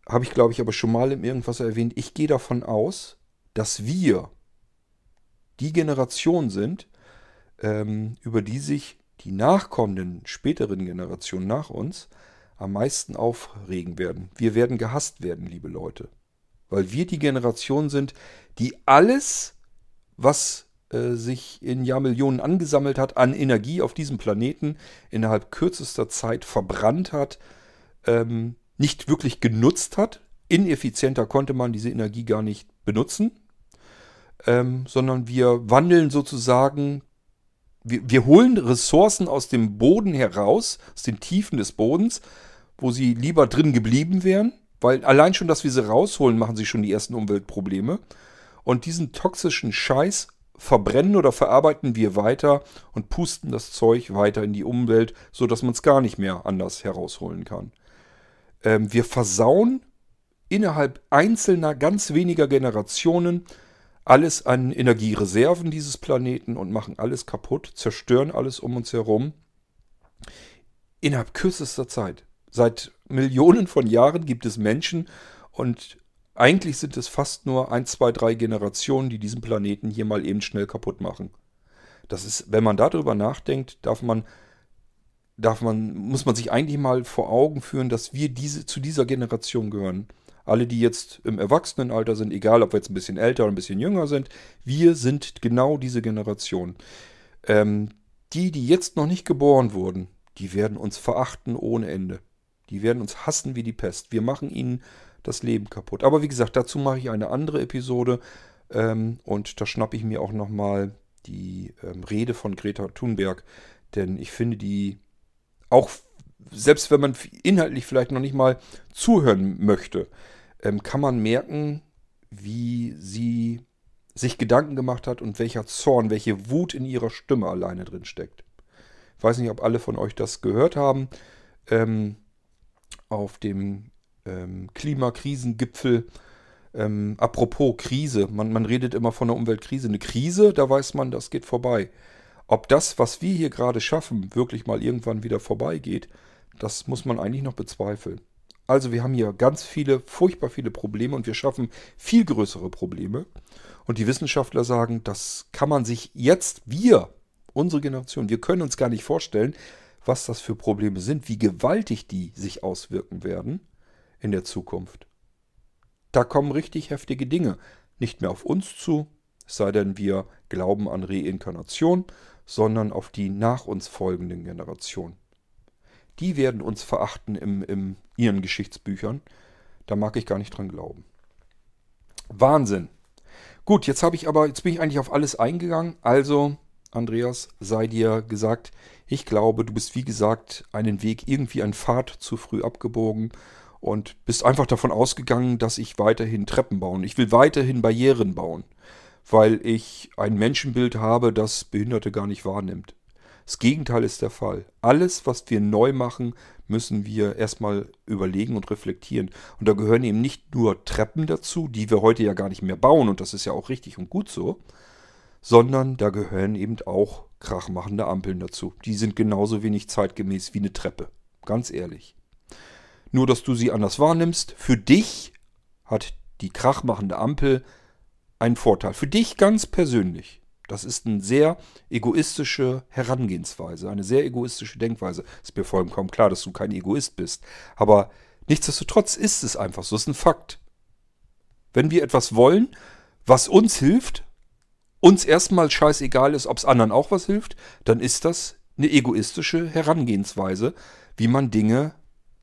habe ich glaube ich aber schon mal in irgendwas erwähnt. Ich gehe davon aus, dass wir die Generation sind, ähm, über die sich die nachkommenden, späteren Generationen nach uns am meisten aufregen werden. Wir werden gehasst werden, liebe Leute. Weil wir die Generation sind, die alles, was äh, sich in Jahrmillionen angesammelt hat an Energie auf diesem Planeten, innerhalb kürzester Zeit verbrannt hat, ähm, nicht wirklich genutzt hat. Ineffizienter konnte man diese Energie gar nicht benutzen, ähm, sondern wir wandeln sozusagen wir, wir, holen Ressourcen aus dem Boden heraus, aus den Tiefen des Bodens, wo sie lieber drin geblieben wären, weil allein schon, dass wir sie rausholen, machen sie schon die ersten Umweltprobleme. Und diesen toxischen Scheiß verbrennen oder verarbeiten wir weiter und pusten das Zeug weiter in die Umwelt, sodass man es gar nicht mehr anders herausholen kann. Ähm, wir versauen innerhalb einzelner, ganz weniger Generationen alles an Energiereserven dieses Planeten und machen alles kaputt, zerstören alles um uns herum. Innerhalb kürzester Zeit. Seit Millionen von Jahren gibt es Menschen und eigentlich sind es fast nur ein, zwei, drei Generationen, die diesen Planeten hier mal eben schnell kaputt machen. Das ist, wenn man darüber nachdenkt, darf man, darf man, muss man sich eigentlich mal vor Augen führen, dass wir diese, zu dieser Generation gehören. Alle, die jetzt im Erwachsenenalter sind, egal ob wir jetzt ein bisschen älter oder ein bisschen jünger sind, wir sind genau diese Generation. Ähm, die, die jetzt noch nicht geboren wurden, die werden uns verachten ohne Ende. Die werden uns hassen wie die Pest. Wir machen ihnen das Leben kaputt. Aber wie gesagt, dazu mache ich eine andere Episode. Ähm, und da schnappe ich mir auch nochmal die ähm, Rede von Greta Thunberg. Denn ich finde die auch, selbst wenn man inhaltlich vielleicht noch nicht mal zuhören möchte, ähm, kann man merken, wie sie sich Gedanken gemacht hat und welcher Zorn, welche Wut in ihrer Stimme alleine drin steckt. Ich weiß nicht, ob alle von euch das gehört haben. Ähm, auf dem ähm, Klimakrisengipfel. Ähm, apropos Krise, man, man redet immer von der Umweltkrise. Eine Krise, da weiß man, das geht vorbei. Ob das, was wir hier gerade schaffen, wirklich mal irgendwann wieder vorbeigeht, das muss man eigentlich noch bezweifeln. Also wir haben hier ganz viele, furchtbar viele Probleme und wir schaffen viel größere Probleme. Und die Wissenschaftler sagen, das kann man sich jetzt, wir, unsere Generation, wir können uns gar nicht vorstellen, was das für Probleme sind, wie gewaltig die sich auswirken werden in der Zukunft. Da kommen richtig heftige Dinge. Nicht mehr auf uns zu, es sei denn, wir glauben an Reinkarnation, sondern auf die nach uns folgenden Generationen. Die werden uns verachten im, in ihren Geschichtsbüchern. Da mag ich gar nicht dran glauben. Wahnsinn. Gut, jetzt habe ich aber, jetzt bin ich eigentlich auf alles eingegangen. Also, Andreas, sei dir gesagt, ich glaube, du bist wie gesagt einen Weg, irgendwie ein Pfad zu früh abgebogen und bist einfach davon ausgegangen, dass ich weiterhin Treppen bauen. Ich will weiterhin Barrieren bauen, weil ich ein Menschenbild habe, das Behinderte gar nicht wahrnimmt. Das Gegenteil ist der Fall. Alles, was wir neu machen, müssen wir erstmal überlegen und reflektieren. Und da gehören eben nicht nur Treppen dazu, die wir heute ja gar nicht mehr bauen, und das ist ja auch richtig und gut so, sondern da gehören eben auch krachmachende Ampeln dazu. Die sind genauso wenig zeitgemäß wie eine Treppe. Ganz ehrlich. Nur, dass du sie anders wahrnimmst. Für dich hat die krachmachende Ampel einen Vorteil. Für dich ganz persönlich. Das ist eine sehr egoistische Herangehensweise, eine sehr egoistische Denkweise. Ist mir vollkommen klar, dass du kein Egoist bist. Aber nichtsdestotrotz ist es einfach so. Das ist ein Fakt. Wenn wir etwas wollen, was uns hilft, uns erstmal scheißegal ist, ob es anderen auch was hilft, dann ist das eine egoistische Herangehensweise, wie man Dinge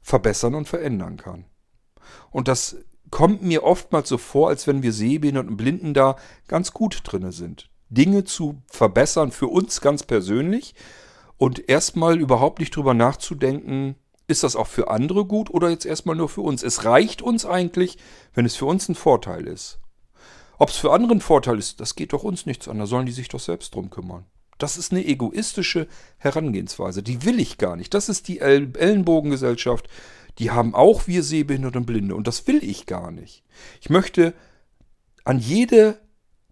verbessern und verändern kann. Und das kommt mir oftmals so vor, als wenn wir Sehbehinderten und Blinden da ganz gut drinne sind. Dinge zu verbessern für uns ganz persönlich und erstmal überhaupt nicht drüber nachzudenken, ist das auch für andere gut oder jetzt erstmal nur für uns. Es reicht uns eigentlich, wenn es für uns ein Vorteil ist. Ob es für andere ein Vorteil ist, das geht doch uns nichts an. Da sollen die sich doch selbst drum kümmern. Das ist eine egoistische Herangehensweise. Die will ich gar nicht. Das ist die Ellenbogengesellschaft. Die haben auch wir Sehbehinderte und Blinde. Und das will ich gar nicht. Ich möchte an jede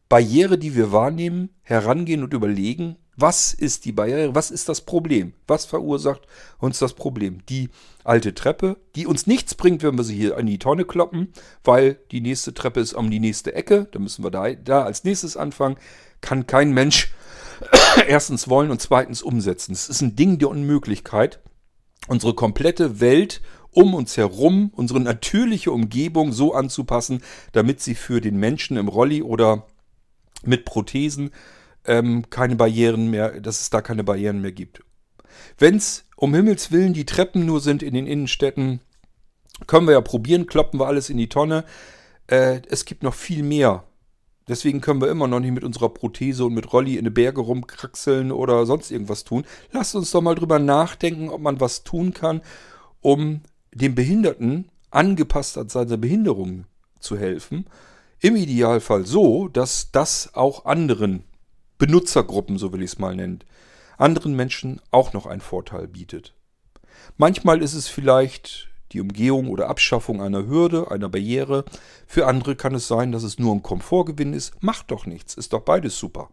Barriere, die wir wahrnehmen, herangehen und überlegen, was ist die Barriere? Was ist das Problem? Was verursacht uns das Problem? Die alte Treppe, die uns nichts bringt, wenn wir sie hier an die Tonne kloppen, weil die nächste Treppe ist um die nächste Ecke. Da müssen wir da, da als nächstes anfangen. Kann kein Mensch [COUGHS] erstens wollen und zweitens umsetzen. Es ist ein Ding der Unmöglichkeit, unsere komplette Welt um uns herum, unsere natürliche Umgebung so anzupassen, damit sie für den Menschen im Rolli oder mit Prothesen ähm, keine Barrieren mehr, dass es da keine Barrieren mehr gibt. Wenn es um Himmels Willen die Treppen nur sind in den Innenstädten, können wir ja probieren, kloppen wir alles in die Tonne. Äh, es gibt noch viel mehr. Deswegen können wir immer noch nicht mit unserer Prothese und mit Rolli in die Berge rumkraxeln oder sonst irgendwas tun. Lasst uns doch mal drüber nachdenken, ob man was tun kann, um dem Behinderten angepasst an seine Behinderung zu helfen. Im Idealfall so, dass das auch anderen Benutzergruppen, so will ich es mal nennen, anderen Menschen auch noch einen Vorteil bietet. Manchmal ist es vielleicht die Umgehung oder Abschaffung einer Hürde, einer Barriere. Für andere kann es sein, dass es nur ein Komfortgewinn ist. Macht doch nichts, ist doch beides super.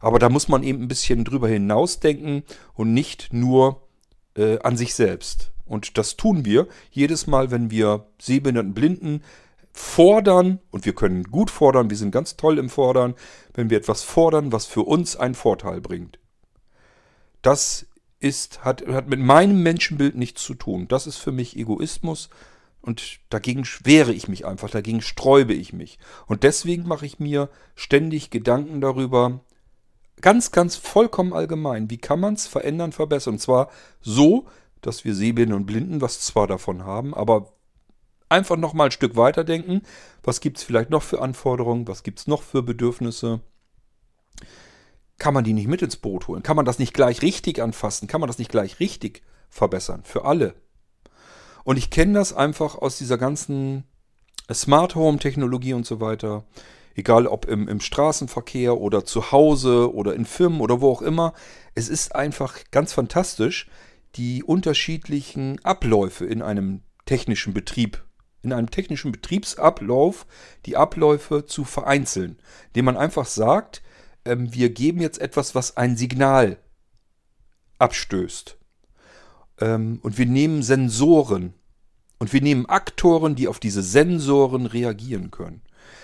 Aber da muss man eben ein bisschen drüber hinausdenken und nicht nur äh, an sich selbst. Und das tun wir jedes Mal, wenn wir sehbehinderten Blinden fordern, und wir können gut fordern, wir sind ganz toll im Fordern, wenn wir etwas fordern, was für uns einen Vorteil bringt. Das ist, hat, hat mit meinem Menschenbild nichts zu tun. Das ist für mich Egoismus und dagegen wehre ich mich einfach, dagegen sträube ich mich. Und deswegen mache ich mir ständig Gedanken darüber, ganz, ganz vollkommen allgemein, wie kann man es verändern, verbessern. Und zwar so, dass wir Sehbehinderten und Blinden was zwar davon haben, aber einfach nochmal ein Stück weiterdenken. Was gibt es vielleicht noch für Anforderungen? Was gibt es noch für Bedürfnisse? Kann man die nicht mit ins Boot holen? Kann man das nicht gleich richtig anfassen? Kann man das nicht gleich richtig verbessern? Für alle. Und ich kenne das einfach aus dieser ganzen Smart Home Technologie und so weiter. Egal ob im, im Straßenverkehr oder zu Hause oder in Firmen oder wo auch immer. Es ist einfach ganz fantastisch, die unterschiedlichen Abläufe in einem technischen Betrieb, in einem technischen Betriebsablauf, die Abläufe zu vereinzeln. Indem man einfach sagt, ähm, wir geben jetzt etwas, was ein Signal abstößt. Ähm, und wir nehmen Sensoren und wir nehmen Aktoren, die auf diese Sensoren reagieren können.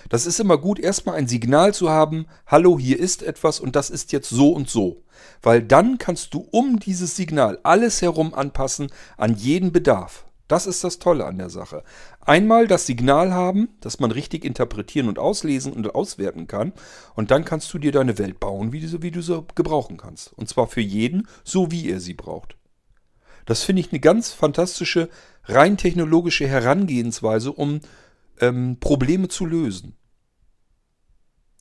Das ist immer gut, erstmal ein Signal zu haben, hallo, hier ist etwas und das ist jetzt so und so. Weil dann kannst du um dieses Signal alles herum anpassen an jeden Bedarf. Das ist das Tolle an der Sache. Einmal das Signal haben, das man richtig interpretieren und auslesen und auswerten kann. Und dann kannst du dir deine Welt bauen, wie du, wie du sie gebrauchen kannst. Und zwar für jeden, so wie er sie braucht. Das finde ich eine ganz fantastische, rein technologische Herangehensweise, um ähm, Probleme zu lösen.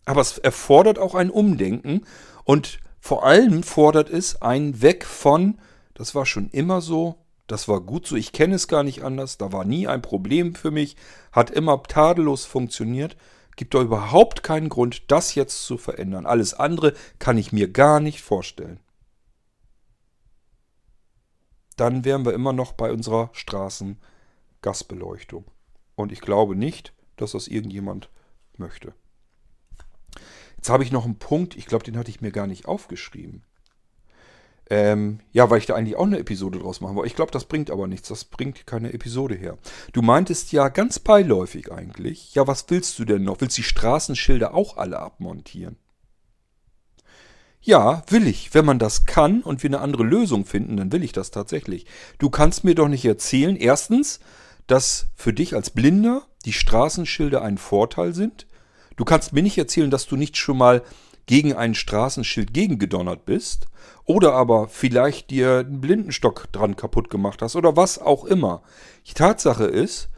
Aber es erfordert auch ein Umdenken und vor allem fordert es ein Weg von, das war schon immer so, das war gut so, ich kenne es gar nicht anders, da war nie ein Problem für mich, hat immer tadellos funktioniert. Gibt doch überhaupt keinen Grund, das jetzt zu verändern. Alles andere kann ich mir gar nicht vorstellen. Dann wären wir immer noch bei unserer Straßengasbeleuchtung. Und ich glaube nicht, dass das irgendjemand möchte. Jetzt habe ich noch einen Punkt, ich glaube, den hatte ich mir gar nicht aufgeschrieben. Ähm, ja, weil ich da eigentlich auch eine Episode draus machen wollte. Ich glaube, das bringt aber nichts. Das bringt keine Episode her. Du meintest ja ganz beiläufig eigentlich. Ja, was willst du denn noch? Willst du die Straßenschilder auch alle abmontieren? Ja, will ich. Wenn man das kann und wir eine andere Lösung finden, dann will ich das tatsächlich. Du kannst mir doch nicht erzählen, erstens, dass für dich als Blinder die Straßenschilder ein Vorteil sind. Du kannst mir nicht erzählen, dass du nicht schon mal gegen ein Straßenschild gegengedonnert bist oder aber vielleicht dir einen Blindenstock dran kaputt gemacht hast oder was auch immer. Die Tatsache ist,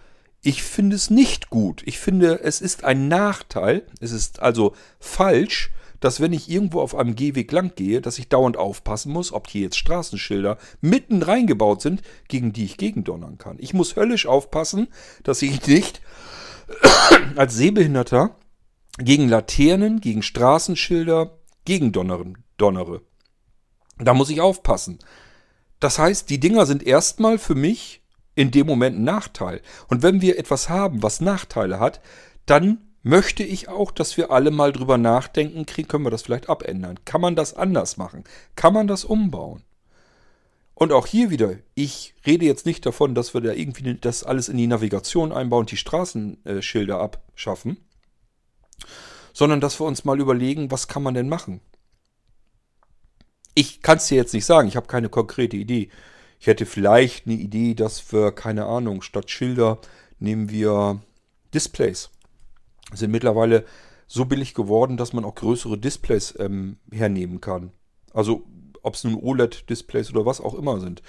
ich finde es nicht gut. Ich finde, es ist ein Nachteil. Es ist also falsch, dass wenn ich irgendwo auf einem Gehweg lang gehe, dass ich dauernd aufpassen muss, ob hier jetzt Straßenschilder mitten reingebaut sind, gegen die ich gegendonnern kann. Ich muss höllisch aufpassen, dass ich nicht [COUGHS] als Sehbehinderter gegen Laternen, gegen Straßenschilder, gegen donnere. Da muss ich aufpassen. Das heißt, die Dinger sind erstmal für mich in dem Moment ein Nachteil. Und wenn wir etwas haben, was Nachteile hat, dann möchte ich auch, dass wir alle mal drüber nachdenken, können wir das vielleicht abändern? Kann man das anders machen? Kann man das umbauen? Und auch hier wieder, ich rede jetzt nicht davon, dass wir da irgendwie das alles in die Navigation einbauen, die Straßenschilder abschaffen, sondern dass wir uns mal überlegen, was kann man denn machen? Ich kann es dir jetzt nicht sagen, ich habe keine konkrete Idee. Ich hätte vielleicht eine Idee, dass wir, keine Ahnung, statt Schilder nehmen wir Displays sind mittlerweile so billig geworden, dass man auch größere Displays ähm, hernehmen kann. Also ob es nun OLED-Displays oder was auch immer sind.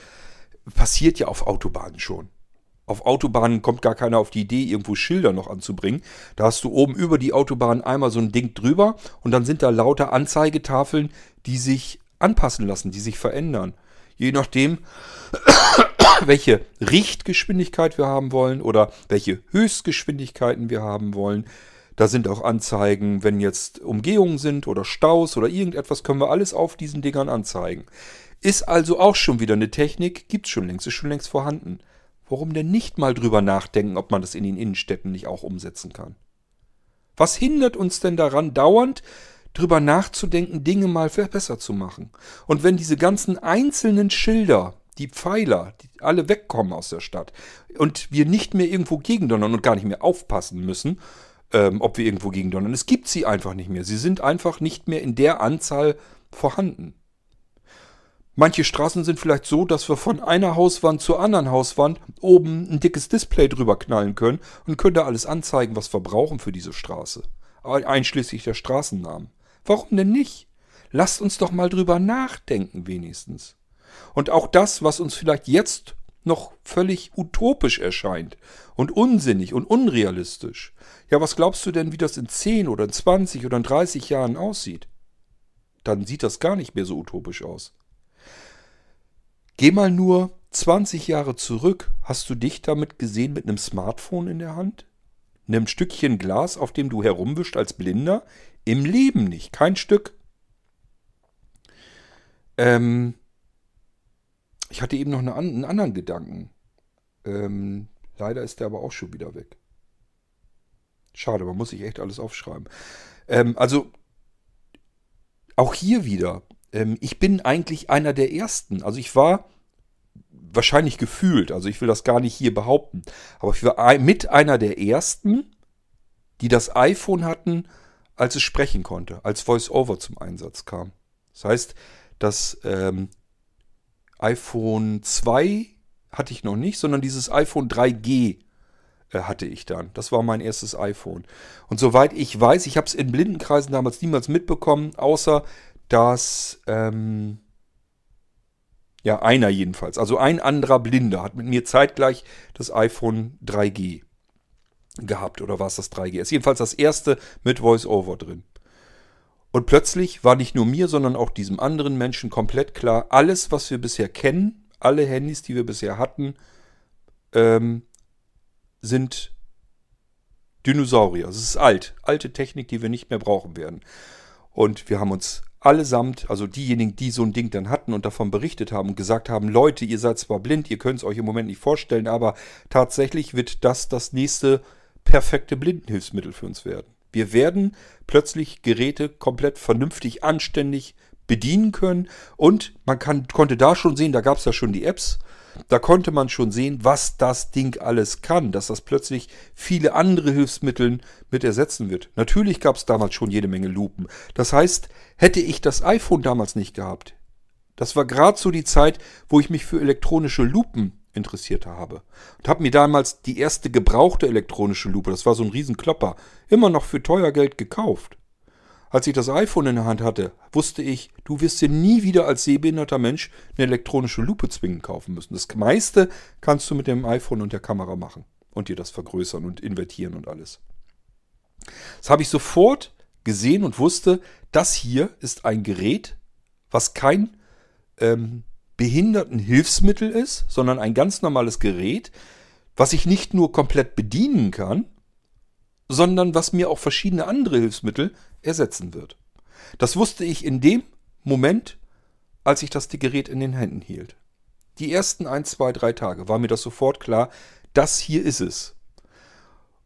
Passiert ja auf Autobahnen schon. Auf Autobahnen kommt gar keiner auf die Idee, irgendwo Schilder noch anzubringen. Da hast du oben über die Autobahn einmal so ein Ding drüber und dann sind da lauter Anzeigetafeln, die sich anpassen lassen, die sich verändern. Je nachdem, [COUGHS] welche Richtgeschwindigkeit wir haben wollen oder welche Höchstgeschwindigkeiten wir haben wollen. Da sind auch Anzeigen, wenn jetzt Umgehungen sind oder Staus oder irgendetwas, können wir alles auf diesen Dingern anzeigen. Ist also auch schon wieder eine Technik, gibt es schon längst, ist schon längst vorhanden. Warum denn nicht mal drüber nachdenken, ob man das in den Innenstädten nicht auch umsetzen kann? Was hindert uns denn daran, dauernd drüber nachzudenken, Dinge mal besser zu machen? Und wenn diese ganzen einzelnen Schilder, die Pfeiler, die alle wegkommen aus der Stadt und wir nicht mehr irgendwo gegendonnern und gar nicht mehr aufpassen müssen, ähm, ob wir irgendwo gegendonnern. Es gibt sie einfach nicht mehr. Sie sind einfach nicht mehr in der Anzahl vorhanden. Manche Straßen sind vielleicht so, dass wir von einer Hauswand zur anderen Hauswand oben ein dickes Display drüber knallen können und können da alles anzeigen, was wir brauchen für diese Straße. Einschließlich der Straßennamen. Warum denn nicht? Lasst uns doch mal drüber nachdenken wenigstens. Und auch das, was uns vielleicht jetzt noch völlig utopisch erscheint und unsinnig und unrealistisch. Ja, was glaubst du denn, wie das in 10 oder in 20 oder in 30 Jahren aussieht? Dann sieht das gar nicht mehr so utopisch aus. Geh mal nur 20 Jahre zurück. Hast du dich damit gesehen mit einem Smartphone in der Hand? einem Stückchen Glas, auf dem du herumwischst als Blinder? Im Leben nicht, kein Stück. Ähm, ich hatte eben noch eine, einen anderen Gedanken. Ähm, leider ist der aber auch schon wieder weg. Schade, man muss sich echt alles aufschreiben. Ähm, also, auch hier wieder. Ähm, ich bin eigentlich einer der Ersten. Also ich war wahrscheinlich gefühlt, also ich will das gar nicht hier behaupten, aber ich war mit einer der Ersten, die das iPhone hatten, als es sprechen konnte, als VoiceOver zum Einsatz kam. Das heißt, das ähm, iPhone 2 hatte ich noch nicht, sondern dieses iPhone 3G äh, hatte ich dann. Das war mein erstes iPhone. Und soweit ich weiß, ich habe es in Blindenkreisen damals niemals mitbekommen, außer dass ähm, ja einer jedenfalls, also ein anderer Blinder hat mit mir zeitgleich das iPhone 3G gehabt oder war es das 3GS? Jedenfalls das erste mit VoiceOver drin. Und plötzlich war nicht nur mir, sondern auch diesem anderen Menschen komplett klar, alles, was wir bisher kennen, alle Handys, die wir bisher hatten, ähm, sind Dinosaurier. Es ist alt. Alte Technik, die wir nicht mehr brauchen werden. Und wir haben uns allesamt, also diejenigen, die so ein Ding dann hatten und davon berichtet haben und gesagt haben, Leute, ihr seid zwar blind, ihr könnt es euch im Moment nicht vorstellen, aber tatsächlich wird das das nächste perfekte Blindenhilfsmittel für uns werden. Wir werden plötzlich Geräte komplett vernünftig, anständig bedienen können und man kann, konnte da schon sehen, da gab es ja schon die Apps, da konnte man schon sehen, was das Ding alles kann, dass das plötzlich viele andere Hilfsmittel mit ersetzen wird. Natürlich gab es damals schon jede Menge Lupen. Das heißt, hätte ich das iPhone damals nicht gehabt, das war gerade so die Zeit, wo ich mich für elektronische Lupen interessiert habe. Und habe mir damals die erste gebrauchte elektronische Lupe, das war so ein Riesenklopper, immer noch für teuer Geld gekauft. Als ich das iPhone in der Hand hatte, wusste ich, du wirst dir nie wieder als sehbehinderter Mensch eine elektronische Lupe zwingend kaufen müssen. Das meiste kannst du mit dem iPhone und der Kamera machen und dir das vergrößern und invertieren und alles. Das habe ich sofort gesehen und wusste, das hier ist ein Gerät, was kein ähm, Behindertenhilfsmittel ist, sondern ein ganz normales Gerät, was ich nicht nur komplett bedienen kann, sondern was mir auch verschiedene andere Hilfsmittel ersetzen wird. Das wusste ich in dem Moment, als ich das Gerät in den Händen hielt. Die ersten ein, zwei, drei Tage war mir das sofort klar, das hier ist es.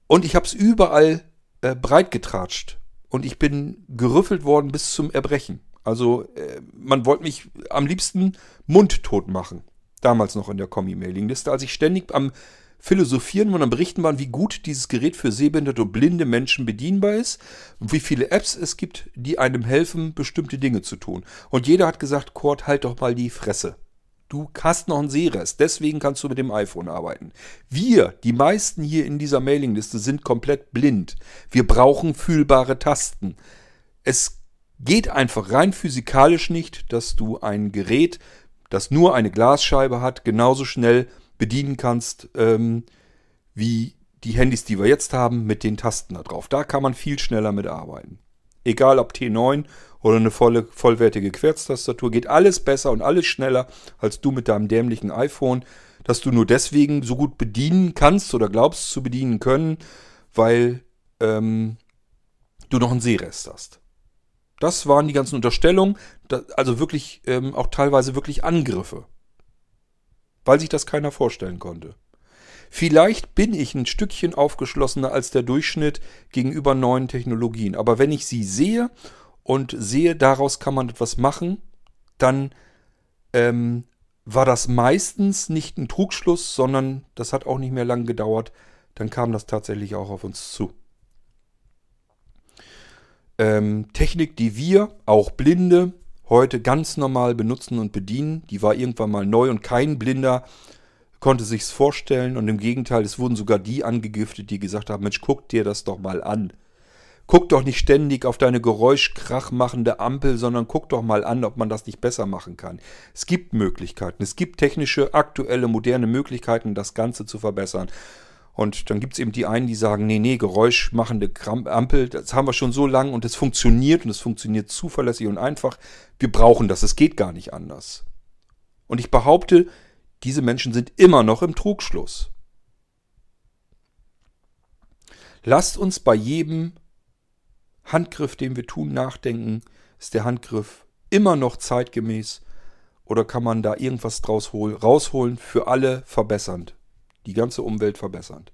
Und ich habe es überall äh, breit getratscht und ich bin gerüffelt worden bis zum Erbrechen. Also äh, man wollte mich am liebsten mundtot machen. Damals noch in der Kommi-Mailing-Liste, als ich ständig am philosophieren und am berichten waren, wie gut dieses Gerät für sehbehinderte und blinde Menschen bedienbar ist und wie viele Apps es gibt, die einem helfen, bestimmte Dinge zu tun. Und jeder hat gesagt, Kurt, halt doch mal die Fresse. Du hast noch einen Sehrest, deswegen kannst du mit dem iPhone arbeiten. Wir, die meisten hier in dieser Mailingliste, sind komplett blind. Wir brauchen fühlbare Tasten. Es geht einfach rein physikalisch nicht, dass du ein Gerät, das nur eine Glasscheibe hat, genauso schnell bedienen kannst, ähm, wie die Handys, die wir jetzt haben, mit den Tasten da drauf. Da kann man viel schneller mit arbeiten. Egal ob T9 oder eine volle, vollwertige Querztastatur, geht alles besser und alles schneller als du mit deinem dämlichen iPhone, das du nur deswegen so gut bedienen kannst oder glaubst zu bedienen können, weil ähm, du noch einen Sehrest hast. Das waren die ganzen Unterstellungen, also wirklich ähm, auch teilweise wirklich Angriffe weil sich das keiner vorstellen konnte. Vielleicht bin ich ein Stückchen aufgeschlossener als der Durchschnitt gegenüber neuen Technologien, aber wenn ich sie sehe und sehe, daraus kann man etwas machen, dann ähm, war das meistens nicht ein Trugschluss, sondern das hat auch nicht mehr lang gedauert, dann kam das tatsächlich auch auf uns zu. Ähm, Technik, die wir, auch Blinde, heute ganz normal benutzen und bedienen. Die war irgendwann mal neu und kein Blinder konnte sich's vorstellen. Und im Gegenteil, es wurden sogar die angegiftet, die gesagt haben, Mensch, guck dir das doch mal an. Guck doch nicht ständig auf deine geräuschkrachmachende Ampel, sondern guck doch mal an, ob man das nicht besser machen kann. Es gibt Möglichkeiten. Es gibt technische, aktuelle, moderne Möglichkeiten, das Ganze zu verbessern. Und dann gibt es eben die einen, die sagen, nee, nee, geräuschmachende Ampel, das haben wir schon so lange und es funktioniert und es funktioniert zuverlässig und einfach. Wir brauchen das, es geht gar nicht anders. Und ich behaupte, diese Menschen sind immer noch im Trugschluss. Lasst uns bei jedem Handgriff, den wir tun, nachdenken. Ist der Handgriff immer noch zeitgemäß oder kann man da irgendwas draus holen, rausholen für alle verbessernd, die ganze Umwelt verbessernd?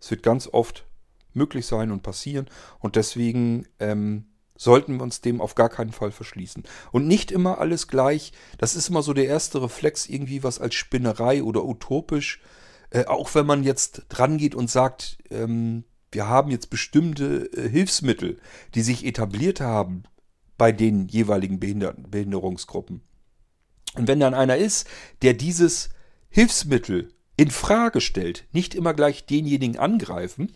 Es wird ganz oft möglich sein und passieren und deswegen ähm, sollten wir uns dem auf gar keinen Fall verschließen. Und nicht immer alles gleich. Das ist immer so der erste Reflex, irgendwie was als Spinnerei oder utopisch. Äh, auch wenn man jetzt dran geht und sagt, ähm, wir haben jetzt bestimmte äh, Hilfsmittel, die sich etabliert haben bei den jeweiligen Behinder Behinderungsgruppen. Und wenn dann einer ist, der dieses Hilfsmittel in Frage stellt, nicht immer gleich denjenigen angreifen,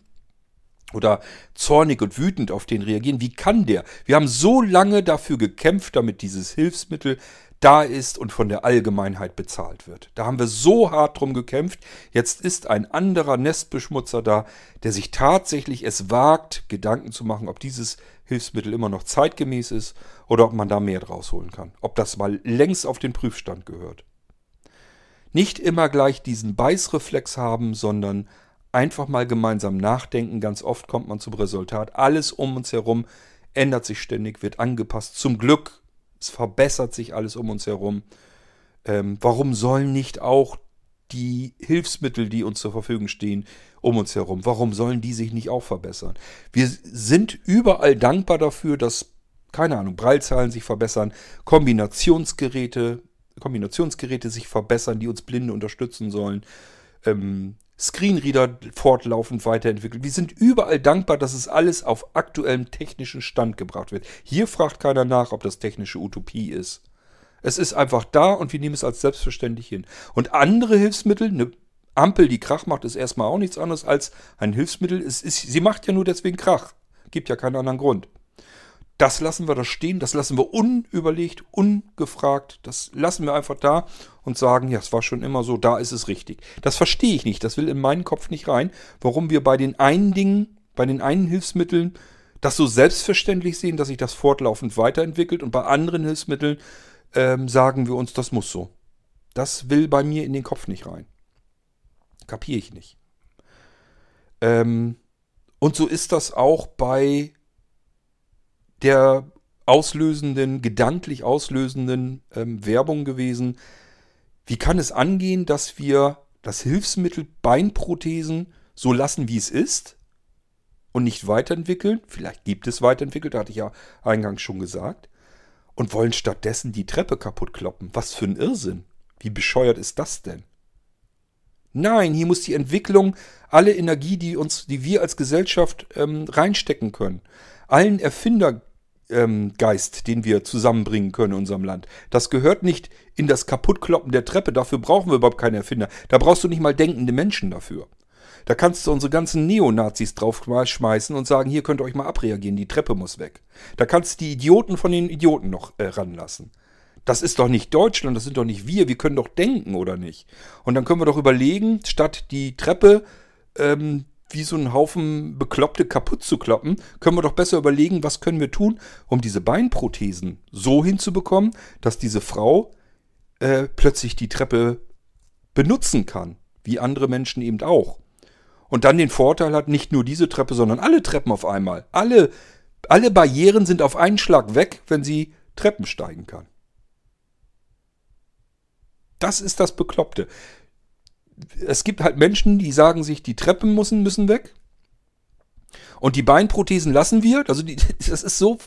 oder zornig und wütend auf den reagieren. Wie kann der? Wir haben so lange dafür gekämpft, damit dieses Hilfsmittel da ist und von der Allgemeinheit bezahlt wird. Da haben wir so hart drum gekämpft. Jetzt ist ein anderer Nestbeschmutzer da, der sich tatsächlich es wagt, Gedanken zu machen, ob dieses Hilfsmittel immer noch zeitgemäß ist oder ob man da mehr draus holen kann. Ob das mal längst auf den Prüfstand gehört. Nicht immer gleich diesen Beißreflex haben, sondern einfach mal gemeinsam nachdenken. Ganz oft kommt man zum Resultat. Alles um uns herum ändert sich ständig, wird angepasst. Zum Glück, es verbessert sich alles um uns herum. Ähm, warum sollen nicht auch die Hilfsmittel, die uns zur Verfügung stehen, um uns herum, warum sollen die sich nicht auch verbessern? Wir sind überall dankbar dafür, dass, keine Ahnung, Breilzahlen sich verbessern, Kombinationsgeräte, Kombinationsgeräte sich verbessern, die uns Blinde unterstützen sollen. Ähm, Screenreader fortlaufend weiterentwickelt. Wir sind überall dankbar, dass es alles auf aktuellem technischen Stand gebracht wird. Hier fragt keiner nach, ob das technische Utopie ist. Es ist einfach da und wir nehmen es als selbstverständlich hin. Und andere Hilfsmittel, eine Ampel, die Krach macht, ist erstmal auch nichts anderes als ein Hilfsmittel. Es ist, sie macht ja nur deswegen Krach. Gibt ja keinen anderen Grund. Das lassen wir da stehen, das lassen wir unüberlegt, ungefragt, das lassen wir einfach da und sagen, ja, es war schon immer so, da ist es richtig. Das verstehe ich nicht, das will in meinen Kopf nicht rein, warum wir bei den einen Dingen, bei den einen Hilfsmitteln das so selbstverständlich sehen, dass sich das fortlaufend weiterentwickelt und bei anderen Hilfsmitteln ähm, sagen wir uns, das muss so. Das will bei mir in den Kopf nicht rein. Kapiere ich nicht. Ähm, und so ist das auch bei der auslösenden, gedanklich auslösenden ähm, Werbung gewesen. Wie kann es angehen, dass wir das Hilfsmittel Beinprothesen so lassen, wie es ist und nicht weiterentwickeln? Vielleicht gibt es weiterentwickelt, hatte ich ja eingangs schon gesagt. Und wollen stattdessen die Treppe kaputt kloppen. Was für ein Irrsinn. Wie bescheuert ist das denn? Nein, hier muss die Entwicklung, alle Energie, die uns, die wir als Gesellschaft ähm, reinstecken können, allen Erfinder ähm, Geist, den wir zusammenbringen können in unserem Land. Das gehört nicht in das Kaputtkloppen der Treppe. Dafür brauchen wir überhaupt keine Erfinder. Da brauchst du nicht mal denkende Menschen dafür. Da kannst du unsere ganzen Neonazis drauf schmeißen und sagen, hier könnt ihr euch mal abreagieren, die Treppe muss weg. Da kannst du die Idioten von den Idioten noch äh, ranlassen. Das ist doch nicht Deutschland, das sind doch nicht wir, wir können doch denken, oder nicht? Und dann können wir doch überlegen, statt die Treppe ähm, wie so einen Haufen Bekloppte kaputt zu kloppen, können wir doch besser überlegen, was können wir tun, um diese Beinprothesen so hinzubekommen, dass diese Frau äh, plötzlich die Treppe benutzen kann, wie andere Menschen eben auch. Und dann den Vorteil hat, nicht nur diese Treppe, sondern alle Treppen auf einmal. Alle, alle Barrieren sind auf einen Schlag weg, wenn sie Treppen steigen kann. Das ist das Bekloppte es gibt halt Menschen, die sagen sich, die Treppen müssen, müssen weg. Und die Beinprothesen lassen wir. Also die, [LAUGHS] das ist so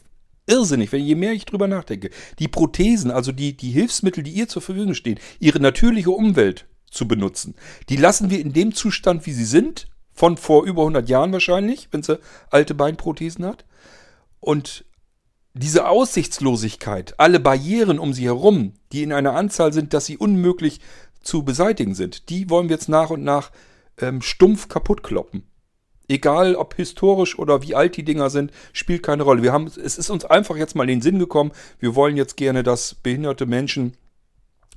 irrsinnig, wenn je mehr ich drüber nachdenke. Die Prothesen, also die, die Hilfsmittel, die ihr zur Verfügung stehen, ihre natürliche Umwelt zu benutzen, die lassen wir in dem Zustand, wie sie sind, von vor über 100 Jahren wahrscheinlich, wenn sie alte Beinprothesen hat. Und diese Aussichtslosigkeit, alle Barrieren um sie herum, die in einer Anzahl sind, dass sie unmöglich zu beseitigen sind, die wollen wir jetzt nach und nach ähm, stumpf kaputt kloppen. Egal ob historisch oder wie alt die Dinger sind, spielt keine Rolle. Wir haben, es ist uns einfach jetzt mal in den Sinn gekommen, wir wollen jetzt gerne, dass behinderte Menschen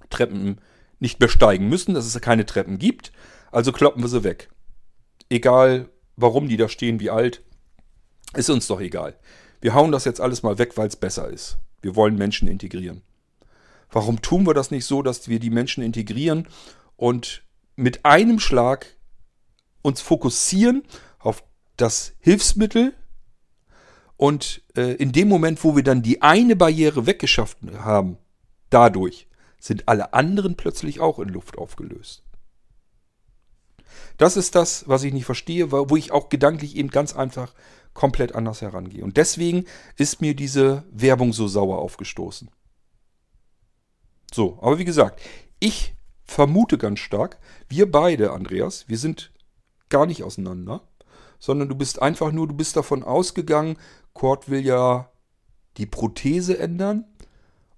Treppen nicht besteigen müssen, dass es keine Treppen gibt. Also kloppen wir sie weg. Egal, warum die da stehen, wie alt, ist uns doch egal. Wir hauen das jetzt alles mal weg, weil es besser ist. Wir wollen Menschen integrieren. Warum tun wir das nicht so, dass wir die Menschen integrieren und mit einem Schlag uns fokussieren auf das Hilfsmittel und äh, in dem Moment, wo wir dann die eine Barriere weggeschafft haben, dadurch sind alle anderen plötzlich auch in Luft aufgelöst. Das ist das, was ich nicht verstehe, wo ich auch gedanklich eben ganz einfach komplett anders herangehe. Und deswegen ist mir diese Werbung so sauer aufgestoßen. So, aber wie gesagt, ich vermute ganz stark, wir beide, Andreas, wir sind gar nicht auseinander, sondern du bist einfach nur, du bist davon ausgegangen, Kurt will ja die Prothese ändern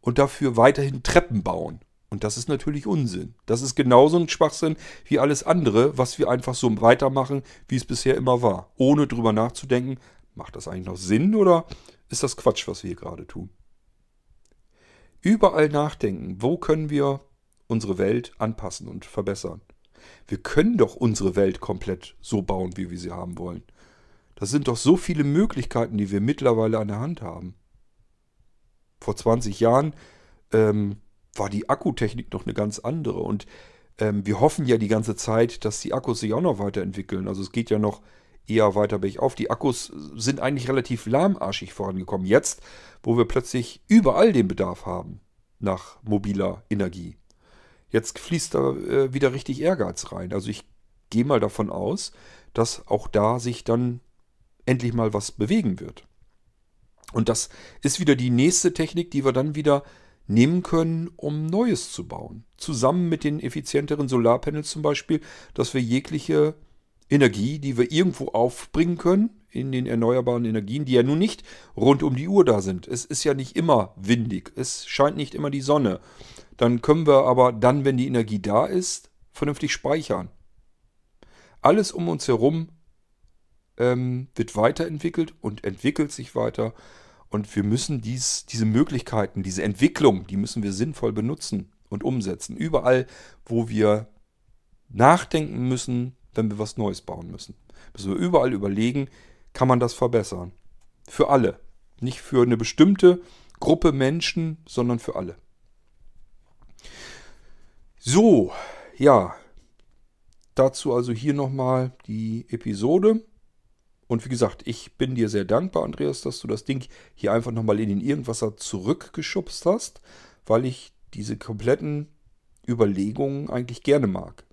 und dafür weiterhin Treppen bauen. Und das ist natürlich Unsinn. Das ist genauso ein Schwachsinn wie alles andere, was wir einfach so weitermachen, wie es bisher immer war. Ohne drüber nachzudenken, macht das eigentlich noch Sinn oder ist das Quatsch, was wir hier gerade tun? Überall nachdenken, wo können wir unsere Welt anpassen und verbessern. Wir können doch unsere Welt komplett so bauen, wie wir sie haben wollen. Das sind doch so viele Möglichkeiten, die wir mittlerweile an der Hand haben. Vor 20 Jahren ähm, war die Akkutechnik noch eine ganz andere. Und ähm, wir hoffen ja die ganze Zeit, dass die Akkus sich auch noch weiterentwickeln. Also es geht ja noch eher weiter bergauf. Die Akkus sind eigentlich relativ lahmarschig vorangekommen. Jetzt, wo wir plötzlich überall den Bedarf haben nach mobiler Energie. Jetzt fließt da äh, wieder richtig Ehrgeiz rein. Also ich gehe mal davon aus, dass auch da sich dann endlich mal was bewegen wird. Und das ist wieder die nächste Technik, die wir dann wieder nehmen können, um Neues zu bauen. Zusammen mit den effizienteren Solarpanels zum Beispiel, dass wir jegliche Energie, die wir irgendwo aufbringen können, in den erneuerbaren Energien, die ja nun nicht rund um die Uhr da sind. Es ist ja nicht immer windig, es scheint nicht immer die Sonne. Dann können wir aber dann, wenn die Energie da ist, vernünftig speichern. Alles um uns herum ähm, wird weiterentwickelt und entwickelt sich weiter. Und wir müssen dies, diese Möglichkeiten, diese Entwicklung, die müssen wir sinnvoll benutzen und umsetzen. Überall, wo wir nachdenken müssen, wenn wir was Neues bauen müssen. Müssen wir überall überlegen, kann man das verbessern. Für alle. Nicht für eine bestimmte Gruppe Menschen, sondern für alle. So, ja. Dazu also hier nochmal die Episode. Und wie gesagt, ich bin dir sehr dankbar, Andreas, dass du das Ding hier einfach nochmal in den Irgendwasser zurückgeschubst hast, weil ich diese kompletten Überlegungen eigentlich gerne mag.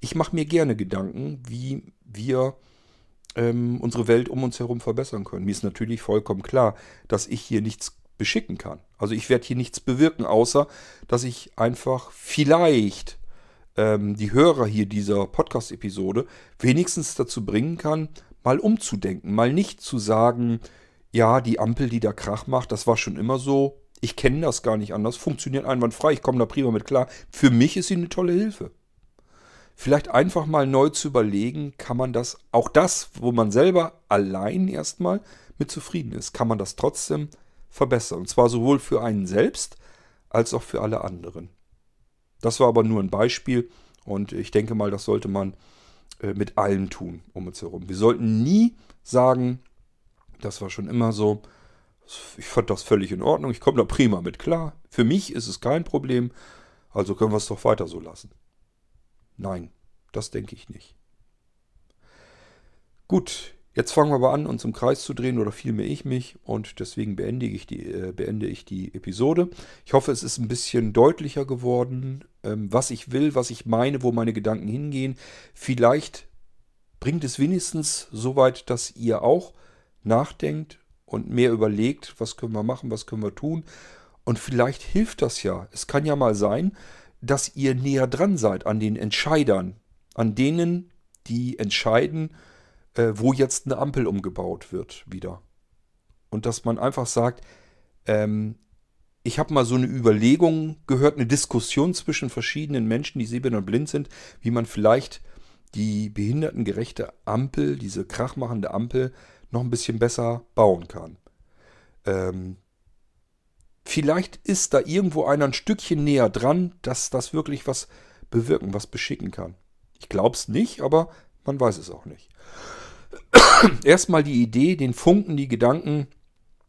Ich mache mir gerne Gedanken, wie wir ähm, unsere Welt um uns herum verbessern können. Mir ist natürlich vollkommen klar, dass ich hier nichts beschicken kann. Also ich werde hier nichts bewirken, außer dass ich einfach vielleicht ähm, die Hörer hier dieser Podcast-Episode wenigstens dazu bringen kann, mal umzudenken, mal nicht zu sagen, ja, die Ampel, die da Krach macht, das war schon immer so, ich kenne das gar nicht anders, funktioniert einwandfrei, ich komme da prima mit klar. Für mich ist sie eine tolle Hilfe. Vielleicht einfach mal neu zu überlegen, kann man das, auch das, wo man selber allein erstmal mit zufrieden ist, kann man das trotzdem verbessern. Und zwar sowohl für einen selbst als auch für alle anderen. Das war aber nur ein Beispiel und ich denke mal, das sollte man äh, mit allen tun um uns herum. Wir sollten nie sagen, das war schon immer so, ich fand das völlig in Ordnung, ich komme da prima mit klar. Für mich ist es kein Problem, also können wir es doch weiter so lassen. Nein, das denke ich nicht. Gut, jetzt fangen wir aber an, uns im Kreis zu drehen oder vielmehr ich mich und deswegen beende ich die, äh, beende ich die Episode. Ich hoffe, es ist ein bisschen deutlicher geworden, ähm, was ich will, was ich meine, wo meine Gedanken hingehen. Vielleicht bringt es wenigstens so weit, dass ihr auch nachdenkt und mehr überlegt, was können wir machen, was können wir tun. Und vielleicht hilft das ja. Es kann ja mal sein, dass ihr näher dran seid an den Entscheidern, an denen, die entscheiden, äh, wo jetzt eine Ampel umgebaut wird wieder. Und dass man einfach sagt, ähm, ich habe mal so eine Überlegung gehört, eine Diskussion zwischen verschiedenen Menschen, die sehbehindert und blind sind, wie man vielleicht die behindertengerechte Ampel, diese krachmachende Ampel, noch ein bisschen besser bauen kann. Ähm, vielleicht ist da irgendwo einer ein Stückchen näher dran, dass das wirklich was bewirken, was beschicken kann. Ich glaube es nicht, aber man weiß es auch nicht. [COUGHS] Erstmal die Idee, den Funken, die Gedanken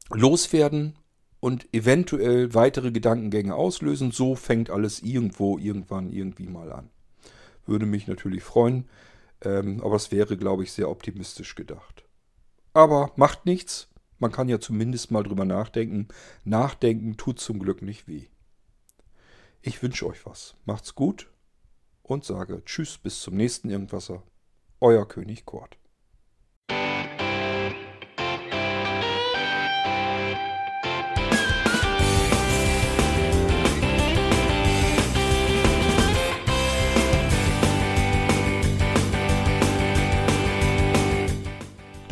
loswerden und eventuell weitere Gedankengänge auslösen. So fängt alles irgendwo, irgendwann, irgendwie mal an. Würde mich natürlich freuen, ähm, aber es wäre, glaube ich, sehr optimistisch gedacht. Aber macht nichts. Man kann ja zumindest mal drüber nachdenken. Nachdenken tut zum Glück nicht weh. Ich wünsche euch was. Macht's gut und sage Tschüss bis zum nächsten Irgendwasser. Euer König Kort.